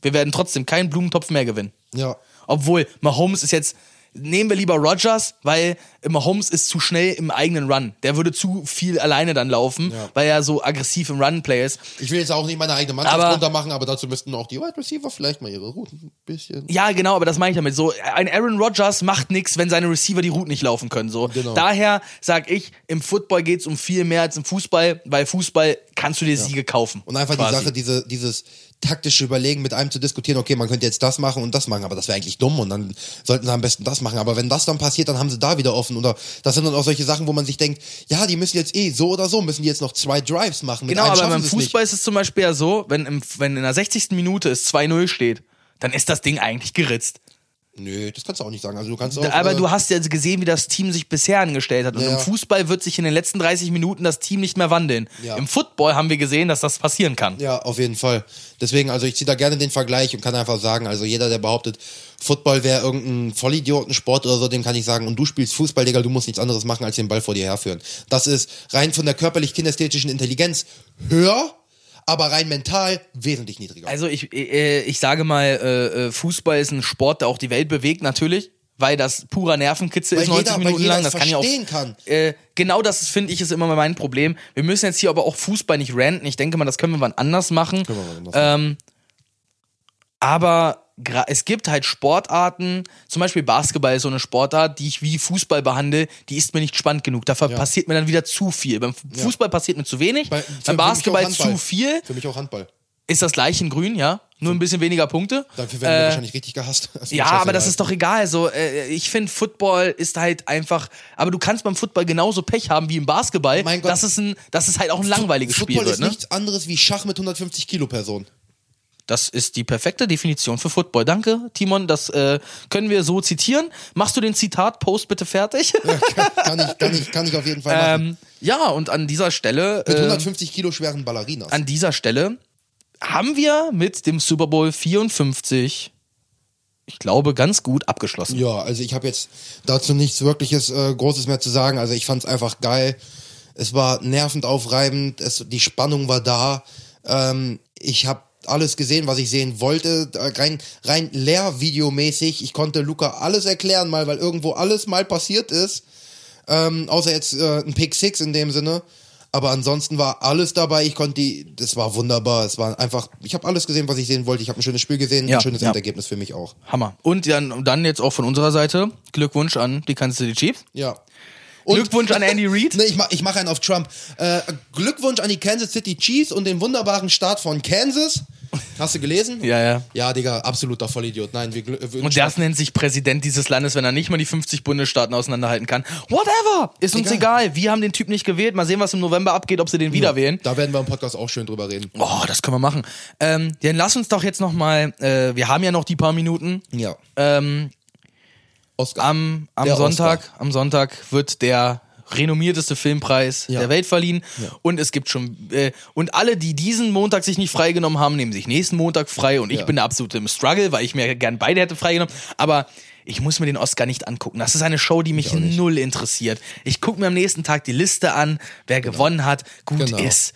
Speaker 3: Wir werden trotzdem keinen Blumentopf mehr gewinnen.
Speaker 2: Ja.
Speaker 3: Obwohl, Mahomes ist jetzt. Nehmen wir lieber Rogers, weil Mahomes ist zu schnell im eigenen Run. Der würde zu viel alleine dann laufen,
Speaker 2: Ja.
Speaker 3: weil er so aggressiv im Run-Play ist.
Speaker 2: Ich will jetzt auch nicht meine eigene Mannschaft
Speaker 3: Aber-
Speaker 2: runtermachen, aber dazu müssten auch die Wide Receiver vielleicht mal ihre Routen ein bisschen.
Speaker 3: Ja, genau, aber das meine ich damit. So, ein Aaron Rodgers macht nichts, wenn seine Receiver die Route nicht laufen können. So.
Speaker 2: Genau.
Speaker 3: Daher sag ich, im Football geht's um viel mehr als im Fußball, weil Fußball kannst du dir Siege kaufen.
Speaker 2: Und einfach
Speaker 3: quasi.
Speaker 2: die Sache, diese, dieses taktische Überlegen mit einem zu diskutieren, okay, man könnte jetzt das machen und das machen, aber das wäre eigentlich dumm und dann sollten sie am besten das machen. Aber wenn das dann passiert, dann haben sie da wieder offen. Oder das sind dann auch solche Sachen, wo man sich denkt, ja, die müssen jetzt eh so oder so, müssen die jetzt noch zwei Drives machen. Mit
Speaker 3: Genau, aber beim
Speaker 2: es nicht.
Speaker 3: Fußball ist es zum Beispiel ja so, wenn, im, wenn in der 60. Minute es 2-0 steht, dann ist das Ding eigentlich geritzt.
Speaker 2: Nö, das kannst du auch nicht sagen. Also du kannst auch,
Speaker 3: Aber
Speaker 2: äh,
Speaker 3: du hast ja gesehen, wie das Team sich bisher angestellt hat. Und
Speaker 2: Ja.
Speaker 3: im Fußball wird sich in den letzten 30 Minuten das Team nicht mehr wandeln.
Speaker 2: Ja.
Speaker 3: Im Football haben wir gesehen, dass das passieren kann.
Speaker 2: Ja, auf jeden Fall. Deswegen, also ich ziehe da gerne den Vergleich und kann einfach sagen, also jeder, der behauptet, Football wäre irgendein Vollidiotensport oder so, dem kann ich sagen, und du spielst Fußball, Digga, du musst nichts anderes machen, als den Ball vor dir herführen. Das ist rein von der körperlich-kinästhetischen Intelligenz höher, aber rein mental wesentlich niedriger.
Speaker 3: Also ich, äh, ich sage mal, äh, äh, Fußball ist ein Sport, der auch die Welt bewegt, natürlich. Weil das purer Nervenkitzel
Speaker 2: Weil
Speaker 3: ist 90
Speaker 2: jeder-
Speaker 3: Minuten lang. Das kann ja auch.
Speaker 2: verstehen kann.
Speaker 3: Äh, genau das finde ich, ist immer mein Problem. Wir müssen jetzt hier aber auch Fußball nicht ranten. Ich denke mal, das können wir wann anders machen.
Speaker 2: Können wir wann anders
Speaker 3: ähm, aber es gibt halt Sportarten, zum Beispiel Basketball ist so eine Sportart, die ich wie Fußball behandle, die ist mir nicht spannend genug. Da passiert mir dann wieder zu viel. Beim Fu- Fußball passiert mir zu wenig,
Speaker 2: Bei-
Speaker 3: beim Basketball zu viel.
Speaker 2: Für mich auch Handball.
Speaker 3: Ist das gleich in grün, ja? Nur ein bisschen weniger Punkte.
Speaker 2: Dafür werden wir
Speaker 3: Äh,
Speaker 2: wahrscheinlich richtig gehasst. Das ist
Speaker 3: ja, aber das ist doch egal. So, äh, ich finde, Football ist halt einfach. Aber du kannst beim Football genauso Pech haben wie im Basketball.
Speaker 2: Mein Gott.
Speaker 3: dass es ein, dass es halt auch ein langweiliges
Speaker 2: Football
Speaker 3: Spiel wird.
Speaker 2: ist
Speaker 3: Ne?
Speaker 2: nichts anderes wie Schach mit 150 Kilo Person.
Speaker 3: Das ist die perfekte Definition für Football. Danke, Timon. Das äh, können wir so zitieren. Machst du den Zitat-Post bitte fertig?
Speaker 2: Kann ich, kann ich, kann ich auf jeden Fall machen.
Speaker 3: ähm, ja, und an dieser Stelle.
Speaker 2: mit
Speaker 3: Äh,
Speaker 2: 150 Kilo schweren Ballerinas.
Speaker 3: an dieser Stelle haben wir mit dem Super Bowl 54, ich glaube, ganz gut abgeschlossen.
Speaker 2: Ja, also ich habe jetzt dazu nichts wirkliches äh, Großes mehr zu sagen. Also ich fand es einfach geil. Es war nervend aufreibend. Es, die Spannung war da. Ähm, ich habe alles gesehen, was ich sehen wollte. Rein, rein Lehrvideomäßig. Ich konnte Luca alles erklären, mal, weil irgendwo alles mal passiert ist. Ähm, außer jetzt äh, ein Pick Six in dem Sinne. Aber ansonsten war alles dabei. Ich konnte die, das war wunderbar. Es war einfach, ich habe alles gesehen, was ich sehen wollte. Ich habe ein schönes Spiel gesehen,
Speaker 3: Ja,
Speaker 2: ein schönes
Speaker 3: ja.
Speaker 2: Endergebnis für mich auch.
Speaker 3: Hammer. Und dann, dann jetzt auch von unserer Seite Glückwunsch an die Kansas City Chiefs.
Speaker 2: Ja.
Speaker 3: Glückwunsch an Andy Reid.
Speaker 2: Nee, ich mach, ich mach einen auf Trump. Äh, Glückwunsch an die Kansas City Chiefs und den wunderbaren Start von Kansas. Hast du gelesen?
Speaker 3: Ja, ja.
Speaker 2: Ja, Digga, absoluter Vollidiot. Nein, wir, wir
Speaker 3: Und das nennt sich Präsident dieses Landes, wenn er nicht mal die 50 Bundesstaaten auseinanderhalten kann. Whatever! Ist uns
Speaker 2: Egal.
Speaker 3: egal. Wir haben den Typ nicht gewählt. Mal sehen, was im November abgeht, ob sie den wieder wählen.
Speaker 2: Da werden wir im Podcast auch schön drüber reden.
Speaker 3: Oh, das können wir machen. Ähm, dann lass uns doch jetzt noch mal, äh, wir haben ja noch die paar Minuten.
Speaker 2: Ja.
Speaker 3: Ähm,
Speaker 2: Oscar.
Speaker 3: am am Sonntag,
Speaker 2: Oscar.
Speaker 3: am Sonntag wird der renommierteste Filmpreis
Speaker 2: Ja.
Speaker 3: der Welt verliehen. Und es gibt schon, äh, und alle, die diesen Montag sich nicht freigenommen haben, nehmen sich nächsten Montag frei. Und ich
Speaker 2: Ja.
Speaker 3: bin absolut im Struggle, weil ich mir gern beide hätte freigenommen. Aber ich muss mir den Oscar nicht angucken. Das ist eine Show, die mich null interessiert. Ich gucke mir am nächsten Tag die Liste an, wer gewonnen hat. Gut
Speaker 2: Genau.
Speaker 3: ist.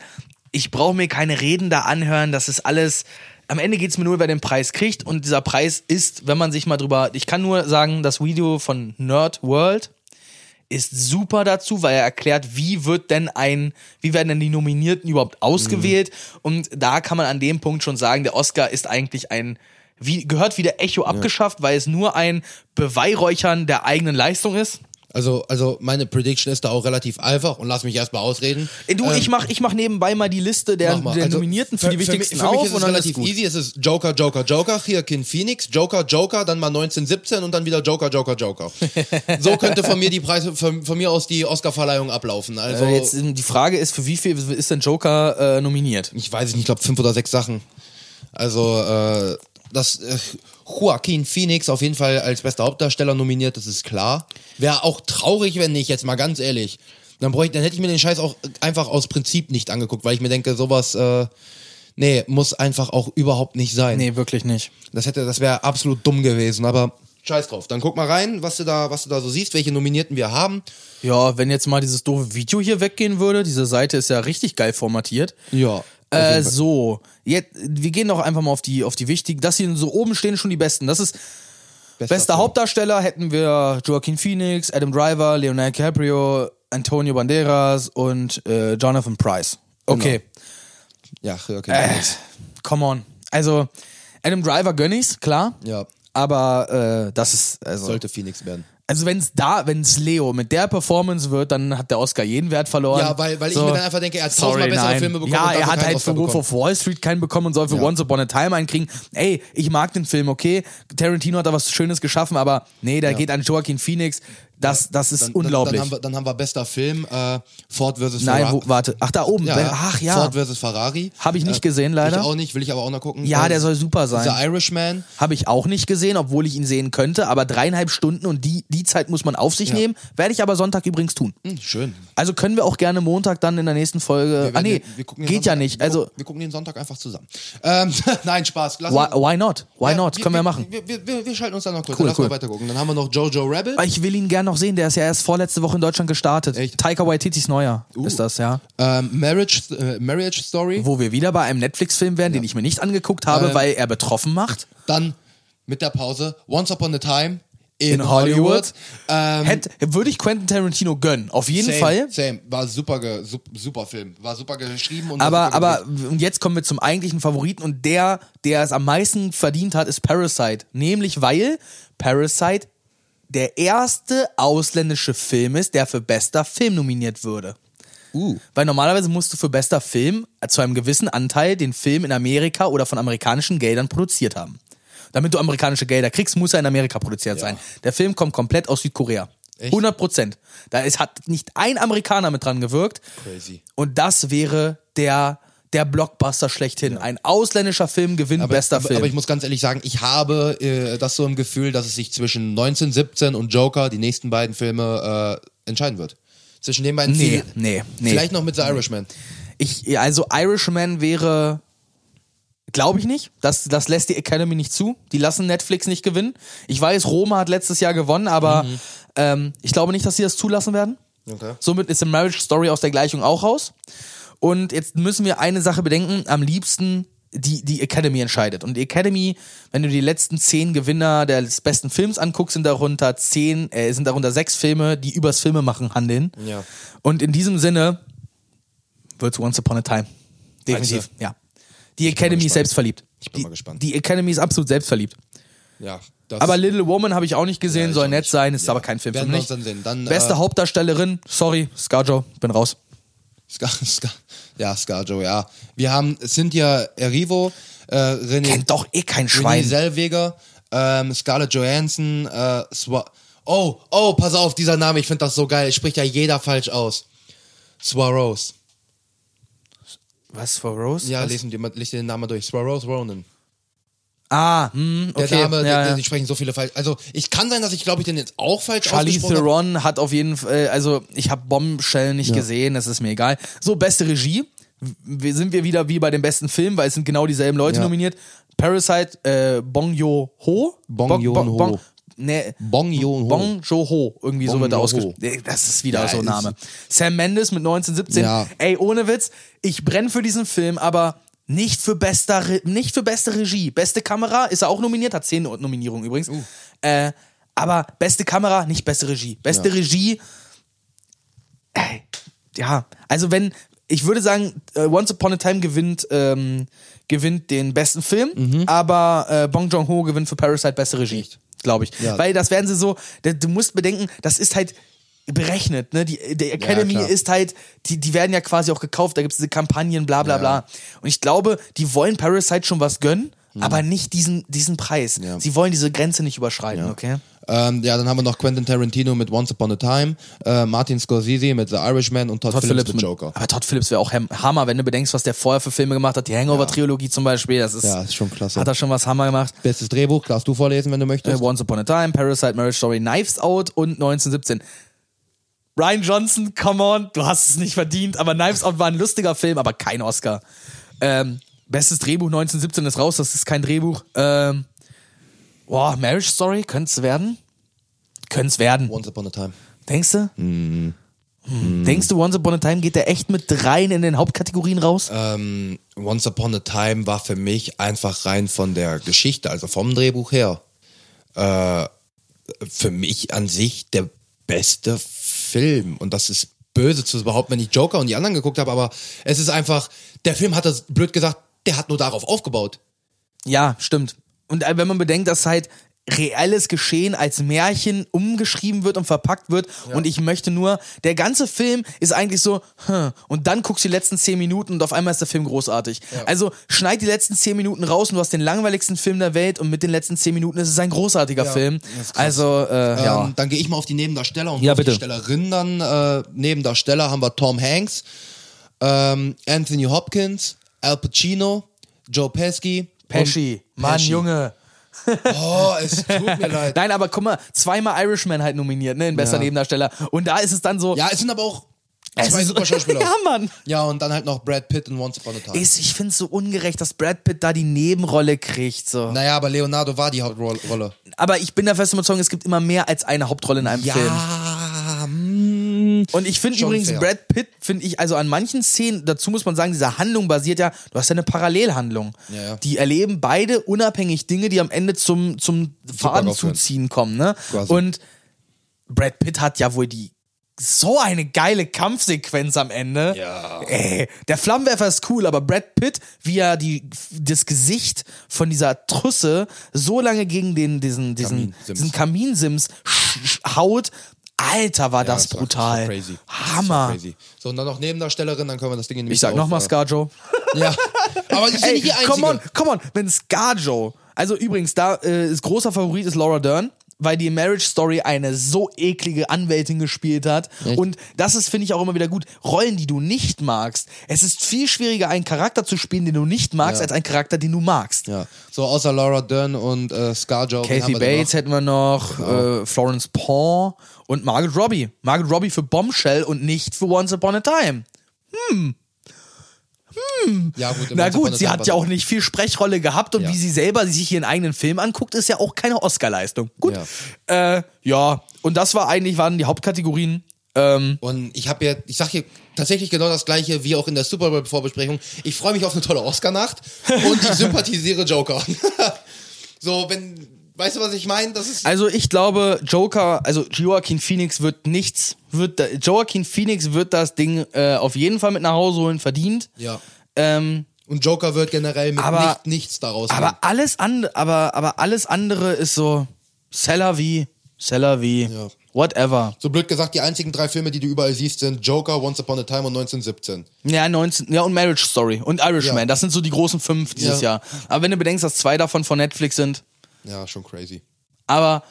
Speaker 3: Ich brauche mir keine Reden da anhören. Das ist alles. Am Ende geht's mir nur, wer den Preis kriegt. Und dieser Preis ist, wenn man sich mal drüber. Ich kann nur sagen, das Video von Nerd World ist super dazu, weil er erklärt, wie wird denn ein, wie werden denn die Nominierten überhaupt ausgewählt? Und da kann man an dem Punkt schon sagen, der Oscar ist eigentlich ein, wie, gehört wieder Echo abgeschafft, weil es nur ein Beweihräuchern der eigenen Leistung ist.
Speaker 2: Also, also meine Prediction ist da auch relativ einfach und lass mich erstmal ausreden.
Speaker 3: Du,
Speaker 2: Ähm,
Speaker 3: ich mach, ich mach nebenbei mal die Liste der, der
Speaker 2: Also,
Speaker 3: Nominierten für, die wichtigsten
Speaker 2: mich, für mich
Speaker 3: auf
Speaker 2: ist
Speaker 3: und
Speaker 2: es
Speaker 3: dann
Speaker 2: relativ
Speaker 3: ist
Speaker 2: easy. Es ist Joker, Joker, Joker, Joaquin Phoenix, Joker, Joker, dann mal 1917 und dann wieder Joker, Joker, Joker. so könnte von mir die Preise, von, von mir aus die Oscarverleihung ablaufen. Also
Speaker 3: Äh, jetzt, ähm, die Frage ist, für wie viel ist denn Joker äh, nominiert?
Speaker 2: ich weiß nicht, ich glaube fünf oder sechs Sachen. Also äh, das äh, Joaquin Phoenix auf jeden Fall als bester Hauptdarsteller nominiert, das ist klar. Wäre auch traurig, wenn nicht, jetzt mal ganz ehrlich. Dann, bräuchte, dann hätte ich mir den Scheiß auch einfach aus Prinzip nicht angeguckt, weil ich mir denke, sowas, äh, nee, muss einfach auch überhaupt nicht sein.
Speaker 3: Nee, wirklich nicht.
Speaker 2: Das hätte, das wäre absolut dumm gewesen, aber scheiß drauf. Dann guck mal rein, was du da, was du da so siehst, welche Nominierten wir haben.
Speaker 3: Ja, wenn jetzt mal dieses doofe Video hier weggehen würde, diese Seite ist ja richtig geil formatiert.
Speaker 2: Ja.
Speaker 3: Äh, so, jetzt, wir gehen doch einfach mal auf die, auf die wichtigen. Das hier so oben stehen schon die besten. Das ist bester Hauptdarsteller hätten wir Joaquin Phoenix, Adam Driver, Leonardo DiCaprio, Antonio Banderas und äh, Jonathan Price. Okay,
Speaker 2: Ja, okay.
Speaker 3: äh, come on. Also Adam Driver gönn ich's, klar.
Speaker 2: ja,
Speaker 3: Aber äh, das ist also
Speaker 2: sollte Phoenix werden.
Speaker 3: Also wenn es da, wenn es Leo mit der Performance wird, dann hat der Oscar jeden Wert verloren.
Speaker 2: Ja, weil, weil ich
Speaker 3: So.
Speaker 2: mir dann einfach denke, er hat tausendmal bessere
Speaker 3: nein.
Speaker 2: Filme bekommen.
Speaker 3: Ja, er hat halt
Speaker 2: Oscar
Speaker 3: für Wolf of Wall Street keinen bekommen und soll für
Speaker 2: Ja.
Speaker 3: Once Upon a Time einen kriegen. Ey, ich mag den Film, okay. Tarantino hat da was Schönes geschaffen, aber nee, der geht an Joaquin Phoenix. Das, das ist
Speaker 2: Dann-
Speaker 3: unglaublich.
Speaker 2: Dann, haben wir, dann haben wir bester Film, äh, Ford vs.
Speaker 3: Nein,
Speaker 2: Ferrari.
Speaker 3: wo, warte. Ach, da oben.
Speaker 2: Ja,
Speaker 3: Ach ja.
Speaker 2: Ford vs. Ferrari.
Speaker 3: Habe ich nicht
Speaker 2: Äh,
Speaker 3: gesehen, leider.
Speaker 2: Ich auch nicht, will ich aber auch noch gucken.
Speaker 3: Ja,
Speaker 2: Äh,
Speaker 3: der soll super sein.
Speaker 2: The Irishman.
Speaker 3: Habe ich auch nicht gesehen, obwohl ich ihn sehen könnte. Aber dreieinhalb Stunden und die, die Zeit muss man auf sich
Speaker 2: Ja.
Speaker 3: nehmen. Werde ich aber Sonntag übrigens tun.
Speaker 2: Hm, schön.
Speaker 3: Also können wir auch gerne Montag dann in der nächsten Folge.
Speaker 2: Wir
Speaker 3: ah nee, geht ja
Speaker 2: Sonntag-
Speaker 3: nicht.
Speaker 2: Wir,
Speaker 3: Also
Speaker 2: gucken, wir gucken den Sonntag einfach zusammen. Ähm, nein, Spaß. Lass
Speaker 3: why, why not? Why
Speaker 2: Ja,
Speaker 3: not? Können wir machen.
Speaker 2: Wir, wir, wir, schalten uns dann noch kurz.
Speaker 3: Cool,
Speaker 2: Lass
Speaker 3: cool.
Speaker 2: mal weiter gucken. Dann haben wir noch Jojo Rabbit.
Speaker 3: Ich will ihn gern noch sehen. Der ist ja erst vorletzte Woche in Deutschland gestartet.
Speaker 2: Echt?
Speaker 3: Taika Waititis Neuer ist das, ja.
Speaker 2: Ähm, Marriage, äh, Marriage Story.
Speaker 3: Wo wir wieder bei einem Netflix-Film wären, den ich mir nicht angeguckt habe,
Speaker 2: Ähm,
Speaker 3: weil er betroffen macht.
Speaker 2: Dann mit der Pause Once Upon a Time in,
Speaker 3: In Hollywood.
Speaker 2: Hollywood. Ähm,
Speaker 3: würde ich Quentin Tarantino gönnen. Auf jeden
Speaker 2: same,
Speaker 3: Fall.
Speaker 2: Same. War super, ge, sup, super Film. War super geschrieben. Und
Speaker 3: Aber,
Speaker 2: super
Speaker 3: aber, und jetzt kommen wir zum eigentlichen Favoriten und der, der es am meisten verdient hat, ist Parasite. Nämlich weil Parasite der erste ausländische Film ist, der für bester Film nominiert würde.
Speaker 2: Uh.
Speaker 3: Weil normalerweise musst du für bester Film zu einem gewissen Anteil den Film in Amerika oder von amerikanischen Geldern produziert haben. Damit du amerikanische Gelder kriegst, muss er in Amerika produziert sein. Der Film kommt komplett aus Südkorea.
Speaker 2: Echt?
Speaker 3: 100 Prozent. Da ist, hat nicht ein Amerikaner mit dran gewirkt.
Speaker 2: Crazy.
Speaker 3: Und das wäre der, der Blockbuster schlechthin. Ein ausländischer Film gewinnt
Speaker 2: Aber,
Speaker 3: bester
Speaker 2: aber,
Speaker 3: Film.
Speaker 2: aber ich muss ganz ehrlich sagen, ich habe äh, das so im Gefühl, dass es sich zwischen 1917 und Joker, die nächsten beiden Filme, äh, entscheiden wird. Zwischen den beiden
Speaker 3: Nee,
Speaker 2: viel-
Speaker 3: nee, nee.
Speaker 2: Vielleicht noch mit The Irishman.
Speaker 3: Ich, also Irishman wäre, glaube ich nicht. Das, das lässt die Academy nicht zu. Die lassen Netflix nicht gewinnen. Ich weiß, Roma hat letztes Jahr gewonnen, aber ähm, ich glaube nicht, dass sie das zulassen werden.
Speaker 2: Okay.
Speaker 3: Somit ist The Marriage Story aus der Gleichung auch raus. Und jetzt müssen wir eine Sache bedenken. Am liebsten die, die Academy entscheidet. Und die Academy, wenn du die letzten zehn Gewinner des besten Films anguckst, sind darunter zehn, äh, sind darunter sechs Filme, die übers Filmemachen handeln.
Speaker 2: Ja.
Speaker 3: Und in diesem Sinne wird's Once Upon a Time. Definitiv,
Speaker 2: Meinst
Speaker 3: ja. Die Academy ist selbstverliebt.
Speaker 2: Ich bin
Speaker 3: die,
Speaker 2: mal gespannt.
Speaker 3: Die Academy ist absolut selbstverliebt.
Speaker 2: Ja.
Speaker 3: Aber Little Woman habe ich auch nicht gesehen,
Speaker 2: Ja,
Speaker 3: soll nett
Speaker 2: nicht.
Speaker 3: sein, ist
Speaker 2: Ja.
Speaker 3: aber kein Film
Speaker 2: Werden
Speaker 3: für mich.
Speaker 2: dann sehen. Dann,
Speaker 3: Beste
Speaker 2: äh,
Speaker 3: Hauptdarstellerin, sorry, Scarjo, bin raus.
Speaker 2: Ska, Ska, ja, Scarjo, ja. Wir haben Cynthia Erivo, äh, René,
Speaker 3: Kennt doch eh kein Schwein.
Speaker 2: Zellweger, ähm, Scarlett Johansson, äh, Swa Oh, oh, pass auf, dieser Name, ich finde das so geil. Spricht ja jeder falsch aus. Swaros.
Speaker 3: Was Rose?
Speaker 2: Ja, lesen dir den Namen durch. Swaros Ronan.
Speaker 3: Ah, hm,
Speaker 2: Der
Speaker 3: okay.
Speaker 2: Dame,
Speaker 3: ja,
Speaker 2: der,
Speaker 3: ja.
Speaker 2: die sprechen so viele falsch. Also ich kann sein, dass ich glaube ich den jetzt auch falsch
Speaker 3: Charlize
Speaker 2: ausgesprochen habe.
Speaker 3: Theron hat auf jeden Fall, also ich habe Bombshell nicht
Speaker 2: Ja.
Speaker 3: gesehen, das ist mir egal. So, beste Regie. Sind wir wieder wie bei den besten Filmen, weil es sind genau dieselben Leute
Speaker 2: Ja.
Speaker 3: nominiert. Parasite, äh, Bong Joon-ho.
Speaker 2: Bong Joon-ho.
Speaker 3: Bong, nee,
Speaker 2: Bong Joon-ho.
Speaker 3: Bong Joon-ho, irgendwie so
Speaker 2: Bong
Speaker 3: wird er ausgesprochen. Nee, Das ist wieder
Speaker 2: Ja,
Speaker 3: so ein Name. Sam Mendes mit 1917.
Speaker 2: Ja.
Speaker 3: Ey, ohne Witz, ich brenne für diesen Film, aber nicht für, bester, Re- nicht für beste Regie. Beste Kamera ist er auch nominiert, hat zehn Nominierungen übrigens.
Speaker 2: Uh.
Speaker 3: Äh, aber beste Kamera, nicht beste Regie. Beste
Speaker 2: Ja.
Speaker 3: Regie, ey, ja, also wenn, ich würde sagen, äh, Once Upon a Time gewinnt, ähm, gewinnt den besten Film,
Speaker 2: Mhm.
Speaker 3: aber äh, Bong Joon-ho gewinnt für Parasite beste Regie, glaube ich.
Speaker 2: Ja.
Speaker 3: Weil das werden sie so, du musst bedenken, das ist halt berechnet, ne? Die, die Academy
Speaker 2: klar.
Speaker 3: ist halt, die, die werden ja quasi auch gekauft, da gibt es diese Kampagnen, bla bla
Speaker 2: Ja.
Speaker 3: bla. Und ich glaube, die wollen Parasite schon was gönnen, aber nicht diesen, diesen Preis.
Speaker 2: Ja.
Speaker 3: Sie wollen diese Grenze nicht überschreiten, okay?
Speaker 2: Ähm, ja, dann haben wir noch Quentin Tarantino mit Once Upon a Time, äh, Martin Scorsese mit The Irishman und Todd,
Speaker 3: Todd
Speaker 2: Phillips,
Speaker 3: Phillips
Speaker 2: mit Joker.
Speaker 3: Aber Todd Phillips wäre auch Ham- Hammer, wenn du bedenkst, was der vorher für Filme gemacht hat. Die Hangover-Trilogie zum Beispiel, das ist,
Speaker 2: Ja, ist schon klasse.
Speaker 3: hat er schon was Hammer gemacht.
Speaker 2: Bestes Drehbuch, darfst du vorlesen, wenn du
Speaker 3: Äh,
Speaker 2: möchtest.
Speaker 3: Once Upon a Time, Parasite, Marriage Story, Knives Out und 1917. Ryan Johnson, come on, du hast es nicht verdient, aber Knives Out war ein lustiger Film, aber kein Oscar. Ähm, bestes Drehbuch 1917 ist raus, das ist kein Drehbuch. Ähm, boah, Marriage Story, könnte es werden? Könnte es werden.
Speaker 2: Once Upon a Time.
Speaker 3: Denkst du? Hm. Denkst du, Once Upon a Time geht der echt mit rein in den Hauptkategorien raus?
Speaker 2: Ähm, Once Upon a Time war für mich einfach rein von der Geschichte, also vom Drehbuch her, äh, für mich an sich der beste Film. Und das ist böse zu behaupten, wenn ich Joker und die anderen geguckt habe, aber es ist einfach, der Film hat das, blöd gesagt, der hat nur darauf aufgebaut.
Speaker 3: Ja, stimmt. Und äh, wenn man bedenkt, dass halt reelles Geschehen als Märchen umgeschrieben wird und verpackt wird und ich möchte nur, der ganze Film ist eigentlich so, hm, und dann guckst du die letzten zehn Minuten und auf einmal ist der Film großartig. Also schneid die letzten zehn Minuten raus und du hast den langweiligsten Film der Welt und mit den letzten zehn Minuten ist es ein großartiger Film. Also, äh, ja.
Speaker 2: Ähm, dann gehe ich mal auf die Nebendarsteller und
Speaker 3: Ja,
Speaker 2: auf die
Speaker 3: bitte.
Speaker 2: Stellerinnen dann. Äh, Nebendarsteller haben wir Tom Hanks, ähm, Anthony Hopkins, Al Pacino, Joe Pesci.
Speaker 3: Pesci, Mann,
Speaker 2: Pesci.
Speaker 3: Junge.
Speaker 2: Oh, es tut mir leid.
Speaker 3: Nein, aber guck mal, zweimal Irishman halt nominiert, ne, in bester
Speaker 2: Ja.
Speaker 3: Nebendarsteller. Und da ist es dann so.
Speaker 2: Ja, es sind aber auch zwei super Schauspieler.
Speaker 3: ja, Mann.
Speaker 2: Ja, und dann halt noch Brad Pitt in Once Upon a Time.
Speaker 3: Ist, ich finde es so ungerecht, dass Brad Pitt da die Nebenrolle kriegt. So.
Speaker 2: naja, aber Leonardo war die Hauptrolle.
Speaker 3: Aber ich bin der festen Überzeugung, es gibt immer mehr als eine Hauptrolle in einem Film.
Speaker 2: Ja, mm,
Speaker 3: Und ich finde übrigens,
Speaker 2: fair.
Speaker 3: Brad Pitt, finde ich, also an manchen Szenen, dazu muss man sagen, diese Handlung basiert ja, du hast ja eine Parallelhandlung.
Speaker 2: Ja, ja.
Speaker 3: Die erleben beide unabhängig Dinge, die am Ende zum, zum Faden zuziehen kommen. Ne?
Speaker 2: Quasi.
Speaker 3: Und Brad Pitt hat ja wohl die so eine geile Kampfsequenz am Ende.
Speaker 2: Ja.
Speaker 3: Ey, der Flammenwerfer ist cool, aber Brad Pitt, wie er die, das Gesicht von dieser Trusse so lange gegen den, diesen, diesen,
Speaker 2: Kaminsims.
Speaker 3: diesen Kaminsims haut, Alter, war das
Speaker 2: das war-
Speaker 3: brutal.
Speaker 2: Das war crazy.
Speaker 3: Hammer.
Speaker 2: Das crazy. So, und dann noch Nebendarstellerin, dann können wir das Ding in die
Speaker 3: Ich sag
Speaker 2: Mitte
Speaker 3: nochmal
Speaker 2: äh,
Speaker 3: Scarjo.
Speaker 2: Ja, aber die sind
Speaker 3: Ey,
Speaker 2: nicht die einzige.
Speaker 3: come on, come on, wenn Scarjo, also übrigens, da äh, ist großer Favorit ist Laura Dern, weil die Marriage Story eine so eklige Anwältin gespielt hat. Und das ist, finde ich, auch immer wieder gut. Rollen, die du nicht magst. Es ist viel schwieriger, einen Charakter zu spielen, den du nicht magst,
Speaker 2: Ja.
Speaker 3: als einen Charakter, den du magst.
Speaker 2: Ja, so außer Laura Dern und äh, Scarjo.
Speaker 3: Kathy Bates hätten wir noch, äh, Florence Pugh und Margaret Robbie. Margaret Robbie für Bombshell und nicht für Once Upon a Time.
Speaker 2: noch? Ja, gut,
Speaker 3: Na gut, sie hat ja auch nicht viel Sprechrolle gehabt und
Speaker 2: Ja.
Speaker 3: wie sie selber sich ihren eigenen Film anguckt, ist ja auch keine Oscarleistung. Gut. Ja. Äh, ja, und das war eigentlich, waren die Hauptkategorien. Ähm,
Speaker 2: Und ich habe ja, ich sag hier tatsächlich genau das gleiche wie auch in der Super Bowl Vorbesprechung. Ich freue mich auf eine tolle Oscar-Nacht und ich sympathisiere Joker. so, wenn, weißt du, was ich meine? Das ist
Speaker 3: also ich glaube, Joker, also Joaquin Phoenix wird nichts, wird da, Joaquin Phoenix wird das Ding äh, auf jeden Fall mit nach Hause holen, verdient.
Speaker 2: ja.
Speaker 3: Ähm,
Speaker 2: Und Joker wird generell mit
Speaker 3: Aber-
Speaker 2: nicht, nichts daraus
Speaker 3: aber alles andere, aber, aber alles andere ist so Seller wie, Seller wie,
Speaker 2: Ja.
Speaker 3: whatever.
Speaker 2: So blöd gesagt, die einzigen drei Filme, die du überall siehst, sind Joker, Once Upon a Time und 1917.
Speaker 3: Ja, 19, ja, und Marriage Story und Irishman,
Speaker 2: Ja.
Speaker 3: das sind so die großen fünf dieses
Speaker 2: Ja.
Speaker 3: Jahr. Aber wenn du bedenkst, dass zwei davon von Netflix sind,
Speaker 2: Ja, schon crazy.
Speaker 3: aber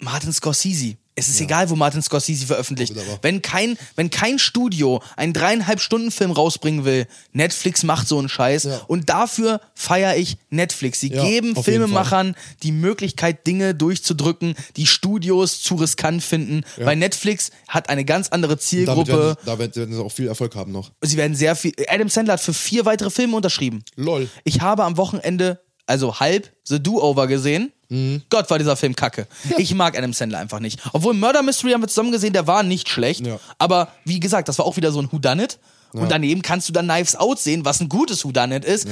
Speaker 3: Martin Scorsese, Es ist egal, wo Martin Scorsese veröffentlicht. Wenn kein, wenn kein Studio einen dreieinhalb Stunden Film rausbringen will, Netflix macht so einen Scheiß.
Speaker 2: Ja.
Speaker 3: Und dafür feiere ich Netflix. Sie
Speaker 2: Ja,
Speaker 3: geben Filmemachern die Möglichkeit, Dinge durchzudrücken, die Studios zu riskant finden. Weil Netflix hat eine ganz andere Zielgruppe.
Speaker 2: damit werden sie auch viel Erfolg haben noch.
Speaker 3: Sie werden sehr viel. Adam Sandler hat für vier weitere Filme unterschrieben.
Speaker 2: Lol.
Speaker 3: Ich habe am Wochenende, also halb, The Do-Over gesehen.
Speaker 2: Mhm.
Speaker 3: Gott, war dieser Film kacke. Ich mag Adam Sandler einfach nicht. Obwohl Murder Mystery haben wir zusammen gesehen, der war nicht schlecht.
Speaker 2: Ja.
Speaker 3: Aber wie gesagt, das war auch wieder so ein Whodunit. Und daneben kannst du dann Knives Out sehen, was ein gutes Whodunit ist.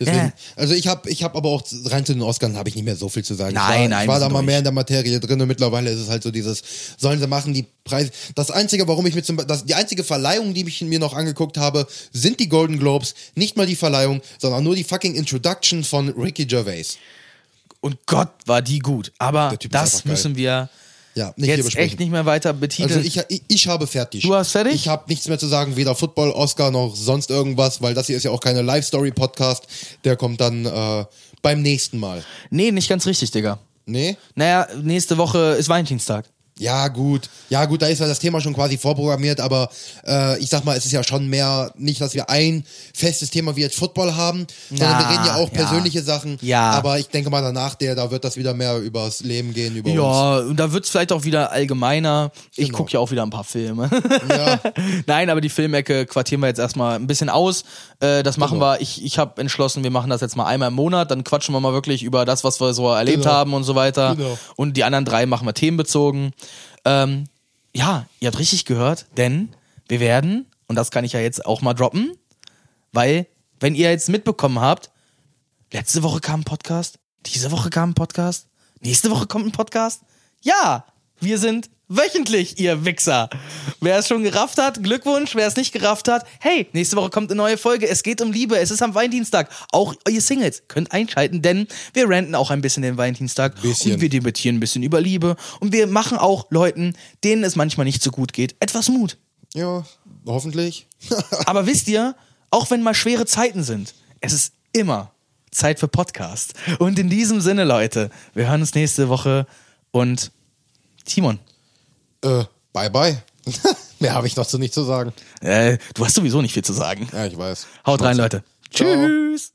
Speaker 2: Deswegen,
Speaker 3: Ja.
Speaker 2: Also ich habe ich hab aber auch rein zu den Oscars habe ich nicht mehr so viel zu sagen.
Speaker 3: Nein,
Speaker 2: ich war,
Speaker 3: nein,
Speaker 2: ich war da mal
Speaker 3: durch.
Speaker 2: mehr in der Materie drin und mittlerweile ist es halt so dieses, sollen sie machen, die Preise. Das Einzige, warum ich mir zum das, die einzige Verleihung, die ich mir noch angeguckt habe, sind die Golden Globes. Nicht mal die Verleihung, sondern nur die fucking Introduction von Ricky Gervais.
Speaker 3: Und Gott, war die gut. Aber das müssen wir
Speaker 2: Ja, nicht
Speaker 3: jetzt echt nicht mehr weiter betiteln.
Speaker 2: Also ich, ich, ich habe fertig.
Speaker 3: Du hast fertig?
Speaker 2: Ich habe nichts mehr zu sagen, weder Football, Oscar noch sonst irgendwas, weil das hier ist ja auch keine Live-Story-Podcast. Der kommt dann äh, beim nächsten Mal.
Speaker 3: nee, nicht ganz richtig, Digga.
Speaker 2: Nee?
Speaker 3: Naja, nächste Woche ist Valentinstag.
Speaker 2: Ja, gut. Ja, gut, da ist ja das Thema schon quasi vorprogrammiert, aber äh, ich sag mal, es ist ja schon mehr, nicht, dass wir ein festes Thema wie jetzt Football haben, sondern wir
Speaker 3: Ja,
Speaker 2: reden ja auch
Speaker 3: ja.
Speaker 2: persönliche Sachen.
Speaker 3: Ja.
Speaker 2: Aber ich denke mal danach, der, da wird das wieder mehr übers Leben gehen, über uns.
Speaker 3: Ja, und da wird's vielleicht auch wieder allgemeiner. Ich
Speaker 2: Genau.
Speaker 3: guck ja auch wieder ein paar Filme.
Speaker 2: Ja.
Speaker 3: Nein, aber die Filmecke quartieren wir jetzt erstmal ein bisschen aus. Äh, das machen
Speaker 2: Genau.
Speaker 3: wir. Ich, ich habe entschlossen, wir machen das jetzt mal einmal im Monat. Dann quatschen wir mal wirklich über das, was wir so erlebt
Speaker 2: Genau.
Speaker 3: haben und so weiter.
Speaker 2: Genau.
Speaker 3: Und die anderen drei machen wir themenbezogen. Ähm, ja, ihr habt richtig gehört, denn wir werden, und das kann ich ja jetzt auch mal droppen, weil, wenn ihr jetzt mitbekommen habt, letzte Woche kam ein Podcast, diese Woche kam ein Podcast, nächste Woche kommt ein Podcast. Ja, wir sind wöchentlich, ihr Wichser. Wer es schon gerafft hat, Glückwunsch. Wer es nicht gerafft hat, hey, nächste Woche kommt eine neue Folge. Es geht um Liebe. Es ist am Valentinstag. Auch ihr Singles könnt einschalten, denn wir ranten auch ein bisschen den Valentinstag.
Speaker 2: Bisschen.
Speaker 3: Und wir debattieren ein bisschen über Liebe. Und wir machen auch Leuten, denen es manchmal nicht so gut geht, etwas Mut.
Speaker 2: ja, hoffentlich.
Speaker 3: Aber wisst ihr, auch wenn mal schwere Zeiten sind, es ist immer Zeit für Podcast. Und in diesem Sinne, Leute, wir hören uns nächste Woche und Timon,
Speaker 2: äh, bye bye. Mehr habe ich dazu nicht zu sagen.
Speaker 3: äh, du hast sowieso nicht viel zu sagen.
Speaker 2: Ja, ich weiß.
Speaker 3: Haut rein. Leute.
Speaker 2: Ciao.
Speaker 3: Tschüss.